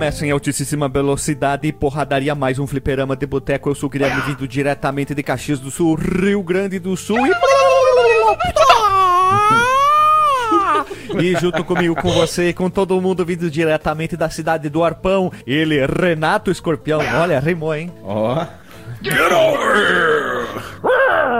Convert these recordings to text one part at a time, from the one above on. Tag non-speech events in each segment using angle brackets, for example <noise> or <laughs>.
Recomeça em altíssima velocidade e porradaria mais um fliperama de boteco. Eu sou o Guilherme vindo diretamente de Caxias do Sul, Rio Grande do Sul e... <laughs> E junto comigo, com você e com todo mundo vindo diretamente da cidade do Arpão, ele, Renato Escorpião. Olha, rimou, hein? Ó.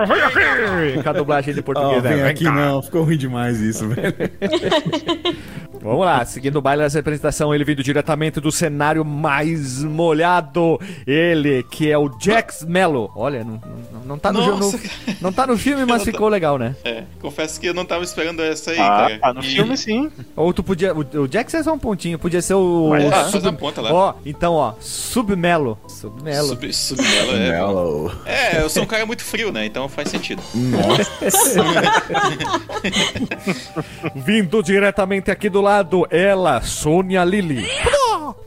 Vem aqui! <laughs> Com a dublagem de português, Ó, né? vem Vem aqui cá. não, ficou ruim demais isso, velho. <laughs> Vamos lá, seguindo o baile dessa apresentação, ele vindo diretamente do cenário mais molhado. Ele, que é o Jax Mello. Olha, não, não, não tá no Nossa, jogo. Não tá no filme, mas <laughs> ficou legal, né? É, confesso que eu não tava esperando essa aí, Ah, cara. tá no E- filme sim. Ou tu podia. O, o Jax é só um pontinho, podia ser o. Mas o tá, faz a ponta lá. Ó, então, ó, Submelo. Submelo. Sub, submelo é. Mellow. É, eu sou um cara muito frio, né? Então faz sentido. Nossa. <laughs> Vindo diretamente aqui do lado, ela, Sônia Lili.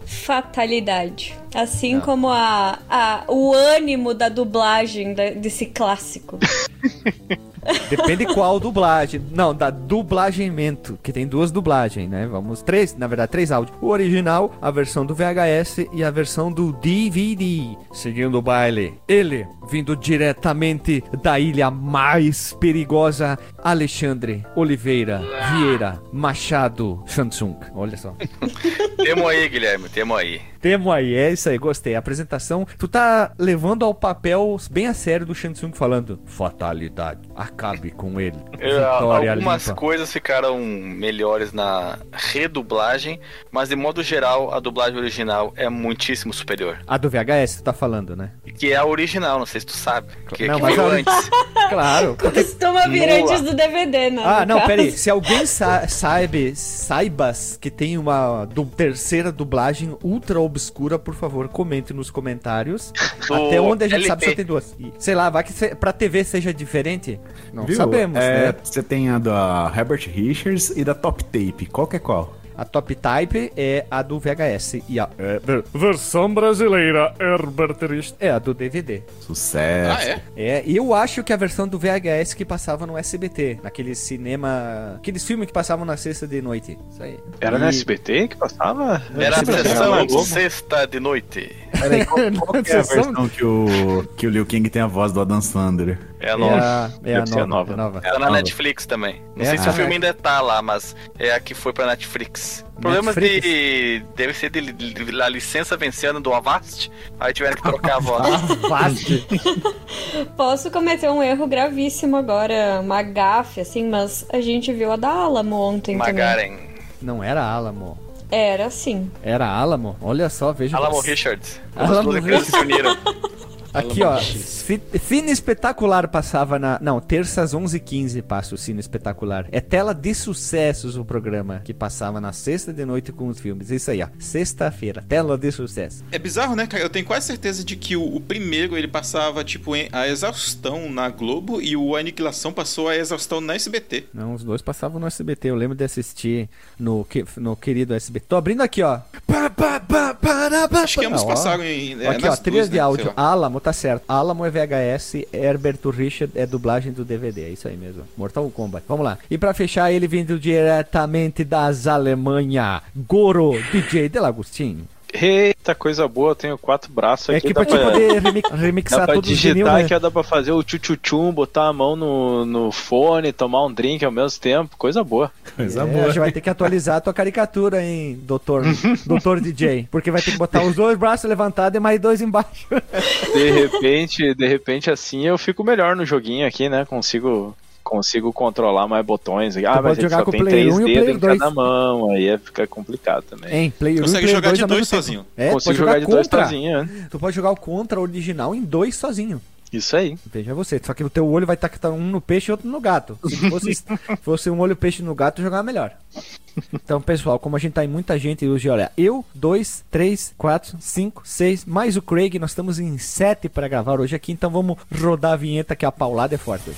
Fatalidade. Assim como a, a, o ânimo da dublagem da- desse clássico. <laughs> Depende qual dublagem. Não, da dublagemento, que tem duas dublagens, né? Vamos, três, na verdade, três áudios. O original, a versão do VHS e a versão do DVD. Seguindo o baile, ele, vindo diretamente da ilha mais perigosa, Alexandre Oliveira Vieira Machado Shansung. Olha só. Temo aí, Guilherme, temo aí. Temo aí, é isso aí, gostei. A apresentação, tu tá levando ao papel bem a sério do Shansung falando: Fatalidade, acabe com ele. Eu, Vitória algumas limpa. coisas ficaram melhores na redublagem, mas de modo geral a dublagem original é muitíssimo superior. A do VHS, tu tá falando, né? Que é a original, não sei se tu sabe. Que, Não, que mas veio a- antes. <laughs> Claro. Costuma vir antes do DVD, né? Ah, não, caso. peraí. Se alguém sa saiba, saibas que tem uma du- terceira dublagem ultra obscura, por favor, comente nos comentários. <laughs> Do Até onde a gente sabe LP. só tem duas. E, sei lá, vai que se, pra TV seja diferente? Não Viu? sabemos, É, né? Você tem a da Herbert Richards e da Top Tape. Qual que é qual? A top type é a do VHS e a é, ver- versão brasileira Herbert é a do DVD. Sucesso. Ah, é? É, e eu acho que a versão do VHS que passava no SBT, naquele cinema, aqueles filmes que passavam na sexta de noite. Isso aí. Era E- no SBT que passava? Era a sessão sexta de noite. Peraí, qual, qual <laughs> que é a versão que o, que o Liu Kang tem a voz do Adam Sandler? É a É nova. a, é a nova. nova. é nova. Tá na nova. Netflix também. Não É, sei se o filme ainda tá lá, mas é a que foi pra Netflix. Problemas Netflix? de. Deve ser de, li- a licença vencendo do Avast. Aí tiveram que trocar a voz. <laughs> Vaste. <laughs> Posso cometer um erro gravíssimo agora, uma gafe, assim, mas a gente viu a da Alamo ontem também. Magaren. Não era Alamo. Era assim. Era Alamo. Olha só, veja. Alamo Richards. Alamo empresas se uniram. <laughs> Aqui, ó. Cine Espetacular passava na. Não, terças 11h15 passa o Cine Espetacular. É tela de sucessos o programa que passava na sexta de noite com os filmes. Isso aí, ó. Sexta-feira, tela de sucesso. É bizarro, né, cara? Eu tenho quase certeza de que o, o primeiro ele passava, tipo, em- a exaustão na Globo e o Aniquilação passou a exaustão na SBT. Não, os dois passavam no SBT. Eu lembro de assistir no, no querido SBT. Tô abrindo aqui, ó. Acho que ambos ó. passaram em. é, Aqui, ó, nas trilha duas, de né? áudio. Alamo, tá certo. Alamo é VHS, Herbert Richard é dublagem do DVD. É isso aí mesmo. Mortal Kombat. Vamos lá. E pra fechar, ele vindo diretamente das Alemanha, Goro DJ Delagostinho. Eita, coisa boa, eu tenho quatro braços É aqui. que dá pra te pra, poder remi- <laughs> remixar dá pra todos os digitar vinil, né? ó, dá pra fazer o tchutchum, botar a mão no, no fone, tomar um drink ao mesmo tempo. Coisa boa. Coisa É, a boa. gente vai ter que atualizar a tua caricatura, hein, doutor, <laughs> doutor DJ. Porque vai ter que botar os dois braços levantados e mais dois embaixo. De repente, de repente assim eu fico melhor no joguinho aqui, né? Consigo consigo controlar mais botões. Ah, mas pode ele jogar só tem Player três 1 e o dedos Player em cada 2. mão, aí é- fica complicado também. Hein, Player 1 e Consegue Player jogar 2 de dois sozinho. É, Consigo jogar jogar de dois contra. sozinho, né? Tu pode jogar o contra original em dois sozinho. Isso aí. Veja você. Só que o teu olho vai estar um no peixe e outro no gato. Se fosse, <laughs> fosse um olho peixe no gato, jogava melhor. Então, pessoal, como a gente tá em muita gente hoje, olha, eu, dois, três, quatro, cinco, seis, mais o Craig, nós estamos em sete para gravar hoje aqui, então vamos rodar a vinheta que a paulada é forte hoje.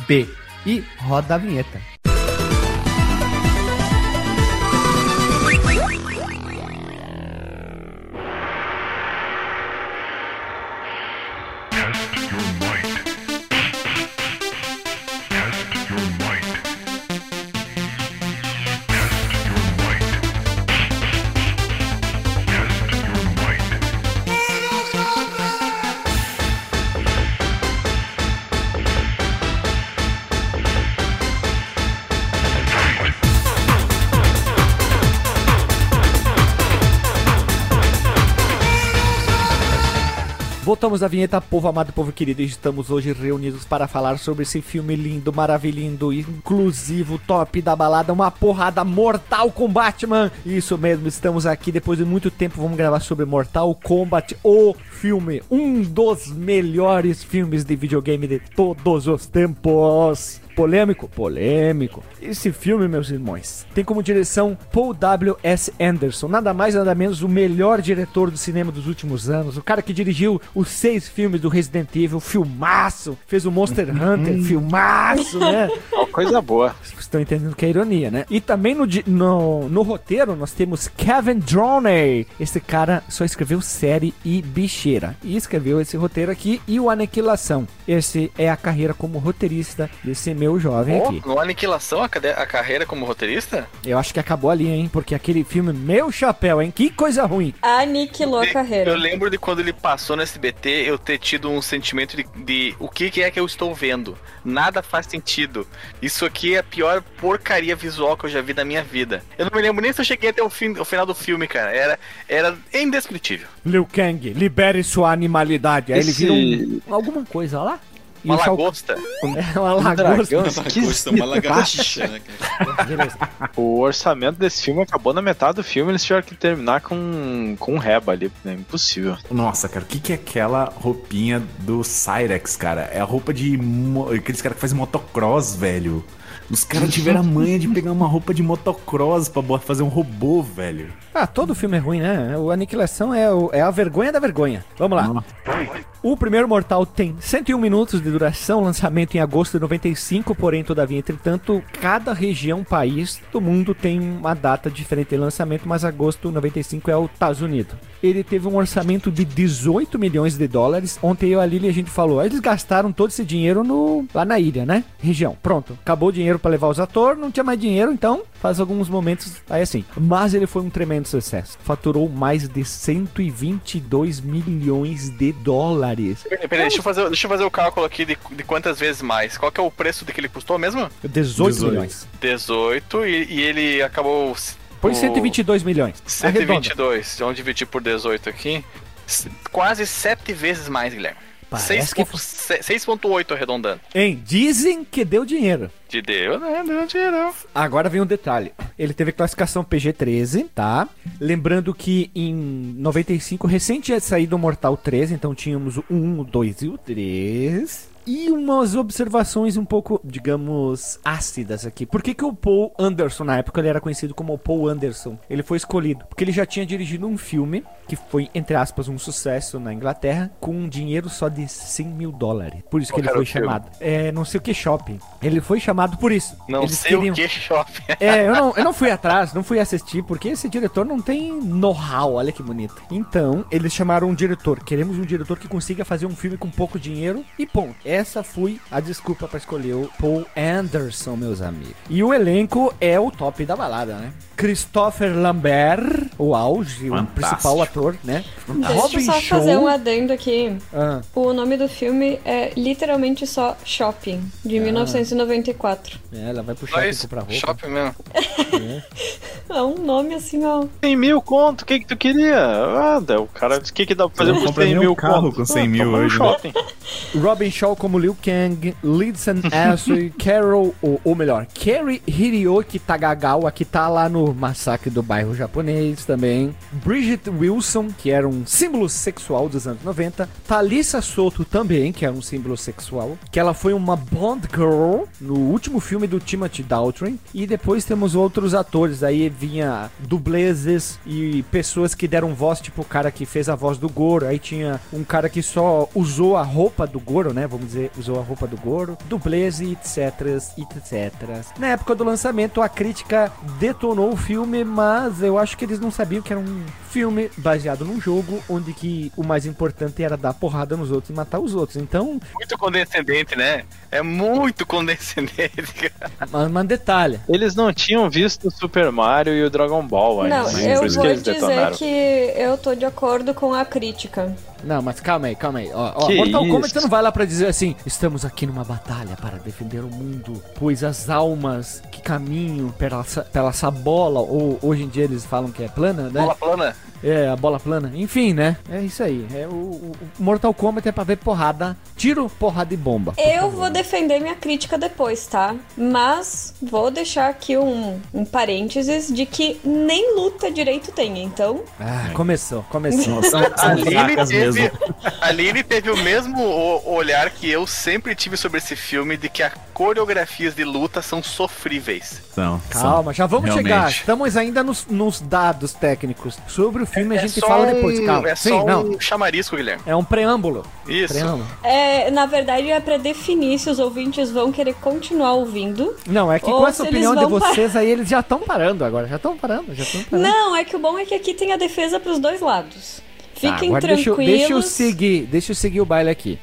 FDB. E roda a vinheta. Voltamos da vinheta, povo amado, povo querido, e estamos hoje reunidos para falar sobre esse filme lindo, maravilhindo, inclusivo, top da balada, uma porrada mortal com Batman. Isso mesmo, estamos aqui depois de muito tempo, vamos gravar sobre Mortal Kombat, o filme, um dos melhores filmes de videogame de todos os tempos. Polêmico? Polêmico. Esse filme, meus irmãos, tem como direção Paul W.S. Anderson, nada mais nada menos o melhor diretor do cinema dos últimos anos, o cara que dirigiu os seis filmes do Resident Evil, filmaço, fez o Monster <laughs> Hunter, filmaço, né? Coisa boa. Vocês estão entendendo que é ironia, né? E também no, no, no roteiro nós temos Kevin Droney. Esse cara só escreveu série e bicheira. E escreveu esse roteiro aqui e o Aniquilação. Esse é a carreira como roteirista desse meu jovem Oh, aqui. no Aniquilação, a, cade- a carreira como roteirista? Eu acho que acabou ali, hein? Porque aquele filme, meu chapéu, hein? Que coisa ruim. Aniquilou a Eu carreira. lembro de quando ele passou no SBT, eu ter tido um sentimento de, de o que, que é que eu estou vendo. Nada faz sentido. Isso aqui é a pior porcaria visual que eu já vi na minha vida. Eu não me lembro nem se eu cheguei até o, fim, o final do filme, cara. Era, era indescritível. Liu Kang, libere sua animalidade. Aí ele Esse- vira um, alguma coisa lá. E Uma Shao- lagosta. É uma lagosta. dragão. Lagosta, uma lagartixa, né. O orçamento desse filme acabou na metade do filme, eles tiveram que terminar com, com um reba ali. É impossível. Nossa, cara, o que, que é aquela roupinha do Cyrex, cara? É a roupa de. mo- aqueles caras que fazem motocross, velho. Os caras tiveram a manha de pegar uma roupa de motocross pra fazer um robô, velho. Ah, todo filme é ruim, né? O Aniquilação é, o- é a vergonha da vergonha. Vamos lá. O primeiro Mortal tem 101 minutos de duração, lançamento em agosto de 95, porém, todavia, entretanto, cada região, país do mundo tem uma data diferente de lançamento, mas agosto de 95 é o Estados Unidos. Ele teve um orçamento de 18 milhões de dólares. Ontem eu e a Lili a gente falou, eles gastaram todo esse dinheiro no, lá na ilha, né? Região. Pronto. Acabou o dinheiro para levar os atores, não tinha mais dinheiro, então faz alguns momentos aí assim. Mas ele foi um tremendo sucesso. Faturou mais de 122 milhões de dólares. Peraí, peraí, deixa eu, fazer, deixa eu fazer o cálculo aqui de, de quantas vezes mais. Qual que é o preço de que ele custou mesmo? 18, 18. milhões. 18 e, e ele acabou. Põe o- 122 milhões. Arredonda. 122. Vamos dividir por 18 aqui. Quase 7 vezes mais, Guilherme. Parece que 6.8 6.8 arredondando. Hein, dizem que deu dinheiro. De Deus, né? Deu dinheiro. Agora vem um detalhe. Ele teve classificação PG-13, tá? Lembrando que em 95, recente tinha saído o Mortal 13, então tínhamos o 1, o 2 e o 3. E umas observações um pouco, digamos, ácidas aqui. Por que, que o Paul Anderson, na época ele era conhecido como Paul Anderson, ele foi escolhido? Porque ele já tinha dirigido um filme que foi, entre aspas, um sucesso na Inglaterra, com um dinheiro só de 100 mil dólares. Por isso que ele foi chamado. É, não sei o que shopping. Ele foi chamado por isso. Não Eles sei queriam- o que shopping. <laughs> é, eu não, eu não fui atrás, não fui assistir, porque esse diretor não tem know-how, olha que bonito. Então, eles chamaram um diretor. Queremos um diretor que consiga fazer um filme com pouco dinheiro e ponto. Essa foi a desculpa pra escolher o Paul Anderson, meus amigos. E o elenco é o top da balada, né? Christopher Lambert, o auge, o Fantástico. principal ator, né? Deixa eu só fazer um adendo aqui. Ah, O nome do filme é literalmente só Shopping, de 1994. é, ela vai pro shopping Mas, comprar roupa. shopping mesmo. <laughs> É um nome assim, ó. 100 mil conto, o que que tu queria? Ah, o cara disse, o que que dá pra fazer compra 100 nem mil um carro conto? com 100 Ah, mil toma no hoje, né? shopping. Robin Shaw como Liu Kang, Lidson Ashley, <laughs> Carol, ou, ou melhor, Kerry Hiroki Tagagawa, que tá lá no massacre do bairro japonês também. Bridget Wilson, que era um símbolo sexual dos anos 90. Thalissa Soto também, que era um símbolo sexual. Que ela foi uma Bond Girl no último filme do Timothy Dalton. E depois temos outros atores. Aí vinha dublezes e pessoas que deram voz, tipo o cara que fez a voz do Goro. Aí tinha um cara que só usou a roupa do Goro, né? Vamos dizer, usou a roupa do Goro. Dublês e etc, etc. Na época do lançamento, a crítica detonou o filme, mas eu acho que eles não sabiam que era um filme baseado num jogo onde que o mais importante era dar porrada nos outros e matar os outros. Então, Muito condescendente, né? É muito condescendente, cara. mas, mas detalhe. Eles não tinham visto o Super Mario e o Dragon Ball ainda, Não, né? eu Por isso vou que eles dizer detonaram. que eu tô de acordo com a crítica. Não, mas calma aí, calma aí. Ó, ó, Mortal isso? Kombat você não vai lá pra dizer assim: estamos aqui numa batalha para defender o mundo, pois as almas que caminham pela, pela essa bola, ou hoje em dia eles falam que é plana, né? Bola plana. É, a bola plana. Enfim, né? É isso aí. É, o, o- Mortal Kombat é pra ver porrada, tiro, porrada e bomba. Eu vou defender minha crítica depois, tá? Mas vou deixar aqui um, um parênteses de que nem luta direito tem, então. Ah, começou, começou. Nossa, A Aline fracas teve, mesmo. a Aline teve o mesmo olhar que eu sempre tive sobre esse filme, de que as coreografias de luta são sofríveis. São, Calma, já vamos realmente. chegar. Estamos ainda nos, nos dados técnicos. Sobre o filme a É gente só fala um- depois, calma. É Sim, só não. um chamarisco, Guilherme. É um preâmbulo. Isso. Preâmbulo. É, na verdade, é pra definir se os ouvintes vão querer continuar ouvindo. Não, é que com essa opinião de vocês aí, eles já estão parando agora. Já estão parando, já estão parando. Não, é que o bom é que aqui tem a defesa pros dois lados. Tá, Fiquem agora deixa, eu- tranquilos. deixa eu seguir, deixa eu seguir o baile aqui.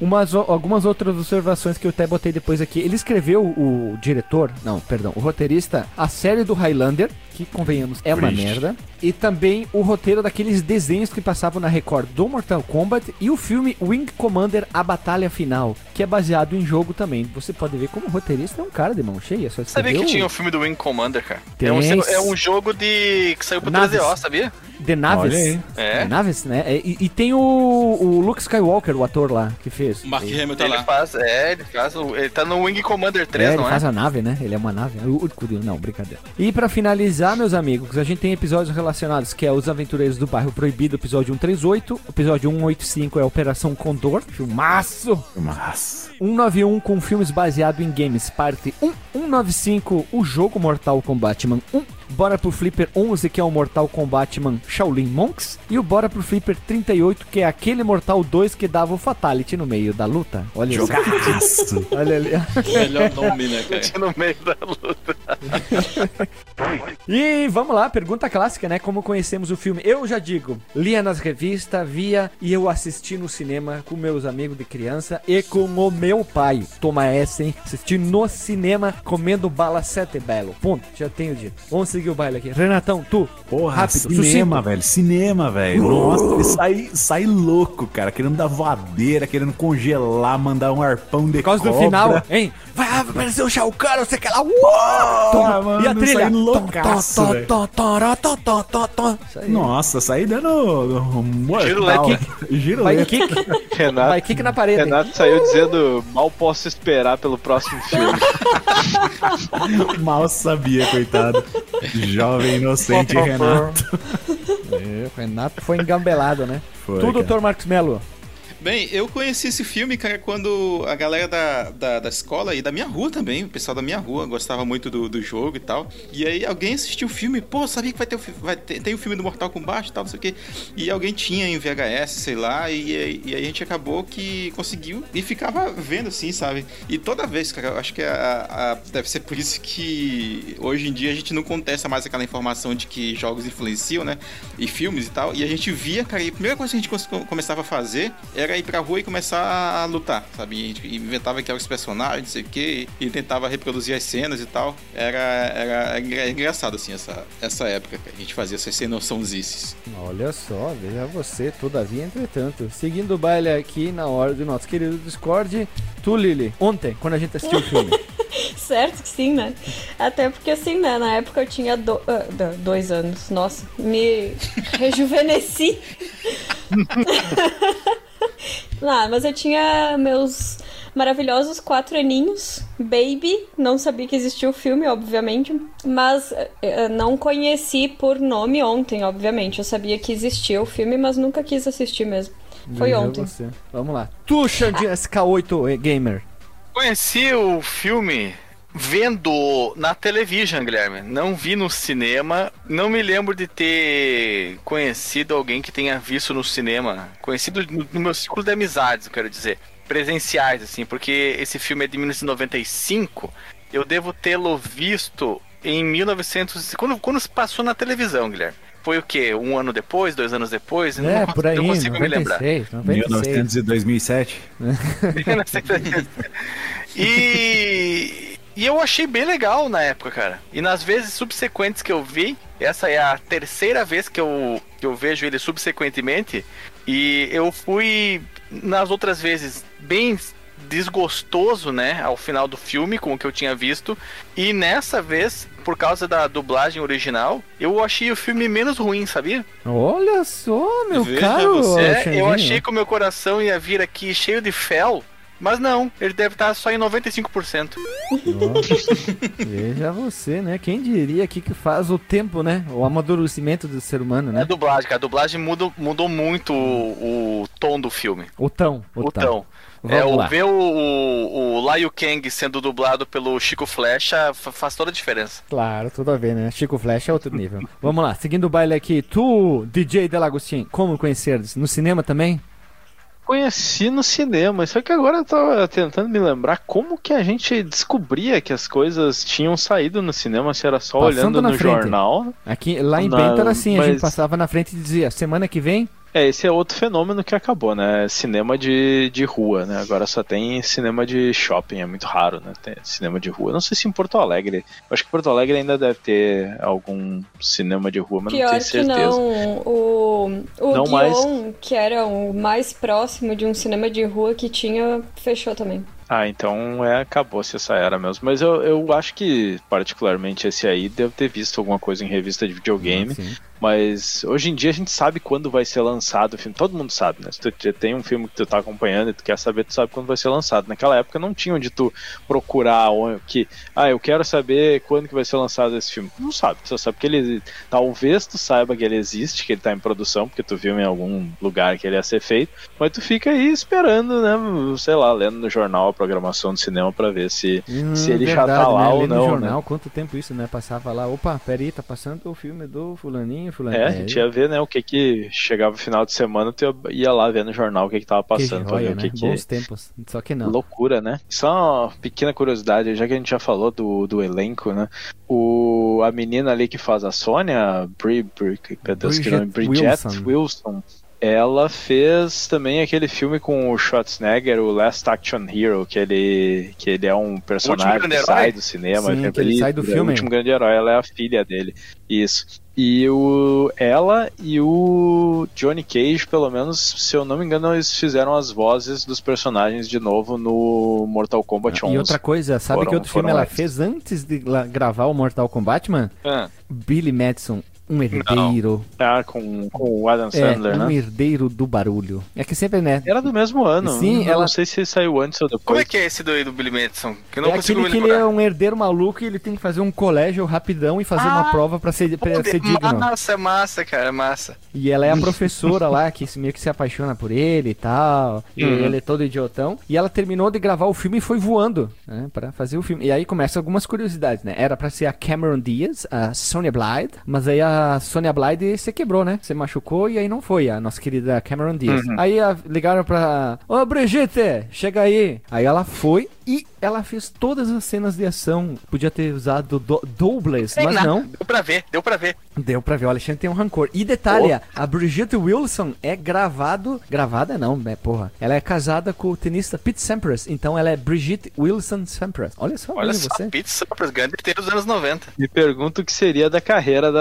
Umas, algumas outras observações que eu até botei depois aqui. Ele escreveu o, diretor, não, perdão, o roteirista, a série do Highlander, que convenhamos é uma Triste. merda, e também o roteiro daqueles desenhos que passavam na Record do Mortal Kombat e o filme Wing Commander A Batalha Final, que é baseado em jogo também. Você pode ver como o roteirista é um cara de mão cheia, só Sabia que tinha o filme do Wing Commander, cara? Tem. É um, é um jogo de que saiu pro Naves. 3DO, sabia? The Naves. É. The Naves, né? É, E, e tem o, o Luke Skywalker, o ator lá, que fez. O Mark Hamill tá ele lá. faz, é, ele faz, ele tá no Wing Commander 3, é, ele não faz é? a nave, né? Ele é uma nave. De- Não, brincadeira. E pra finalizar, meus amigos, a gente tem episódios relacionados, que é Os Aventureiros do Bairro Proibido, episódio 138. Episódio 185 é Operação Condor, filmaço. Mas. 191 com filmes baseados em games, parte 1. 195, o jogo Mortal Kombat Man 1. Bora pro Flipper 11, que é o Mortal Kombat Man Shaolin Monks. E o Bora pro Flipper 38, que é aquele Mortal 2 que dava o Fatality no meio da luta. Olha. Jogaço. <laughs> Olha ali. Melhor nome, né, cara? <laughs> No meio da luta. E vamos lá, pergunta clássica, né? Como conhecemos o filme? Eu já digo, lia nas revistas, via e eu assisti no cinema com meus amigos de criança e com o meu pai. Toma essa, hein? Assisti no cinema comendo bala sete belo. Ponto, já tenho dito. Vamos seguir o baile aqui. Renatão, tu. Porra, Rápido, cinema, velho. Cinema, velho. Nossa, ele sai, sai louco, cara. Querendo dar voadeira, querendo congelar, mandar um arpão de Por causa do cobra. final, hein? Vai aparecer o Shao Kahn, não sei o que lá. Uou! Mano, e a trilha? loucaço, Tó, tó. Nossa, saí dando. Giro Giro Vai lento. kick, <laughs> Renato, vai kick na parede. Renato saiu dizendo, mal posso esperar pelo próximo filme. <laughs> Mal sabia, coitado. Jovem inocente Renato. É, Renato foi engambelado, né? Foi, tu, cara. doutor Marcos Melo. Bem, eu conheci esse filme, cara, quando a galera da, da, da escola e da minha rua também, o pessoal da minha rua gostava muito do, do jogo e tal. E aí alguém assistiu o filme, pô, sabia que vai ter o, vai ter, tem o filme do Mortal Kombat e tal, não sei o quê. E alguém tinha em VHS, sei lá, e, e aí a gente acabou que conseguiu e ficava vendo assim, sabe? E toda vez, cara, eu acho que a, a- deve ser por isso que hoje em dia a gente não contesta mais aquela informação de que jogos influenciam, né? E filmes e tal. E a gente via, cara, e a primeira coisa que a gente começava a fazer era ir pra rua e começar a lutar, sabe? E a gente inventava que eram os personagens, não sei o quê, e tentava reproduzir as cenas e tal. Era, era, engra- engraçado, assim, essa, essa época que a gente fazia essas sem noçãozices. Olha só, veja você, todavia, entretanto. Seguindo o baile aqui na hora do nosso querido Discord, tu, Lili, ontem, quando a gente assistiu o filme. <laughs> certo que sim, né? Até porque assim, né? Na época eu tinha do- do- dois anos. Nossa, me <laughs> rejuvenesci. <laughs> <laughs> ah, mas eu tinha meus maravilhosos quatro aninhos. Baby, não sabia que existia o filme, obviamente. Mas eh, eh, não conheci por nome ontem, obviamente. Eu sabia que existia o filme, mas nunca quis assistir mesmo. Foi Veja ontem. você. Vamos lá. Tu, Xandinho SK8 eh, Gamer. Conheci o filme vendo na televisão, Guilherme. Não vi no cinema. Não me lembro de ter conhecido alguém que tenha visto no cinema. Conhecido no, meu círculo de amizades, eu quero dizer. Presenciais, assim, porque esse filme é de 1995. Eu devo tê-lo visto em 1900. Quando, quando se passou na televisão, Guilherme. Foi o quê? Um ano depois? Dois anos depois? É, não, por aí, não consigo me lembrar. 96, 96. 1900 e 2007. e, <laughs> <laughs> e eu achei bem legal na época, cara. E nas vezes subsequentes que eu vi, essa é a terceira vez que eu, que eu vejo ele subsequentemente. E eu fui nas outras vezes bem desgostoso, né, ao final do filme, com o que eu tinha visto. E nessa vez, por causa da dublagem original, eu achei o filme menos ruim, sabia? Olha só, meu Veja caro. É, eu achei que o meu coração ia vir aqui cheio de fel, mas não, ele deve estar só em 95%. Nossa, <laughs> Veja você, né? Quem diria aqui que faz o tempo, né? O amadurecimento do ser humano, É né? a dublagem, cara. A dublagem mudou, mudou muito o, o tom do filme. O tão, o O tão. tom. Vamos É, ver o, o, o Liu Kang sendo dublado pelo Chico Flecha fa- faz toda a diferença. Claro, tudo a ver, né? Chico Flash é outro nível. Vamos lá, seguindo o baile aqui. Tu, DJ Delagostin, como conhecer? No cinema também? Conheci no cinema, só que agora eu tava tentando me lembrar como que a gente descobria que as coisas tinham saído no cinema, se era só Passando olhando na no frente. jornal. Aqui, lá em Não, Bento era assim, a gente mas- passava na frente e dizia, semana que vem? É, esse é outro fenômeno que acabou, né? Cinema de, de rua, né? Agora só tem cinema de shopping, é muito raro, né? Tem cinema de rua. Não sei se em Porto Alegre. Eu acho que Porto Alegre ainda deve ter algum cinema de rua, mas não Pior tenho que certeza. não. O, o Não Guion, que era o mais próximo de um cinema de rua que tinha, fechou também. Ah, então é, acabou-se essa era mesmo. Mas eu, eu acho que, particularmente, esse aí deve ter visto alguma coisa em revista de videogame. Sim. Mas hoje em dia a gente sabe quando vai ser lançado o filme. Todo mundo sabe, né? Se tu te- tem um filme que tu tá acompanhando e tu quer saber, tu sabe quando vai ser lançado. Naquela época não tinha onde tu procurar que, ah, eu quero saber quando que vai ser lançado esse filme. Não sabe, tu só sabe que ele talvez tu saiba que ele existe, que ele tá em produção, porque tu viu em algum lugar que ele ia ser feito, mas tu fica aí esperando, né, sei lá, lendo no jornal programação do cinema pra ver se Hum, se ele já tá lá né? ou Lendo não, jornal, quanto tempo isso, né? Passava lá, opa, peraí, tá passando o filme do fulaninho, fulaninho. É, a gente ia ver, né, o que que chegava no final de semana, tu ia- ia lá ver no jornal o que que tava Que passando, ver joia, o né? que que... Bons tempos, só que não. Loucura, né? Só uma pequena curiosidade, já que a gente já falou do, do elenco, né? O, a menina ali que faz a Sônia, Bri, Bri, que Bridget Bridget Wilson. Wilson. Ela fez também aquele filme com o Schwarzenegger, o Last Action Hero, que ele, que ele é um personagem que sai do cinema. Sim, que ele sai do é filme. O último grande herói, ela é a filha dele. Isso. E o, ela e o Johnny Cage, pelo menos, se eu não me engano, eles fizeram as vozes dos personagens de novo no Mortal Kombat 11. E outra coisa, sabe Foram- que outro filme ela fez antes de gravar o Mortal Kombat, mano? Ah, Billy Madison, um herdeiro. ah, com, com o Adam É, Sandler, um né? herdeiro do barulho. É que sempre, né? Era do mesmo ano. Sim, eu ela- não sei se saiu antes ou depois. Como é que é esse do, do Billy Madison? Que eu não é consigo aquele me que ele lembrar. é um herdeiro maluco e ele tem que fazer um colégio rapidão e fazer uma prova pra ser, pra ser digno. Massa, massa, cara, massa. E ela é a professora lá que se- meio que se apaixona por ele e tal. E Uhum. ele é todo idiotão. E ela terminou de gravar o filme e foi voando, né? Pra fazer o filme. E aí começam algumas curiosidades, né? Era pra ser a Cameron Diaz, a Sonia Blythe. Mas aí a Sonia Blythe se quebrou, né? Se machucou e aí não foi a nossa querida Cameron Diaz. Uhum. Aí a- ligaram pra. Ô Brigitte, chega aí. Aí ela foi e ela fez todas as cenas de ação. Podia ter usado do, doubles, mas nada. não. Deu pra ver, deu pra ver. Deu pra ver, o Alexandre tem um rancor. E detalhe, a Brigitte Wilson é gravado. Gravada não, né, porra. Ela é casada com o tenista Pete Sampras. Então ela é Brigitte Wilson Sampras. Olha só, Olha só, você. Pete Sampras, grande ter dos anos 90. Me pergunto o que seria da carreira da,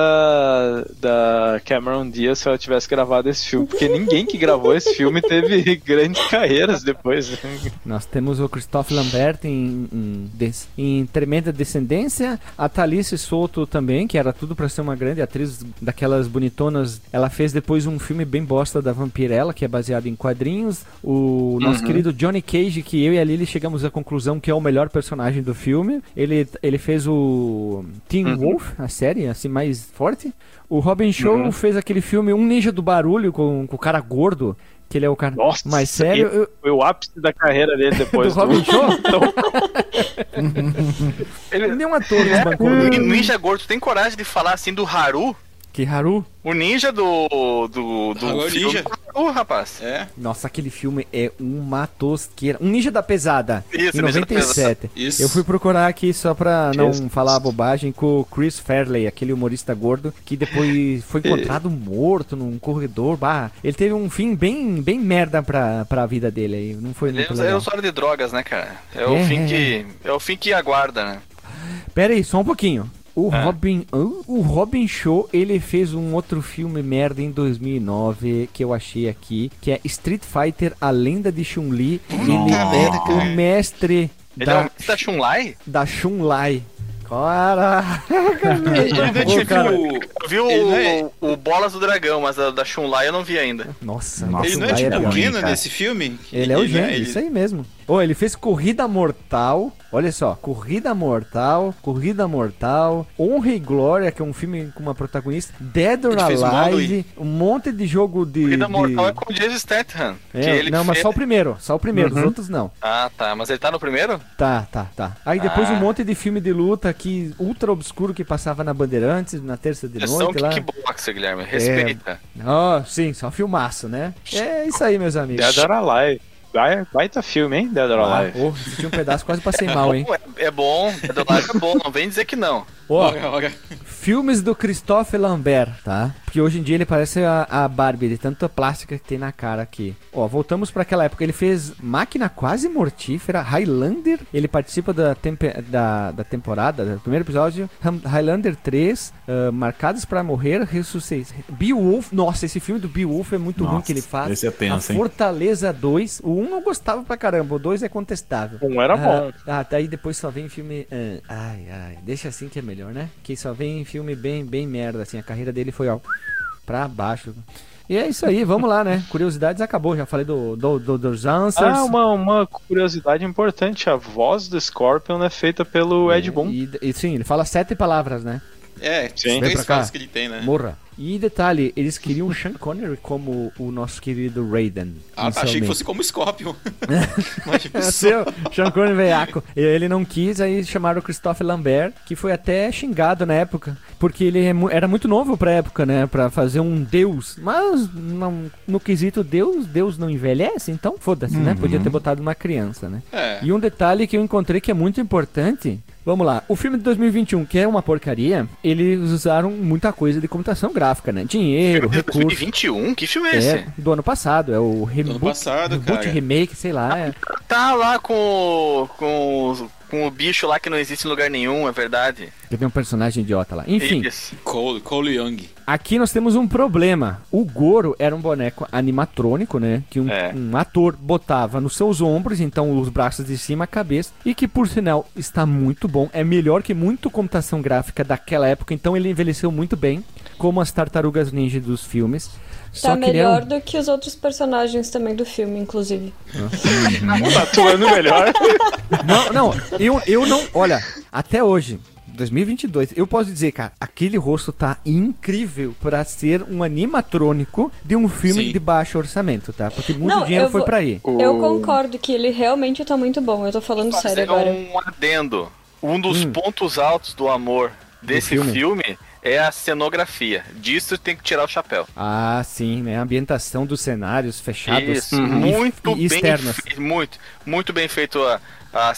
da Cameron Diaz se ela tivesse gravado esse filme, porque ninguém que gravou esse filme teve <laughs> grandes carreiras depois. Nós temos o Christophe Lambert em, em, em Tremenda Descendência, a Thalisse Souto também, que era tudo pra ser uma grande atriz daquelas bonitonas. Ela fez depois um filme bem bosta da Vampirella, que é baseado em quadrinhos. O nosso querido Johnny Cage, que eu e a Lily chegamos à conclusão que é o melhor personagem do filme. Ele, ele fez o Teen Wolf, a série, assim, mais forte. O Robin Show fez aquele filme Um Ninja do Barulho com, com o cara gordo, que ele é o cara Nossa, mais sério. Eu- Foi o ápice da carreira dele depois <laughs> do Robin Show? <laughs> Ele, Nenhum ator desbancou. o Nin- Ninja Gordo, tu tem coragem de falar assim do Haru? Que Haru. O ninja do. do. do Haru filme Ninja? do Haru, rapaz. É, Nossa, aquele filme é uma tosqueira. Um Ninja da Pesada. Isso, em Ninja da 97. Isso. Eu fui procurar aqui só pra não falar bobagem com o Chris Fairley, aquele humorista gordo que depois foi <laughs> encontrado morto num corredor. Bah, ele teve um fim bem, bem merda pra, pra vida dele aí. Não foi Ele muito é legal. o usuário de drogas, né, cara? É o É, fim é, que. É o fim que aguarda, né? Pera aí, só um pouquinho. O Ah. Robin, o- o Robin Show, ele fez um outro filme merda em 2009 que eu achei aqui, que é Street Fighter: A Lenda de Chun-Li. Ele é o mestre Ele é da, o da Chun-Lai? da Chun-Lai. Caraca, <laughs> Ele é Ô, cara. tipo. Eu vi Ele não é- o, o Bolas do Dragão, mas a da Chun-Lai eu não vi ainda. Nossa, Nossa, Ele não é Chun-Li tipo bom. o nesse filme? Ele é o gênio, ele- isso aí mesmo. Ô, ele fez Corrida Mortal. Olha só, Corrida Mortal, Corrida Mortal, Honra e Glória, que é um filme com uma protagonista, Dead or Ele Alive, um monte de jogo de. Corrida de- Mortal é com o Jason Statham. que É, ele não, mas fez- só o primeiro, só o primeiro, os outros não. Ah, tá. Mas ele tá no primeiro? Tá, tá, tá. Aí depois Ah. um monte de filme de luta que ultra obscuro que passava na Bandeirantes na terça de São noite lá. kickboxer, Guilherme. Respeita. Ó, sim, só filmaço, né? É isso aí, meus amigos. Dead or Alive. Vai- Baita filme, hein? Dead or Ah, Alive. oh, assisti um pedaço, quase passei mal, hein? Bom, <laughs> É, é bom, é do lado é bom, não vem dizer que não. Ó, Olha, olha. filmes do Christophe Lambert, tá? Porque hoje em dia ele parece a, a Barbie, de tanta plástica que tem na cara aqui. Ó, voltamos pra aquela época. Ele fez Máquina Quase Mortífera, Highlander. Ele participa da, tempe- da, da temporada, do primeiro episódio. Highlander 3, ah, Marcados pra Morrer, Ressuscite. Beowulf, nossa, esse filme do Beowulf é muito ruim Nossa, que ele faz. esse é tenso, a hein? Fortaleza 2, o 1 eu gostava pra caramba, o 2 é contestável. Um era bom. Ah, ah, daí depois só vem filme. ah, ai, ai. Deixa assim que é melhor, né? Que só vem filme bem, bem merda, assim. A carreira dele foi, ó, pra baixo. E é isso aí, vamos lá, né? Curiosidades acabou. Já falei do, do, do- dos answers. Ah, uma, uma curiosidade importante: a voz do Scorpion é feita pelo Ed Boon. E, e sim, ele fala sete palavras, né? É, Vem três fases que ele tem, né? Morra. E detalhe, eles queriam o Sean Connery como o nosso querido Raiden. Ah, tá, achei que fosse como Scorpion. <laughs> Mas É seu, Sean Connery veiaco. Ele não quis, aí chamaram o Christophe Lambert, que foi até xingado na época, porque ele é era muito novo pra época, né, Pra fazer um deus. Mas não, no quesito deus, deus não envelhece, então foda-se, né? Podia ter botado uma criança, né? É. E um detalhe que eu encontrei que é muito importante. Vamos lá, o filme de 2021, que é uma porcaria, eles usaram muita coisa de computação gráfica, né? Dinheiro, recurso. 2021? Que filme é esse? É, do ano passado, é o reboot, passado, reboot cara. remake, sei lá. É. Tá lá com, o- com, com o bicho lá que não existe em lugar nenhum, é verdade. Teve um personagem idiota lá. Enfim, Isso. Cole, Cole Young. Aqui nós temos um problema. O Goro era um boneco animatrônico, né? Que um, É. um ator botava nos seus ombros, então os braços de cima, a cabeça. E que, por sinal, está muito bom. É melhor que muito computação gráfica daquela época, então ele envelheceu muito bem. Como as tartarugas ninja dos filmes. Tá que ele é um- melhor do que os outros personagens também do filme, inclusive. Tá atuando melhor. Não, não, eu, eu não. Olha, até hoje, 2022, eu posso dizer, cara, aquele rosto tá incrível pra ser um animatrônico de um filme Sim. de baixo orçamento, tá? Porque muito Não, dinheiro eu foi vou- pra aí. Eu concordo que ele realmente tá muito bom. Eu tô falando sério Fazer agora. um adendo. Um dos pontos altos do amor desse filme? filme? é a cenografia. Disso tem que tirar o chapéu. Ah, sim, né? A ambientação dos cenários fechados Isso, e- muito e bem externos. feito, muito, muito bem feito a,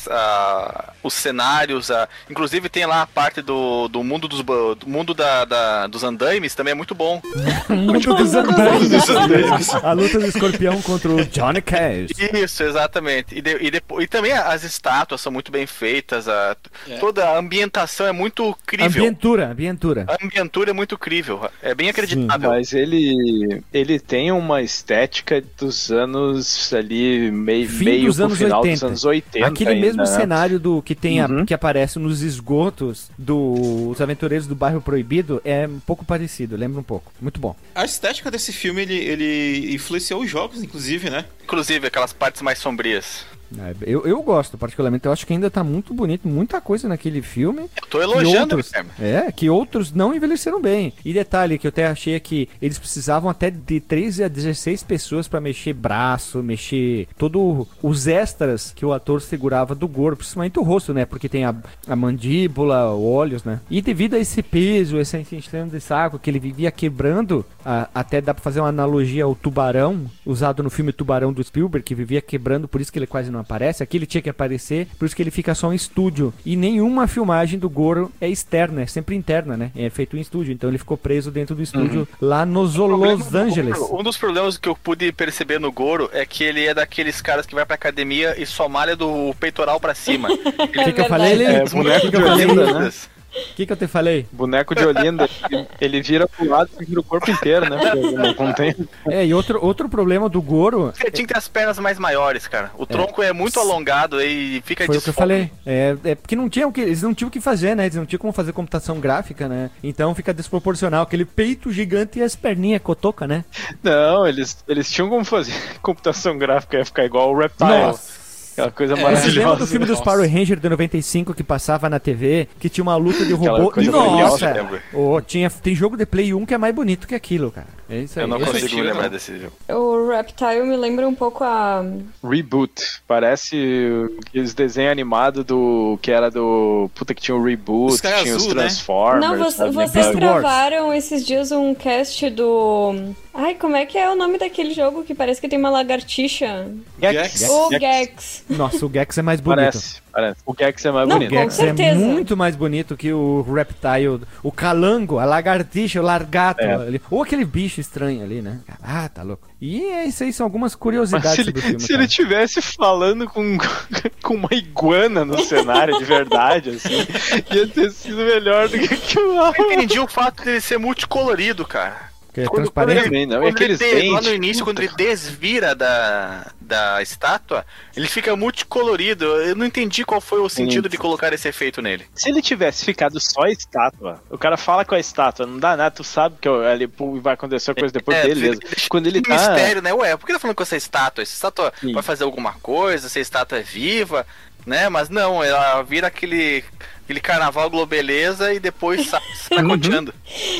a- os cenários, a- inclusive tem lá a parte do, do mundo dos do mundo da, da- dos andaimes também é muito bom. <laughs> Mundo dos andaimes. A luta do escorpião contra o Johnny Cash. Isso, exatamente. E, de- e, depois, e também as estátuas são muito bem feitas, a, toda a ambientação é muito crível. Ambientura, ambientura. A ambientura é muito crível, é bem acreditável. Mas ele ele tem uma estética dos anos ali meio, Fim meio dos pro anos final 80. dos anos 80. Aquele ainda, mesmo né? cenário do que tem a- Uhum. que aparece nos esgotos dos aventureiros do bairro proibido é um pouco parecido, lembra um pouco. Muito bom. A estética desse filme, ele, ele influenciou os jogos, inclusive, né? Inclusive aquelas partes mais sombrias. É, Eu, eu gosto, particularmente. Eu acho que ainda tá muito bonito, muita coisa naquele filme. Eu tô elogiando, outros, é, que outros não envelheceram bem. E detalhe que eu até achei é que eles precisavam até de 13 a 16 pessoas pra mexer braço, mexer todo os extras que o ator segurava do gordo, principalmente o rosto, né? Porque tem a, a mandíbula, olhos, né? E devido a esse peso, esse enchendo de saco que ele vivia quebrando, a- até dá pra fazer uma analogia ao tubarão, usado no filme Tubarão do Spielberg, que vivia quebrando, por isso que ele quase não aparece. Aqui ele tinha que aparecer, por isso que ele fica só em estúdio. E nenhuma filmagem do Goro é externa, é sempre interna, né? É feito em estúdio. Então ele ficou preso dentro do estúdio lá nos problema Los do Angeles. Goro- um dos problemas que eu pude perceber no Goro é que ele é daqueles caras que vai pra academia e só malha do peitoral pra cima. <laughs> O que, que eu falei, verdade. Lili? É, O que, O que, que eu te falei? Boneco de Olinda, ele- ele vira pro lado e vira o corpo inteiro, né? Não, tem. É, e outro, outro problema do Goro Você tinha que ter as pernas mais maiores, cara. O tronco é, muito alongado e fica Foi o que eu falei. É, é porque não tinha o que. Eles não tinham o que fazer, né? Eles não tinham como fazer computação gráfica, né? Então fica desproporcional. Aquele peito gigante e as perninhas cotoca, né? Não, eles, eles tinham como fazer <laughs> computação gráfica, ia ficar igual o Reptile. Nossa. Aquela coisa É, Você lembra maravilhosa. do filme dos. Power Rangers de 95 que passava na TV? Que tinha uma luta de robô. Nossa! maravilhosa. Ô, tinha, tem jogo de Play 1 que é mais bonito que aquilo, cara. É isso aí. Eu não Esse consigo estilo, me lembrar não. desse jogo. O Reptile me lembra um pouco a. Reboot. Parece aqueles desenhos animados do. que era do. Puta que tinha o Reboot, Os tinha os azul, né? Transformers. Não, vo- sabe? vocês Wars. gravaram esses dias um cast do. Ai, como é que é o nome daquele jogo que parece que tem uma lagartixa? Gex. Gex. O Gex. Gex. Nossa, o Gex é mais bonito. Parece, parece. O Gex é mais Não, bonito. com Gex é certeza. muito mais bonito que o Reptile, o calango, a lagartixa, o largato. É. ali. Ou aquele bicho estranho ali, né? Ah, tá louco. E é isso aí, são algumas Mas curiosidades se ele, sobre o filme. se cara. ele tivesse falando com, <laughs> com uma iguana no cenário de verdade, assim, ia ter sido melhor do que aquilo lá. Eu entendi o fato de ele ser multicolorido, cara. Que é Quando- transparente. Também não, e Quando ele tem- lá no início, quando ele desvira da, da estátua, ele fica multicolorido. Eu não entendi qual foi o sentido de colocar esse efeito nele. Se ele tivesse ficado só a estátua, o cara fala com a estátua, não dá nada, tu sabe que ali pô, vai acontecer coisa depois, É, beleza. Quando ele tá. mistério, né? Ué, por que tá falando com essa estátua? Essa estátua Sim. vai fazer alguma coisa? Se a estátua é viva, né? Mas não, ela vira aquele, aquele carnaval globeleza e depois sai Uhum. <laughs> sacoteando.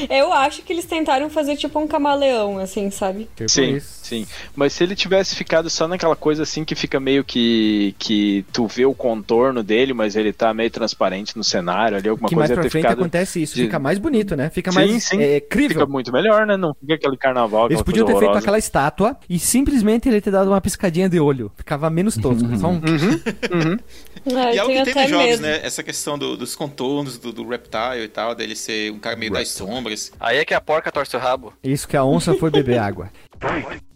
Eu acho que eles tentaram fazer tipo um camaleão, assim, sabe? Tipo Sim, isso. sim. Mas se ele tivesse ficado só naquela coisa assim que fica meio que. que tu vê o contorno dele, mas ele tá meio transparente no cenário ali, alguma que mais coisa ia pra ter frente ficado. acontece isso, de- fica mais bonito, né? Fica Sim, mais sim. é, crível. Fica muito melhor, né? Não fica aquele carnaval. Eles podiam ter coisa feito horrorosa. aquela estátua e simplesmente ele ter dado uma piscadinha de olho. Ficava menos tosco. Só um... Ah, <laughs> e é eu o tenho que tem nos jogos, medo. né? Essa questão do- dos contornos do, do Reptile e tal, dele ser um cara meio das sombras. Aí é que a porca torce o rabo. Isso que a onça foi beber <laughs> água.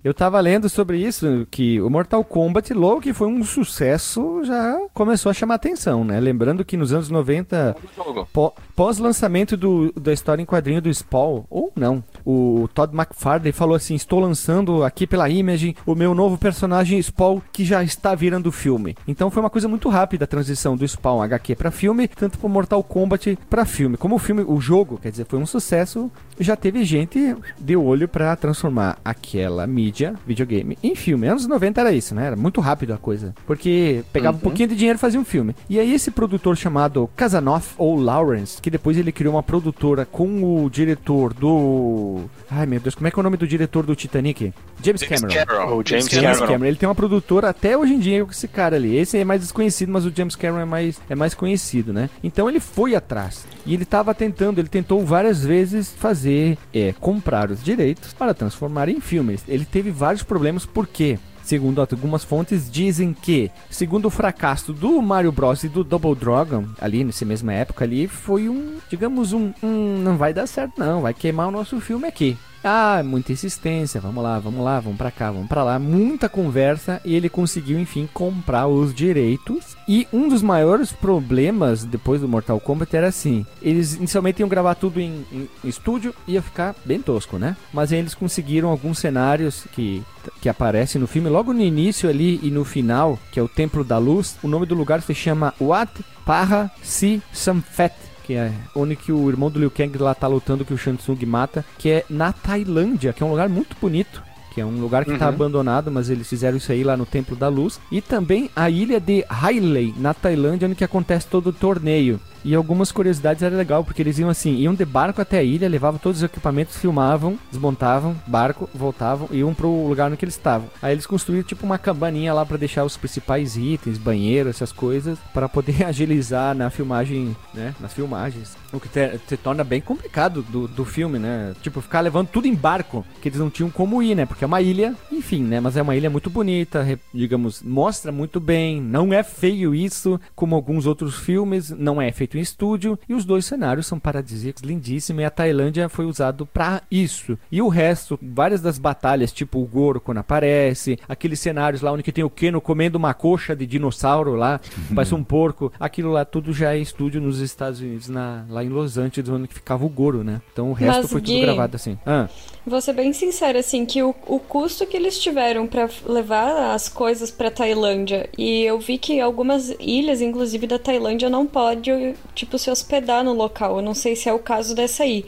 Eu tava lendo sobre isso, que o Mortal Kombat, logo que foi um sucesso, já começou a chamar atenção, né? Lembrando que nos anos 90, Jogo. pó- pós-lançamento do- da história em quadrinho do Spawn, ou não, o Todd McFarlane falou assim, estou lançando aqui pela Image o meu novo personagem Spawn, que já está virando filme. Então foi uma coisa muito rápida a transição do Spawn HQ para filme, tanto pro Mortal Kombat para filme. Como o filme, o jogo, quer dizer, foi um sucesso, já teve gente de olho para transformar aquela mídia, videogame, em filme. Anos 90 era isso, né? Era muito rápido a coisa. Porque pegava um pouquinho de dinheiro e fazia um filme. E aí esse produtor chamado Kazanoff ou Lawrence, que depois ele criou uma produtora com o diretor do... Ai meu Deus, como é que é o nome do diretor do Titanic? James James Cameron. Cameron. O James James Cameron. Cameron. Ele tem uma produtora até hoje em dia com esse cara ali. Esse é mais desconhecido, mas o James Cameron é mais, é mais conhecido, né? Então ele foi atrás. E ele tava tentando, ele tentou várias vezes fazer, é, comprar os direitos para transformar em filmes. Ele teve vários problemas, por quê? Segundo algumas fontes, dizem que, segundo o fracasso do Mario Bros e do Double Dragon, ali nessa mesma época ali, foi um, digamos, um, um não vai dar certo não, vai queimar o nosso filme aqui. Ah, muita insistência, vamos lá, vamos lá, vamos pra cá, vamos pra lá, muita conversa e ele conseguiu enfim comprar os direitos. E um dos maiores problemas depois do Mortal Kombat era assim: eles inicialmente iam gravar tudo em, em, em estúdio, ia ficar bem tosco, né? Mas eles conseguiram alguns cenários que que aparecem no filme logo no início ali e no final, que é o Templo da Luz. O nome do lugar se chama Wat Parra Si Samfet que é onde que o irmão do Liu Kang lá tá lutando que o Shang Tsung mata, que é na Tailândia, que é um lugar muito bonito. Que é um lugar que está Uhum. abandonado, mas eles fizeram isso aí lá no Templo da Luz. E também a ilha de Hailey, na Tailândia, onde que acontece todo o torneio. E algumas curiosidades era legal, porque eles iam assim, iam de barco até a ilha, levavam todos os equipamentos, filmavam, desmontavam, barco, voltavam e iam pro lugar no que eles estavam. Aí eles construíram tipo uma cabaninha lá para deixar os principais itens, banheiro, essas coisas, para poder <laughs> agilizar na filmagem, né, nas filmagens. O que te, te torna bem complicado do, do filme, né? Tipo, ficar levando tudo em barco, que eles não tinham como ir, né? Porque é uma ilha, enfim, né? Mas é uma ilha muito bonita, digamos, mostra muito bem, não é feio isso, como alguns outros filmes, não é feito em estúdio, e os dois cenários são paradisíacos, lindíssimos, e a Tailândia foi usado pra isso. E o resto, várias das batalhas, tipo o Goro quando aparece, aqueles cenários lá onde que tem o Keno comendo uma coxa de dinossauro lá, parece um porco, aquilo lá tudo já é estúdio nos Estados Unidos, na, lá em Los Angeles, onde ficava o Goro, né? Então o resto Mas, foi tudo Gui, gravado assim. Ah, Vou ser bem sincera, assim, que o, o custo que eles tiveram pra f- levar as coisas pra Tailândia, e eu vi que algumas ilhas, inclusive da Tailândia, não pode, tipo, se hospedar no local. Eu não sei se é o caso dessa aí.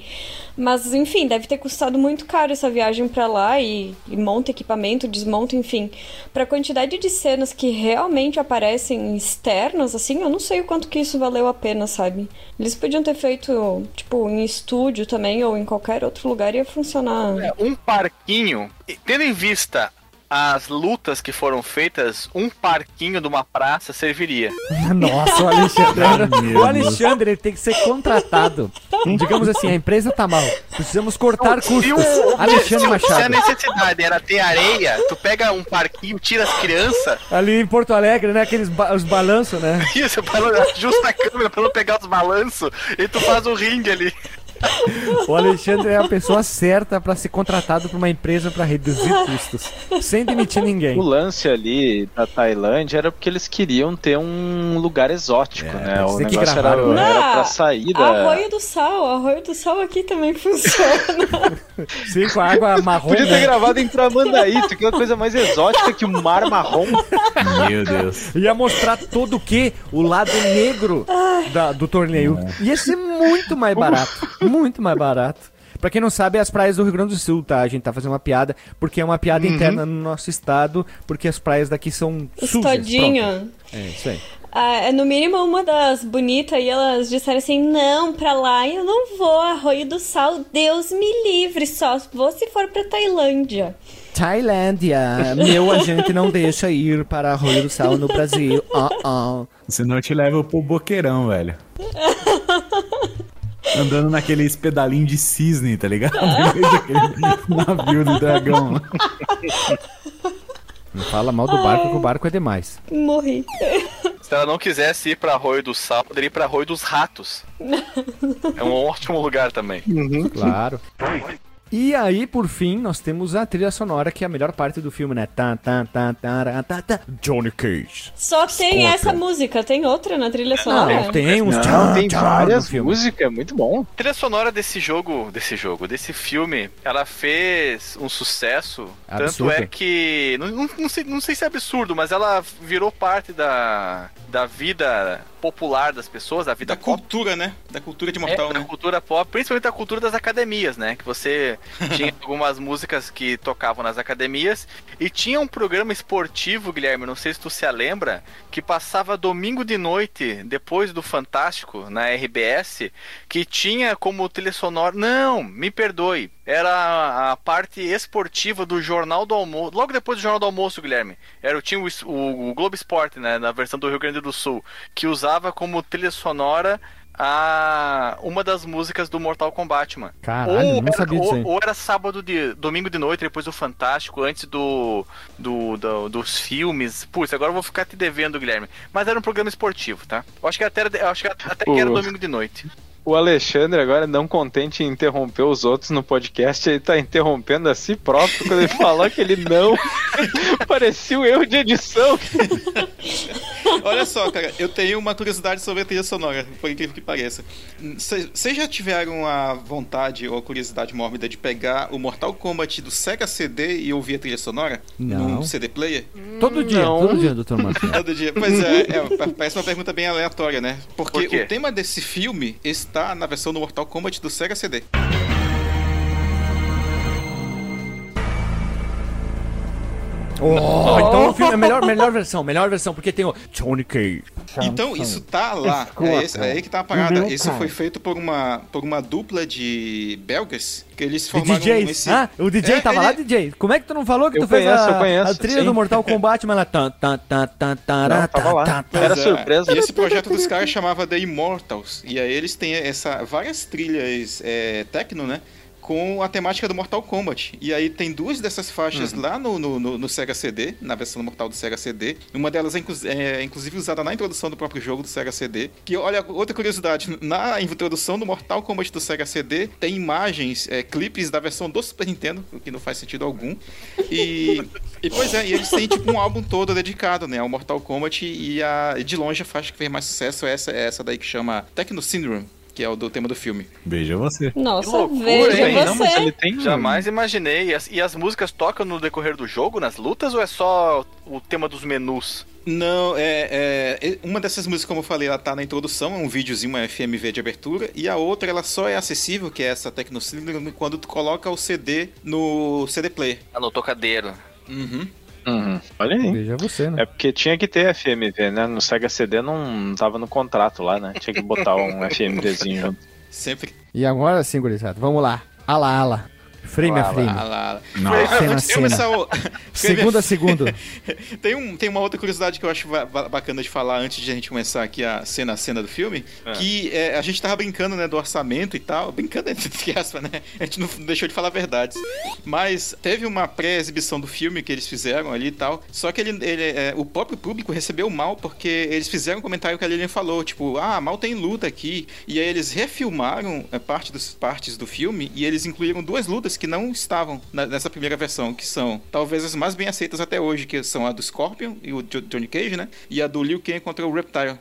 Mas, enfim, deve ter custado muito caro essa viagem pra lá e, e monta equipamento, desmonta, enfim. Pra quantidade de cenas que realmente aparecem externas, assim, eu não sei o quanto que isso valeu a pena, sabe? Eles podiam ter feito, tipo, em estúdio também ou em qualquer outro lugar ia funcionar. É, um parquinho, tendo em vista as lutas que foram feitas, um parquinho de uma praça serviria. <laughs> Nossa, o Alexandre. O Alexandre ele tem que ser contratado. Digamos assim, a empresa tá mal. Precisamos cortar Se, custos. o- Alexandre se- se a Machado. necessidade era ter areia, tu pega um parquinho, tira as crianças, Ali em Porto Alegre, né? Aqueles ba os balanços, né? <laughs> isso, não- ajusta a câmera pra não pegar os balanços, e tu faz o ringue ali. <laughs> O Alexandre é a pessoa certa pra ser contratado por uma empresa pra reduzir custos, sem demitir ninguém. O lance ali da Tailândia era porque eles queriam ter um lugar exótico, É, né? O que negócio gravar, era, né? era pra sair da. Arroio do Sal, Arroio do Sal aqui também <laughs> funciona. Sim, com a água marrom. Podia ter né? gravado em Tramandaí, <laughs> aqui é uma coisa mais exótica que o mar marrom. Meu Deus. Ia mostrar todo o que? O lado negro da- do torneio. Ia ser muito mais barato. Muito mais barato. Pra quem não sabe, é as praias do Rio Grande do Sul, tá? A gente tá fazendo uma piada, porque é uma piada interna no nosso estado, porque as praias daqui são sujas. pronto. Estodinho. É, isso aí. Ah, é no mínimo uma das bonitas e elas disseram assim: não, pra lá eu não vou, Arroio do Sal, Deus me livre, só vou se for pra Tailândia. Tailândia, meu agente não deixa ir para Arroio do Sal no Brasil. <laughs> Ah, ah. Senão eu te levo pro boqueirão, velho. <laughs> Andando naqueles pedalinhos de cisne, tá ligado? <laughs> Navio do dragão. Não fala mal do barco, que o barco é demais. Morri. Se ela não quisesse ir pra Arroio do Sal, poderia ir pra Arroio dos Ratos. É um ótimo lugar também. Claro. E aí, por fim, nós temos a trilha sonora, que é a melhor parte do filme, né? Tan, tan, tan, taran, tan, tan. Johnny Cage. Só tem essa música, tem outra na trilha sonora? Não, tem uns Não, tchan, tem tchan várias músicas, é muito bom. A trilha sonora desse jogo, desse jogo, desse filme, ela fez um sucesso. Absurdo. Tanto é que. Não, não, não sei, não sei se é absurdo, mas ela virou parte da, da vida popular das pessoas, da vida Da pop. cultura, né? Da cultura de É, mortal, da né? cultura pop, principalmente da cultura das academias, né? Que você <laughs> tinha algumas músicas que tocavam nas academias e tinha um programa esportivo, Guilherme, não sei se tu se lembra, que passava domingo de noite, depois do Fantástico, na RBS, que tinha como trilha sonora. Não, me perdoe. Era a parte esportiva do Jornal do Almoço. Logo depois do Jornal do Almoço, Guilherme. Era, tinha o, o, o Globo Esporte, né? Na versão do Rio Grande do Sul. Que usava como trilha sonora a uma das músicas do Mortal Kombat, mano. Caralho, ou, não era, sabia disso ou, ou era sábado de. domingo de noite, depois do Fantástico, antes do. do, do- dos filmes. Putz, agora eu vou ficar te devendo, Guilherme. Mas era um programa esportivo, tá? Eu acho que até, acho que até que era domingo de noite. O Alexandre agora, não contente em interromper os outros no podcast, ele tá interrompendo a si próprio quando ele falou que ele não. <laughs> Parecia um erro de edição. <laughs> Olha só, cara, eu tenho uma curiosidade sobre a trilha sonora, por incrível que pareça. Vocês já tiveram a vontade ou a curiosidade mórbida de pegar o Mortal Kombat do Sega CD e ouvir a trilha sonora? Não. Num CD player? Todo dia, Não. todo dia, doutor Marcos. Todo dia. Pois é, é, pa- parece uma pergunta bem aleatória, né? Porque Por o tema desse filme está na versão do Mortal Kombat do Sega CD. Oh, então o filme é a melhor, melhor <laughs> versão, melhor versão, porque tem o Johnny Cage. Então, isso tá lá. É, esse- é aí que tá a parada. Isso foi feito por uma, por uma dupla de belgas que eles De formaram DJs. esse... Ah, o DJ É, tava ele- lá, DJ. Como é que tu não falou que Eu tu fez conheço, a, eu conheço, a trilha sim. do Mortal Kombat, mas ela... Tan, tan, tan, tan, tan, Não, tava lá. Era surpresa. E esse projeto dos caras chamava The Immortals. E aí eles têm essa, várias trilhas é, techno, né? Com a temática do Mortal Kombat. E aí tem duas dessas faixas lá no, no, no- no Sega CD, na versão Mortal do Sega CD. Uma delas é, inclu- é, inclusive usada na introdução do próprio jogo do Sega CD. Que, olha, outra curiosidade, na introdução do Mortal Kombat do Sega CD, tem imagens, é, clipes da versão do Super Nintendo, o que não faz sentido algum. E, e pois é, e eles têm tipo um álbum todo dedicado, né, ao Mortal Kombat e a de longe a faixa que fez mais sucesso é essa, é essa daí que chama Techno Syndrome, que é o do tema do filme. Veja você. Nossa, Que loucura, veja hein? você. Não, mas ele tem. Jamais imaginei. E as, e as músicas tocam no decorrer do jogo, nas lutas, ou é só o tema dos menus? Não, é, é- Uma dessas músicas, como eu falei, ela tá na introdução, é um videozinho, uma FMV de abertura. E a outra, ela só é acessível, que é essa Techno Syndrome, quando tu coloca o CD no CD Player. Ah, no tocadeiro. Uhum. Uhum. Olha aí. Veja você, né? É porque tinha que ter FMV, né? No Sega CD não, tava no contrato lá, né? Tinha que botar um <laughs> FMVzinho junto. Sempre. E agora sim, gurizada, vamos lá. Ala, ala. Frame a Ala, frame. Ah, lá, lá. Não. Cena a cena. o- Segundo a segundo. <laughs> tem, um, tem uma outra curiosidade que eu acho ba- ba- bacana de falar antes de a gente começar aqui a cena a cena do filme, É. que é, a gente tava brincando, né, do orçamento e tal, brincando <laughs> entre aspas, né, a gente não deixou de falar verdades, mas teve uma pré-exibição do filme que eles fizeram ali e tal, só que ele, ele, é, o próprio público recebeu mal porque eles fizeram um comentário que a Lilian falou, tipo, ah, mal tem luta aqui, e aí eles refilmaram é, parte dos partes do filme e eles incluíram duas lutas que não estavam na- nessa primeira versão, que são talvez as mais bem aceitas até hoje, que são a do Scorpion e o Jo- Johnny Cage, né? E a do Liu Kang contra o Reptile.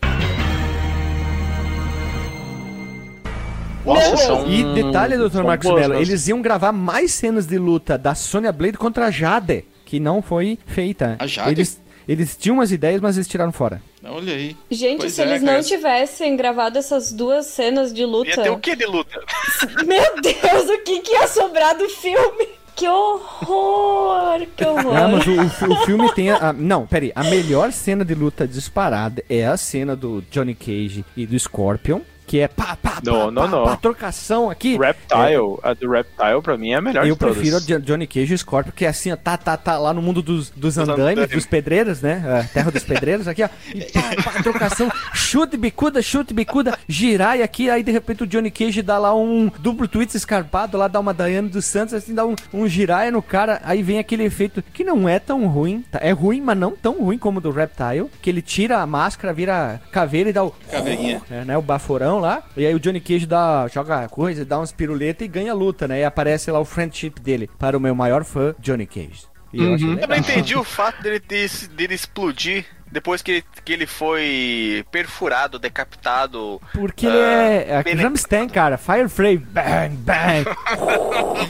Nossa, são. E detalhe, Dr. Marcos boas, Mello, eles iam gravar mais cenas de luta da Sonya Blade contra a Jade, que não foi feita. A Jade? Eles, eles tinham umas ideias, mas eles tiraram fora. Olha aí. Gente, Pois se é, eles cara. não tivessem gravado essas duas cenas de Ia luta. ter o que de luta? <laughs> Meu Deus, o que, que ia sobrar do filme? Que horror! Que horror! Ah, mas o, o o filme tem a, a- Não, peraí. A melhor cena de luta disparada é a cena do Johnny Cage e do Scorpion, que é pá, pá, pá, Não, não, pá, não. pá, trocação aqui. Reptile, a do Reptile pra mim é a melhor Eu prefiro a Jo- Johnny Cage e o Scorpion, que é assim, ó, tá, tá, tá, lá no mundo dos, dos andaimes, dos pedreiros, né? É, terra dos pedreiros, aqui, ó. E pá, pá, trocação, chute, bicuda, chute, bicuda, girar, e aqui, aí de repente o Johnny Cage dá lá um duplo twist escarpado, lá dá uma Daiane dos Santos, assim, dá um, um giraia no cara, aí vem aquele efeito que não é tão ruim, tá? É ruim, mas não tão ruim como o do Reptile, que ele tira a máscara, vira caveira e dá o... Caveirinha. É, né, o baforão lá. E aí o Johnny Cage dá, joga coisa, dá uns piruletas e ganha a luta, né? E aparece lá o friendship dele para o meu maior fã, Johnny Cage. E eu achei Eu não entendi o fato dele, ter- dele explodir depois que ele, que ele foi perfurado, decapitado. Porque ele Ah, é, é. Ramstein, cara. Fire Frame, bang, bang. <laughs>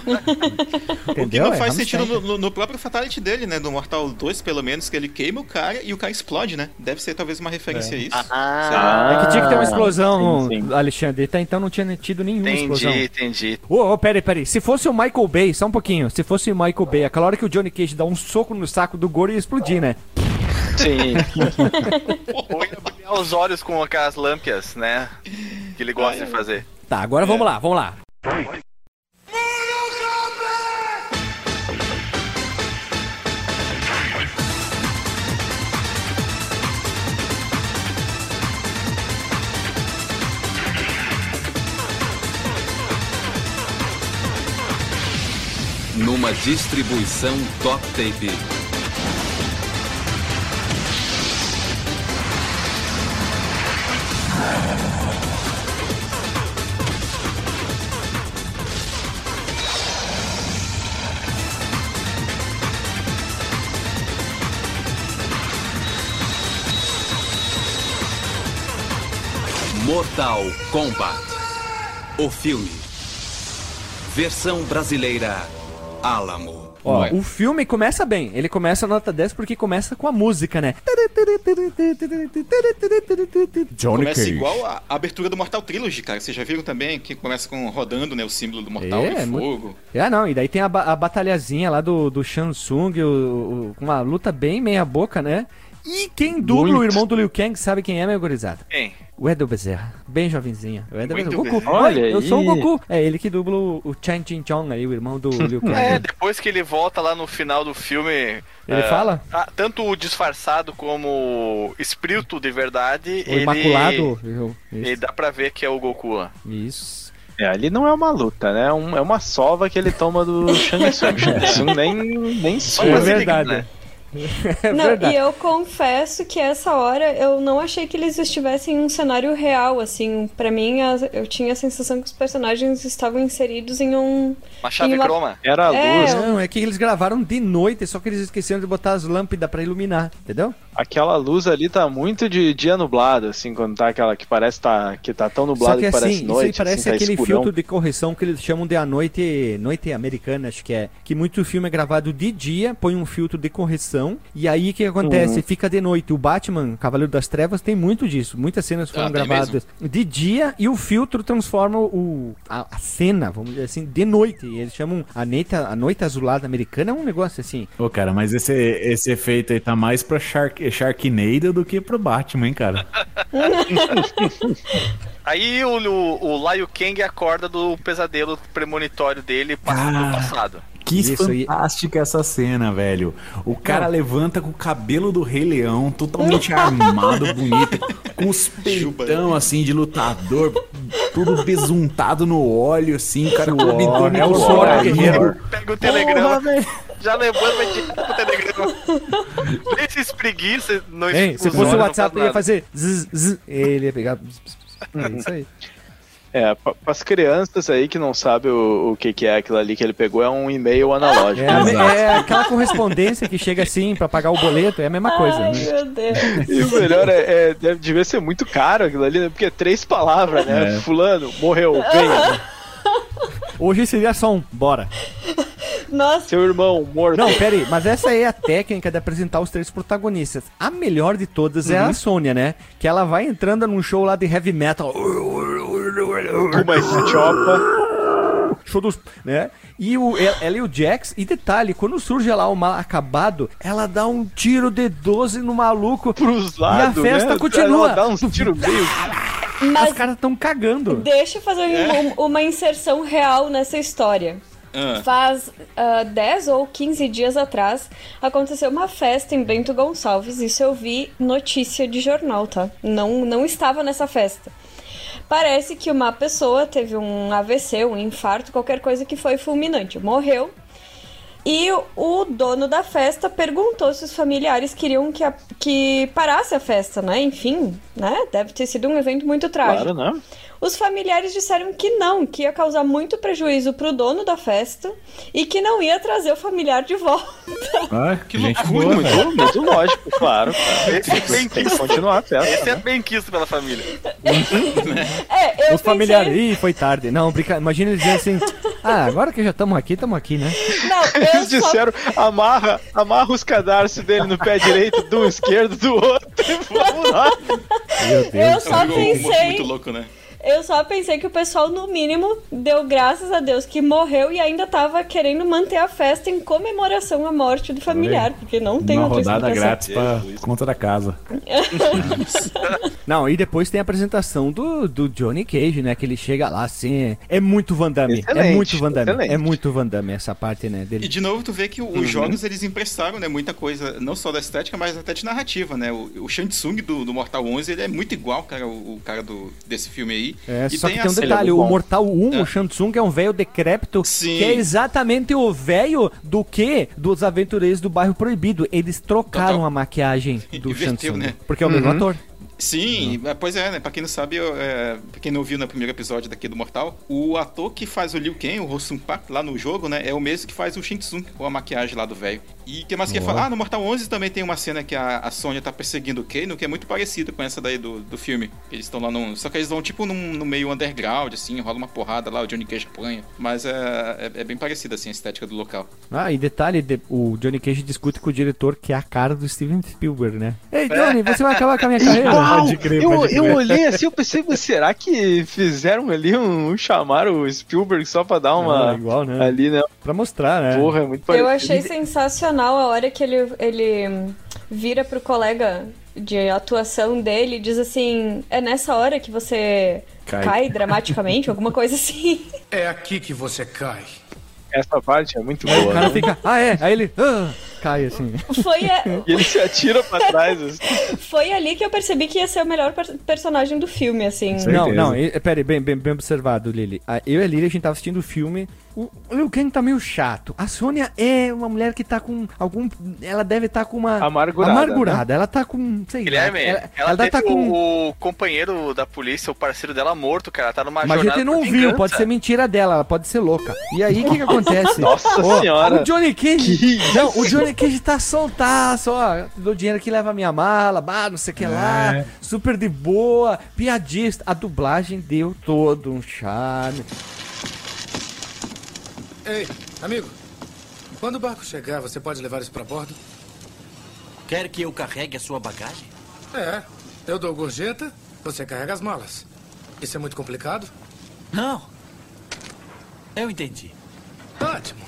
O que Entendeu? não É faz sentido no, no- no próprio Fatality dele, né? Do Mortal 2, pelo menos, que ele queima o cara e o cara explode, né? Deve ser talvez uma referência a isso. Ah, É que tinha que ter uma explosão, sim, sim. Alexandre. Até então não tinha tido nenhuma explosão. entendi, entendi. Ô, ô, peraí, peraí. Se fosse o Michael Bay, só um pouquinho. Se fosse o Michael Bay, aquela hora que o Johnny Cage dá um soco no saco do Goro ia explodir, né? Sim. <laughs> Ou ia brilhar os olhos com aquelas lâmpadas, né? Que ele gosta de fazer. Tá, agora é. vamos lá, vamos lá. Numa distribuição top tape. Mortal Kombat. O filme. Versão brasileira Alamo. Ó, Vai. o filme começa bem. Ele começa nota 10 porque começa com a música, né? Johnny Começa Cage. igual a abertura do Mortal Trilogy, cara. Vocês já viram também que começa com rodando, né? O símbolo do Mortal É, fogo. Ah, não, e daí tem a, ba- a batalhazinha lá do, do Shansung, o, o- uma luta bem meia boca, né? E quem dubla o Muito. irmão do Liu Kang sabe quem é, meu gurizada? Quem? O Edel Bezerra, bem jovenzinho. O Edel Bezerra. Goku. Olha Oi, eu sou o aí. Goku. É ele que dubla o, Chan Chin Chong aí, o irmão do Liu Kang. É, depois que ele volta lá no final do filme. Ele é, fala? ah, tanto o disfarçado como o espírito de verdade. O ele, Imaculado. Eu- Ele Isso. dá pra ver que é o Goku lá. Isso. É, ali não é uma luta, né? É é uma sova que ele toma do <laughs> Shang Tsung. Shang Tsung nem, nem Só É verdade. né? <laughs> É não, verdade. e eu confesso que essa hora eu não achei que eles estivessem em um cenário real, assim. Pra mim, eu tinha a sensação que os personagens estavam inseridos em um. Uma chave Em uma- croma. Era a É, luz, Não, é que eles gravaram de noite, só que eles esqueceram de botar as lâmpadas pra iluminar, entendeu? aquela luz ali tá muito de dia nublado, assim, quando tá aquela que parece tá, que tá tão Só nublado que que, parece assim, noite. isso aí parece assim, tá aquele escurão. filtro de correção que eles chamam de a noite, noite americana, acho que é. Que muito filme é gravado de dia, põe um filtro de correção, e aí o que acontece? Uhum. Fica de noite. O Batman, Cavaleiro das Trevas, tem muito disso. Muitas cenas foram Ah, gravadas de dia e o filtro transforma o, a, a cena, vamos dizer assim, de noite. E eles chamam a noite, a noite azulada americana, é um negócio assim. Ô, cara, mas esse, esse efeito aí tá mais pra Shark, Sharknado do que pro Batman, hein, cara? <laughs> Aí o, o, o Liu Kang acorda do pesadelo premonitório dele passado Ah. no passado. Que Isso aí. fantástica essa cena, velho. O cara levanta com o cabelo do Rei Leão, totalmente armado, <laughs> bonito, com os peitão assim de lutador, tudo besuntado no óleo, assim, o cara Suor, comentando é o com suor guerreiro. Pega o telegrama, Porra, velho. já levanta vai direto pro telegrama. Nem se espreguiça. Não se fosse o não WhatsApp, ele ia fazer zzz, zzz, ele ia pegar. zzz. É isso aí. <laughs> É, para as crianças aí que não sabem o, o que, que é aquilo ali que ele pegou, é um e-mail analógico. É, Exato. é aquela correspondência que chega assim pra pagar o boleto, é a mesma coisa. Ai, né? meu Deus. E o melhor é, é deve, devia ser muito caro aquilo ali, né? porque é três palavras, né? É. Fulano, morreu, venha. <laughs> Hoje seria só um, bora. <laughs> Nossa, Seu irmão, morto. Não, pera aí, mas essa aí é a técnica de apresentar os três protagonistas. A melhor de todas é a Sônia, né? Que ela vai entrando num show lá de heavy metal. uma chopa. Show dos. né? E o, ela e o Jax, e detalhe, quando surge lá o mal acabado, ela dá um tiro de 12 no maluco. Pros lados, festa né? continua. Ela Dá uns tiros meio. <laughs> Os mas caras tão cagando. deixa eu fazer um- uma inserção real nessa história. Ah, Faz ah, 10 ou 15 dias atrás aconteceu uma festa em Bento Gonçalves. Isso eu vi notícia de jornal, tá? Não, não estava nessa festa. Parece que uma pessoa teve um AVC, um infarto, qualquer coisa que foi fulminante. Morreu. E o- dono da festa perguntou se os familiares queriam que, a- que parasse a festa, né? Enfim, né? Deve ter sido um evento muito trágico. Claro, né? Os familiares disseram que não, que ia causar muito prejuízo pro dono da festa e que não ia trazer o familiar de volta. <laughs> Ah, que gente loucura, boa, velho. Muito, muito lógico, claro. Esse é bem Tem que continuar a festa. Esse é né? bem quisto pela família. <laughs> É, eu Os familiares. pensei... Ih, foi tarde. Não, brinca... imagina eles dizendo assim: Ah, agora que já estamos aqui, estamos aqui, né? Não, <laughs> eu Eles só... disseram, amarra, amarra os cadarços dele no pé direito, do esquerdo, do outro, e vamos lá. Meu Eu é só pensei... muito louco, né? Eu só pensei que o pessoal, no mínimo, deu graças a Deus que morreu e ainda tava querendo manter a festa em comemoração à morte do familiar, porque não tem Uma outra rodada explicação. grátis pra conta da casa. <laughs> Não, e depois tem a apresentação do, do Johnny Cage, né? Que ele chega lá assim. É muito Van Damme. é muito Van Damme. excelente. É muito Van Damme essa parte, né? E Dele. de novo, tu vê que os jogos eles emprestaram, né, muita coisa, não só da estética, mas até de narrativa, né? O, o Shang Tsung do, do Mortal 11, ele é muito igual, cara, o, o cara do, desse filme aí. É, E só que tem um detalhe, o. Mortal 1, É. o Shang Tsung é um velho decrépito, Sim. que é exatamente o velho do que? Dos aventureiros do bairro proibido. Eles trocaram Total. a maquiagem <laughs> do Tsung. né? Porque é o mesmo ator. Sim, é, pois é, né? Pra quem não sabe, eu, é, pra quem não viu no primeiro episódio daqui do Mortal, o ator que faz o Liu Kang, o Rossum Park, lá no jogo, né? É o mesmo que faz o Shang Tsung, com a maquiagem lá do velho. E o que mais que falar? Ah, no Mortal 11 também tem uma cena que a, a Sonya tá perseguindo o Kano, que é muito parecida com essa daí do, do filme. Eles estão lá num... Só que eles vão tipo num, no meio underground, assim, rola uma porrada lá, o Johnny Cage apanha. Mas é, é, é bem parecida, assim, a estética do local. Ah, e detalhe, de- o Johnny Cage discute com o diretor, que é a cara do Steven Spielberg, né? Ei, Johnny, você vai acabar com a minha carreira? Uau, <laughs> Pode crer, eu, pode eu crer. olhei assim, eu pensei, mas será que fizeram ali um, chamaram o Spielberg só pra dar uma Ah, igual, né? ali, né? Pra mostrar, né? Porra, é muito Eu parecido. achei sensacional a hora que ele, ele vira pro colega de atuação dele e diz assim: É nessa hora que você Cai. cai, dramaticamente, alguma coisa assim. <laughs> É aqui que você cai. Essa parte é muito Aí o boa. cara né? fica, ah é, aí ele ah, cai assim. Foi, a- <laughs> E ele se atira pra trás. assim. <laughs> foi ali que eu percebi que ia ser o melhor per- personagem do filme, assim. Não, não, e- pera aí, bem, bem, bem observado, Lili. Ah, Eu e a Lili, a gente tava assistindo o filme. O o Liu Kang tá meio chato. A Sônia é uma mulher que tá com algum. Ela deve estar com uma. Amargurada, Amargurada. Ela tá com. Sei lá. Guilherme, ela, ela, ela deve teve tá com. o, companheiro da polícia, o parceiro dela morto, cara. Ela tá numa Mas a jornada gente não viu, pode ser mentira dela, ela pode ser louca. E aí, o que que <laughs> acontece? Nossa Ó, senhora. O Johnny Cage. Que Não, o Johnny Cage tá soltaço, ó. Do dinheiro que leva a minha mala, bah, não sei o que lá. É. Super de boa, piadista. A dublagem deu todo um charme. Ei, amigo. Quando o barco chegar, você pode levar isso pra bordo? Quer que eu carregue a sua bagagem? É. Eu dou gorjeta, você carrega as malas. Isso é muito complicado? Não. Eu entendi. Ótimo.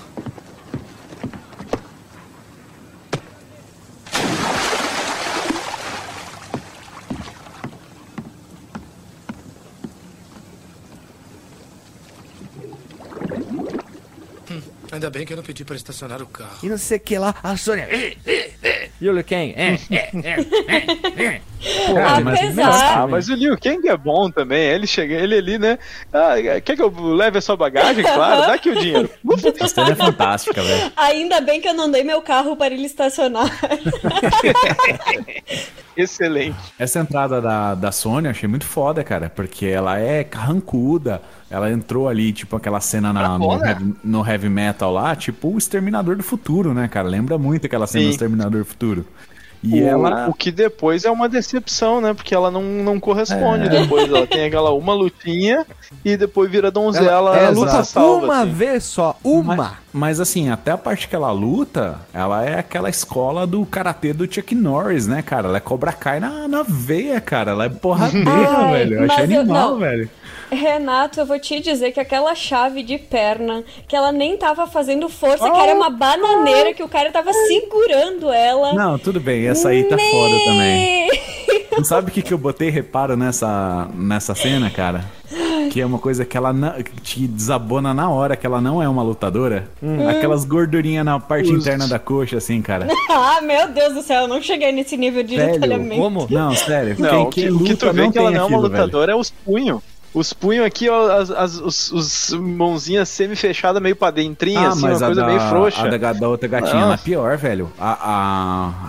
Ainda bem que eu não pedi para estacionar o carro. E não sei o que lá, a Sônia. E o Liu Kang. É, é, é, é, mas- Ah, mas o Liu Kang é bom também. Ele chega, ele ali, né? Ah, quer que eu leve a sua bagagem? <laughs> Claro, dá aqui o dinheiro. A cena é fantástica, velho. Ainda bem que eu não dei meu carro para ele estacionar. <laughs> Excelente. Essa entrada da, da Sony eu achei muito foda, cara, porque ela é carrancuda. Ela entrou ali, tipo, aquela cena na, no, heavy, no heavy metal lá, tipo o Exterminador do Futuro, né, cara? Lembra muito aquela cena Sim. do Exterminador do Futuro. E o, ela. o que depois é uma decepção, né? Porque ela não, não corresponde É. depois. Ela tem aquela uma lutinha e depois vira donzela. Ela, ela luta salva, uma assim. vez só, uma. Mas, mas assim, até a parte que ela luta, ela é aquela escola do karatê do Chuck Norris, né, cara? Ela é Cobra Kai na, na veia, cara. Ela é porradeira, <laughs> Ai, velho. Eu achei eu- animal, não. velho. Renato, eu vou te dizer que aquela chave de perna, que ela nem tava fazendo força, que era uma bananeira, que o cara tava segurando ela. Não, tudo bem, essa aí tá foda também. Não sabe o que, que eu botei reparo nessa, nessa cena, cara? Que é uma coisa que ela que te desabona na hora, que ela não é uma lutadora. Aquelas gordurinhas na parte Os- interna da coxa, assim, cara. <laughs> ah, meu Deus do céu, eu não cheguei nesse nível de Velho, detalhamento. Como? Não, sério. Não, quem, o que, quem o que tu luta vê não que ela não é uma aquilo, velho. lutadora é os punhos. Os punhos aqui, ó, as, as- os, os mãozinhas semi-fechadas, meio pra dentrinha, Ah, assim, uma mas a coisa da, meio frouxa. a da, da outra gatinha é pior, velho. A,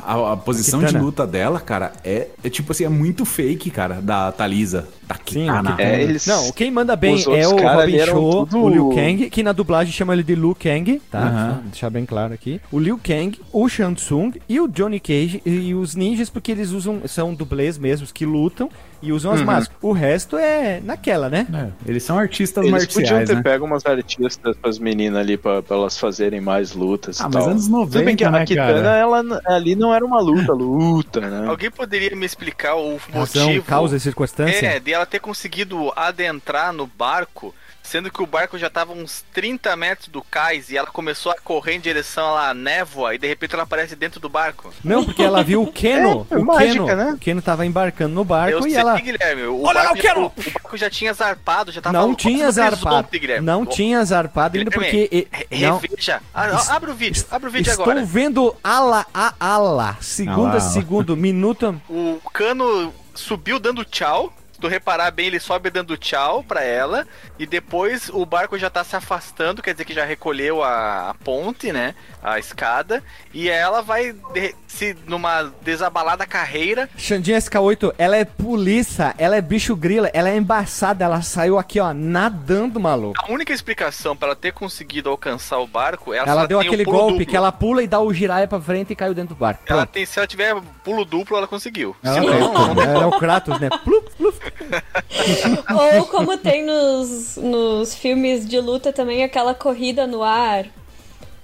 a, a, a posição de luta dela, cara, é, é tipo assim, é muito fake, cara, da Thalisa. Da Sim, Kitana. É, eles- Não, quem manda bem é o Robin Show, tudo- o Liu Kang, que na dublagem chama ele de Liu Kang, tá? Só deixar bem claro aqui. O Liu Kang, o Shang Tsung e o Johnny Cage e os ninjas, porque eles usam, são dublês mesmos que lutam e usam as Uhum. máscaras. O resto é naquela, né? É, eles são artistas Eles podiam marciais, ter né? pego umas artistas pras meninas ali pra, pra elas fazerem mais lutas Ah, e mas tal. anos Tudo bem que 90, a né, Kitana, cara? ela ali não era uma luta, <laughs> luta, né? Alguém poderia me explicar o Razão, motivo? causa e circunstância. É, de ela ter conseguido adentrar no barco, sendo que o barco já tava uns 30 metros do cais e ela começou a correr em direção à névoa e de repente ela aparece dentro do barco. Não, porque ela viu o <laughs> Keno. É, o mágica, Keno, né? o Keno tava embarcando no barco Eu e sei, ela Guilherme. O, Olha lá, barco o já, Keno! o, o barco já tinha zarpado, já tava não tinha zarpado. Não Ó, tinha zarpado ainda Guilherme, porque não, Reveja. Ah, abre o vídeo, abre o vídeo Estou agora. vendo ala a ala, segundo Ala, a ala. segundo, minuto. O cano subiu dando tchau. Tu reparar bem, ele sobe dando tchau pra ela. E depois o barco já tá se afastando, quer dizer que já recolheu a, a ponte, né? A escada. E ela vai de- se numa desabalada carreira. Xandinha SK8, ela é polícia, ela é bicho grila, ela é embaçada, ela saiu aqui, ó, nadando, maluco. A única explicação pra ela ter conseguido alcançar o barco é ela, Ela deu aquele golpe duplo. que ela pula e dá o giraia pra frente e caiu dentro do barco. Ela tem, se ela tiver pulo duplo, ela conseguiu. Ela, Se não, ela é o Kratos, né? Plup, plup. <laughs> Ou como tem nos, nos filmes de luta também, aquela corrida no ar.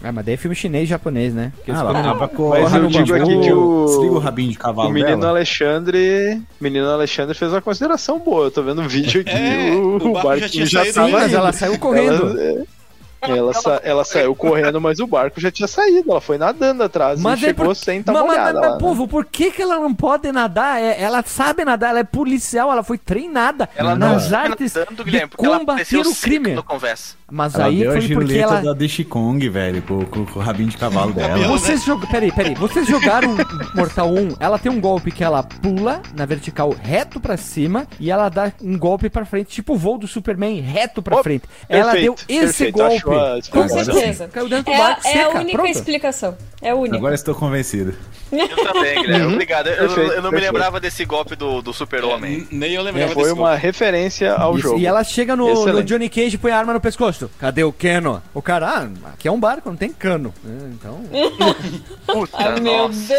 Ah, mas daí é filme chinês e japonês, né? Porque Ah, tava com Mas eu digo aqui que o- Desliga o rabinho de O cavalo menino dela. Alexandre. O menino Alexandre fez uma consideração boa. Eu tô vendo um vídeo aqui. É, o, o barco já tinha saído tava Sim, mas ela saiu correndo. Ela, é, ela, sa- ela saiu correndo, mas o barco já tinha saído. Ela foi nadando atrás Mas e é chegou por... sem estar mas, mas, molhada. mas, lá, né? povo, por que, que ela não pode nadar? É- ela sabe nadar, ela é policial, ela foi treinada Ela não nas tá artes nadando, de combater o crime. Mas Ela aí deu a foi porque ela... da Dixie Kong, velho, com, com- com o rabinho de cavalo dela. Vocês jogaram. Peraí, peraí. Vocês jogaram Mortal 1. Ela tem um golpe que ela pula na vertical reto pra cima e ela dá um golpe pra frente, tipo o voo do Superman reto pra Oh, frente. ela deu perfeito, esse perfeito, golpe. A Com certeza. Caiu dentro do É, barco a- é seca. a única Pronto. explicação. É a única. Agora estou convencido. Eu também, Guilherme. Obrigado. Eu- Perfeito, eu não me perfeito. lembrava desse golpe do, do super-homem. Nem eu lembrava Foi desse uma referência ao Isso, jogo. E ela chega no, no. Johnny Cage e põe a arma no pescoço. Cadê o Keno? O cara, ah, aqui é um barco, não tem cano. É, Então. <laughs> Puta, Ai, meu. Deus!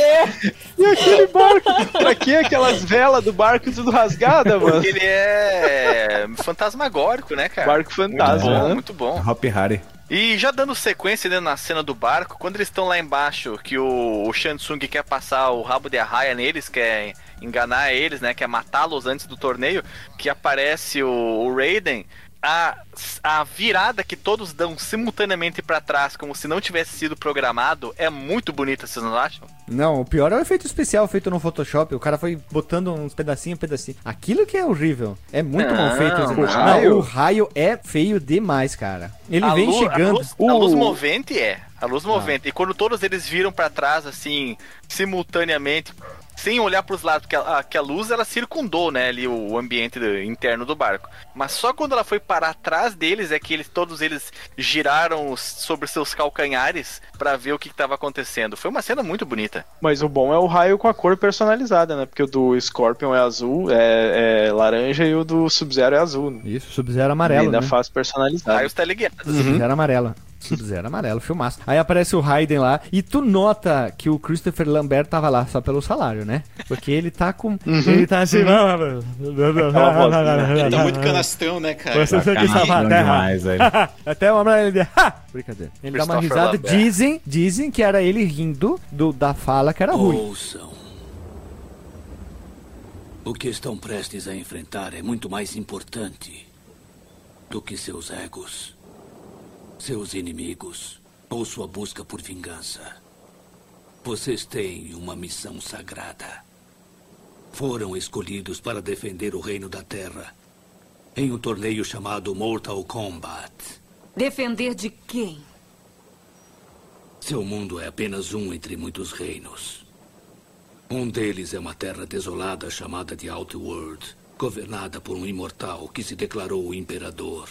E aquele barco? Pra que aquelas velas do barco tudo rasgada, mano? Porque ele é fantasmagórico, né, cara? Barco fantasma, Muito bom, né? muito bom. Hop Harry. E já dando sequência né, na cena do barco, quando eles estão lá embaixo, que o, o Shansung quer passar o rabo de arraia neles, quer enganar eles, né? Quer matá-los antes do torneio, que aparece o, o Raiden. A, a virada que todos dão simultaneamente pra trás, como se não tivesse sido programado, é muito bonita, vocês não acham? Não, o pior é o efeito especial feito no Photoshop. O cara foi botando uns pedacinhos, pedacinho. Aquilo que é horrível. É muito Não, mal feito. o Não, raio? o raio é feio demais, cara. Ele a vem chegando. A luz, a luz O- movente é. A luz movente. E quando todos eles viram pra trás, assim, simultaneamente, sem olhar pros lados, porque a, que a luz ela circundou, né, ali o ambiente do- interno do barco. Mas só quando ela foi parar atrás deles é que eles, todos eles giraram os- sobre seus calcanhares pra ver o que estava acontecendo. Foi uma cena muito bonita. Mas o bom é o raio com a cor personalizada, né? Porque o do Scorpion é azul, é, é laranja e o do Sub-Zero é azul. Isso, Sub-Zero E amarelo. ainda né? faz personalizado. Aí os teleguiados. Sub-Zero amarelo. Sub-Zero amarelo, filmaço. Aí aparece o Raiden lá e tu nota que o Christopher Lambert tava lá só pelo salário, né? Porque ele tá com. Ele tá assim. Ele tá muito canastrão, né, cara? Você que salvar a terra. <laughs> Até uma hora ele! Brincadeira. Ele dá uma risada. Dizem, dizem que era ele rindo do, da fala que era ruim. Ouçam. O que estão prestes a enfrentar é muito mais importante do que seus egos, seus inimigos ou sua busca por vingança. Vocês têm uma missão sagrada. Foram escolhidos para defender o reino da Terra em um torneio chamado Mortal Kombat. Defender de quem? Seu mundo é apenas um entre muitos reinos. Um deles é uma terra desolada chamada de Outworld, governada por um imortal que se declarou o imperador.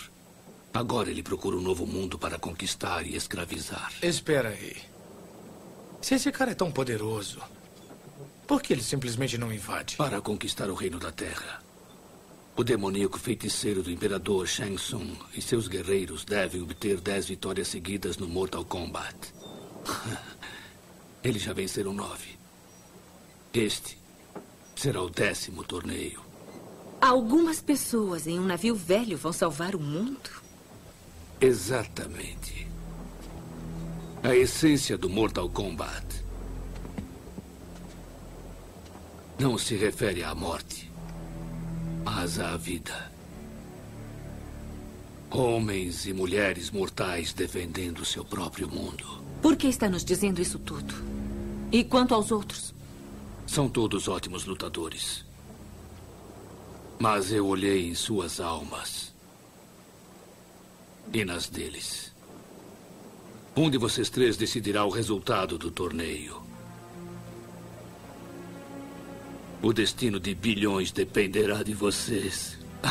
Agora ele procura um novo mundo para conquistar e escravizar. Espera aí. Se esse cara é tão poderoso, por que ele simplesmente não invade? Para conquistar o reino da terra. O demoníaco feiticeiro do imperador Shang Tsung e seus guerreiros devem obter dez vitórias seguidas no Mortal Kombat. <laughs> Eles já venceram nove. Este será o décimo torneio. Algumas pessoas em um navio velho vão salvar o mundo? Exatamente. A essência do Mortal Kombat não se refere à morte, mas à vida. Homens e mulheres mortais defendendo seu próprio mundo. Por que está nos dizendo isso tudo? E quanto aos outros? São todos ótimos lutadores. Mas eu olhei em suas almas e nas deles. Um de vocês três decidirá o resultado do torneio. O destino de bilhões dependerá de vocês. <laughs>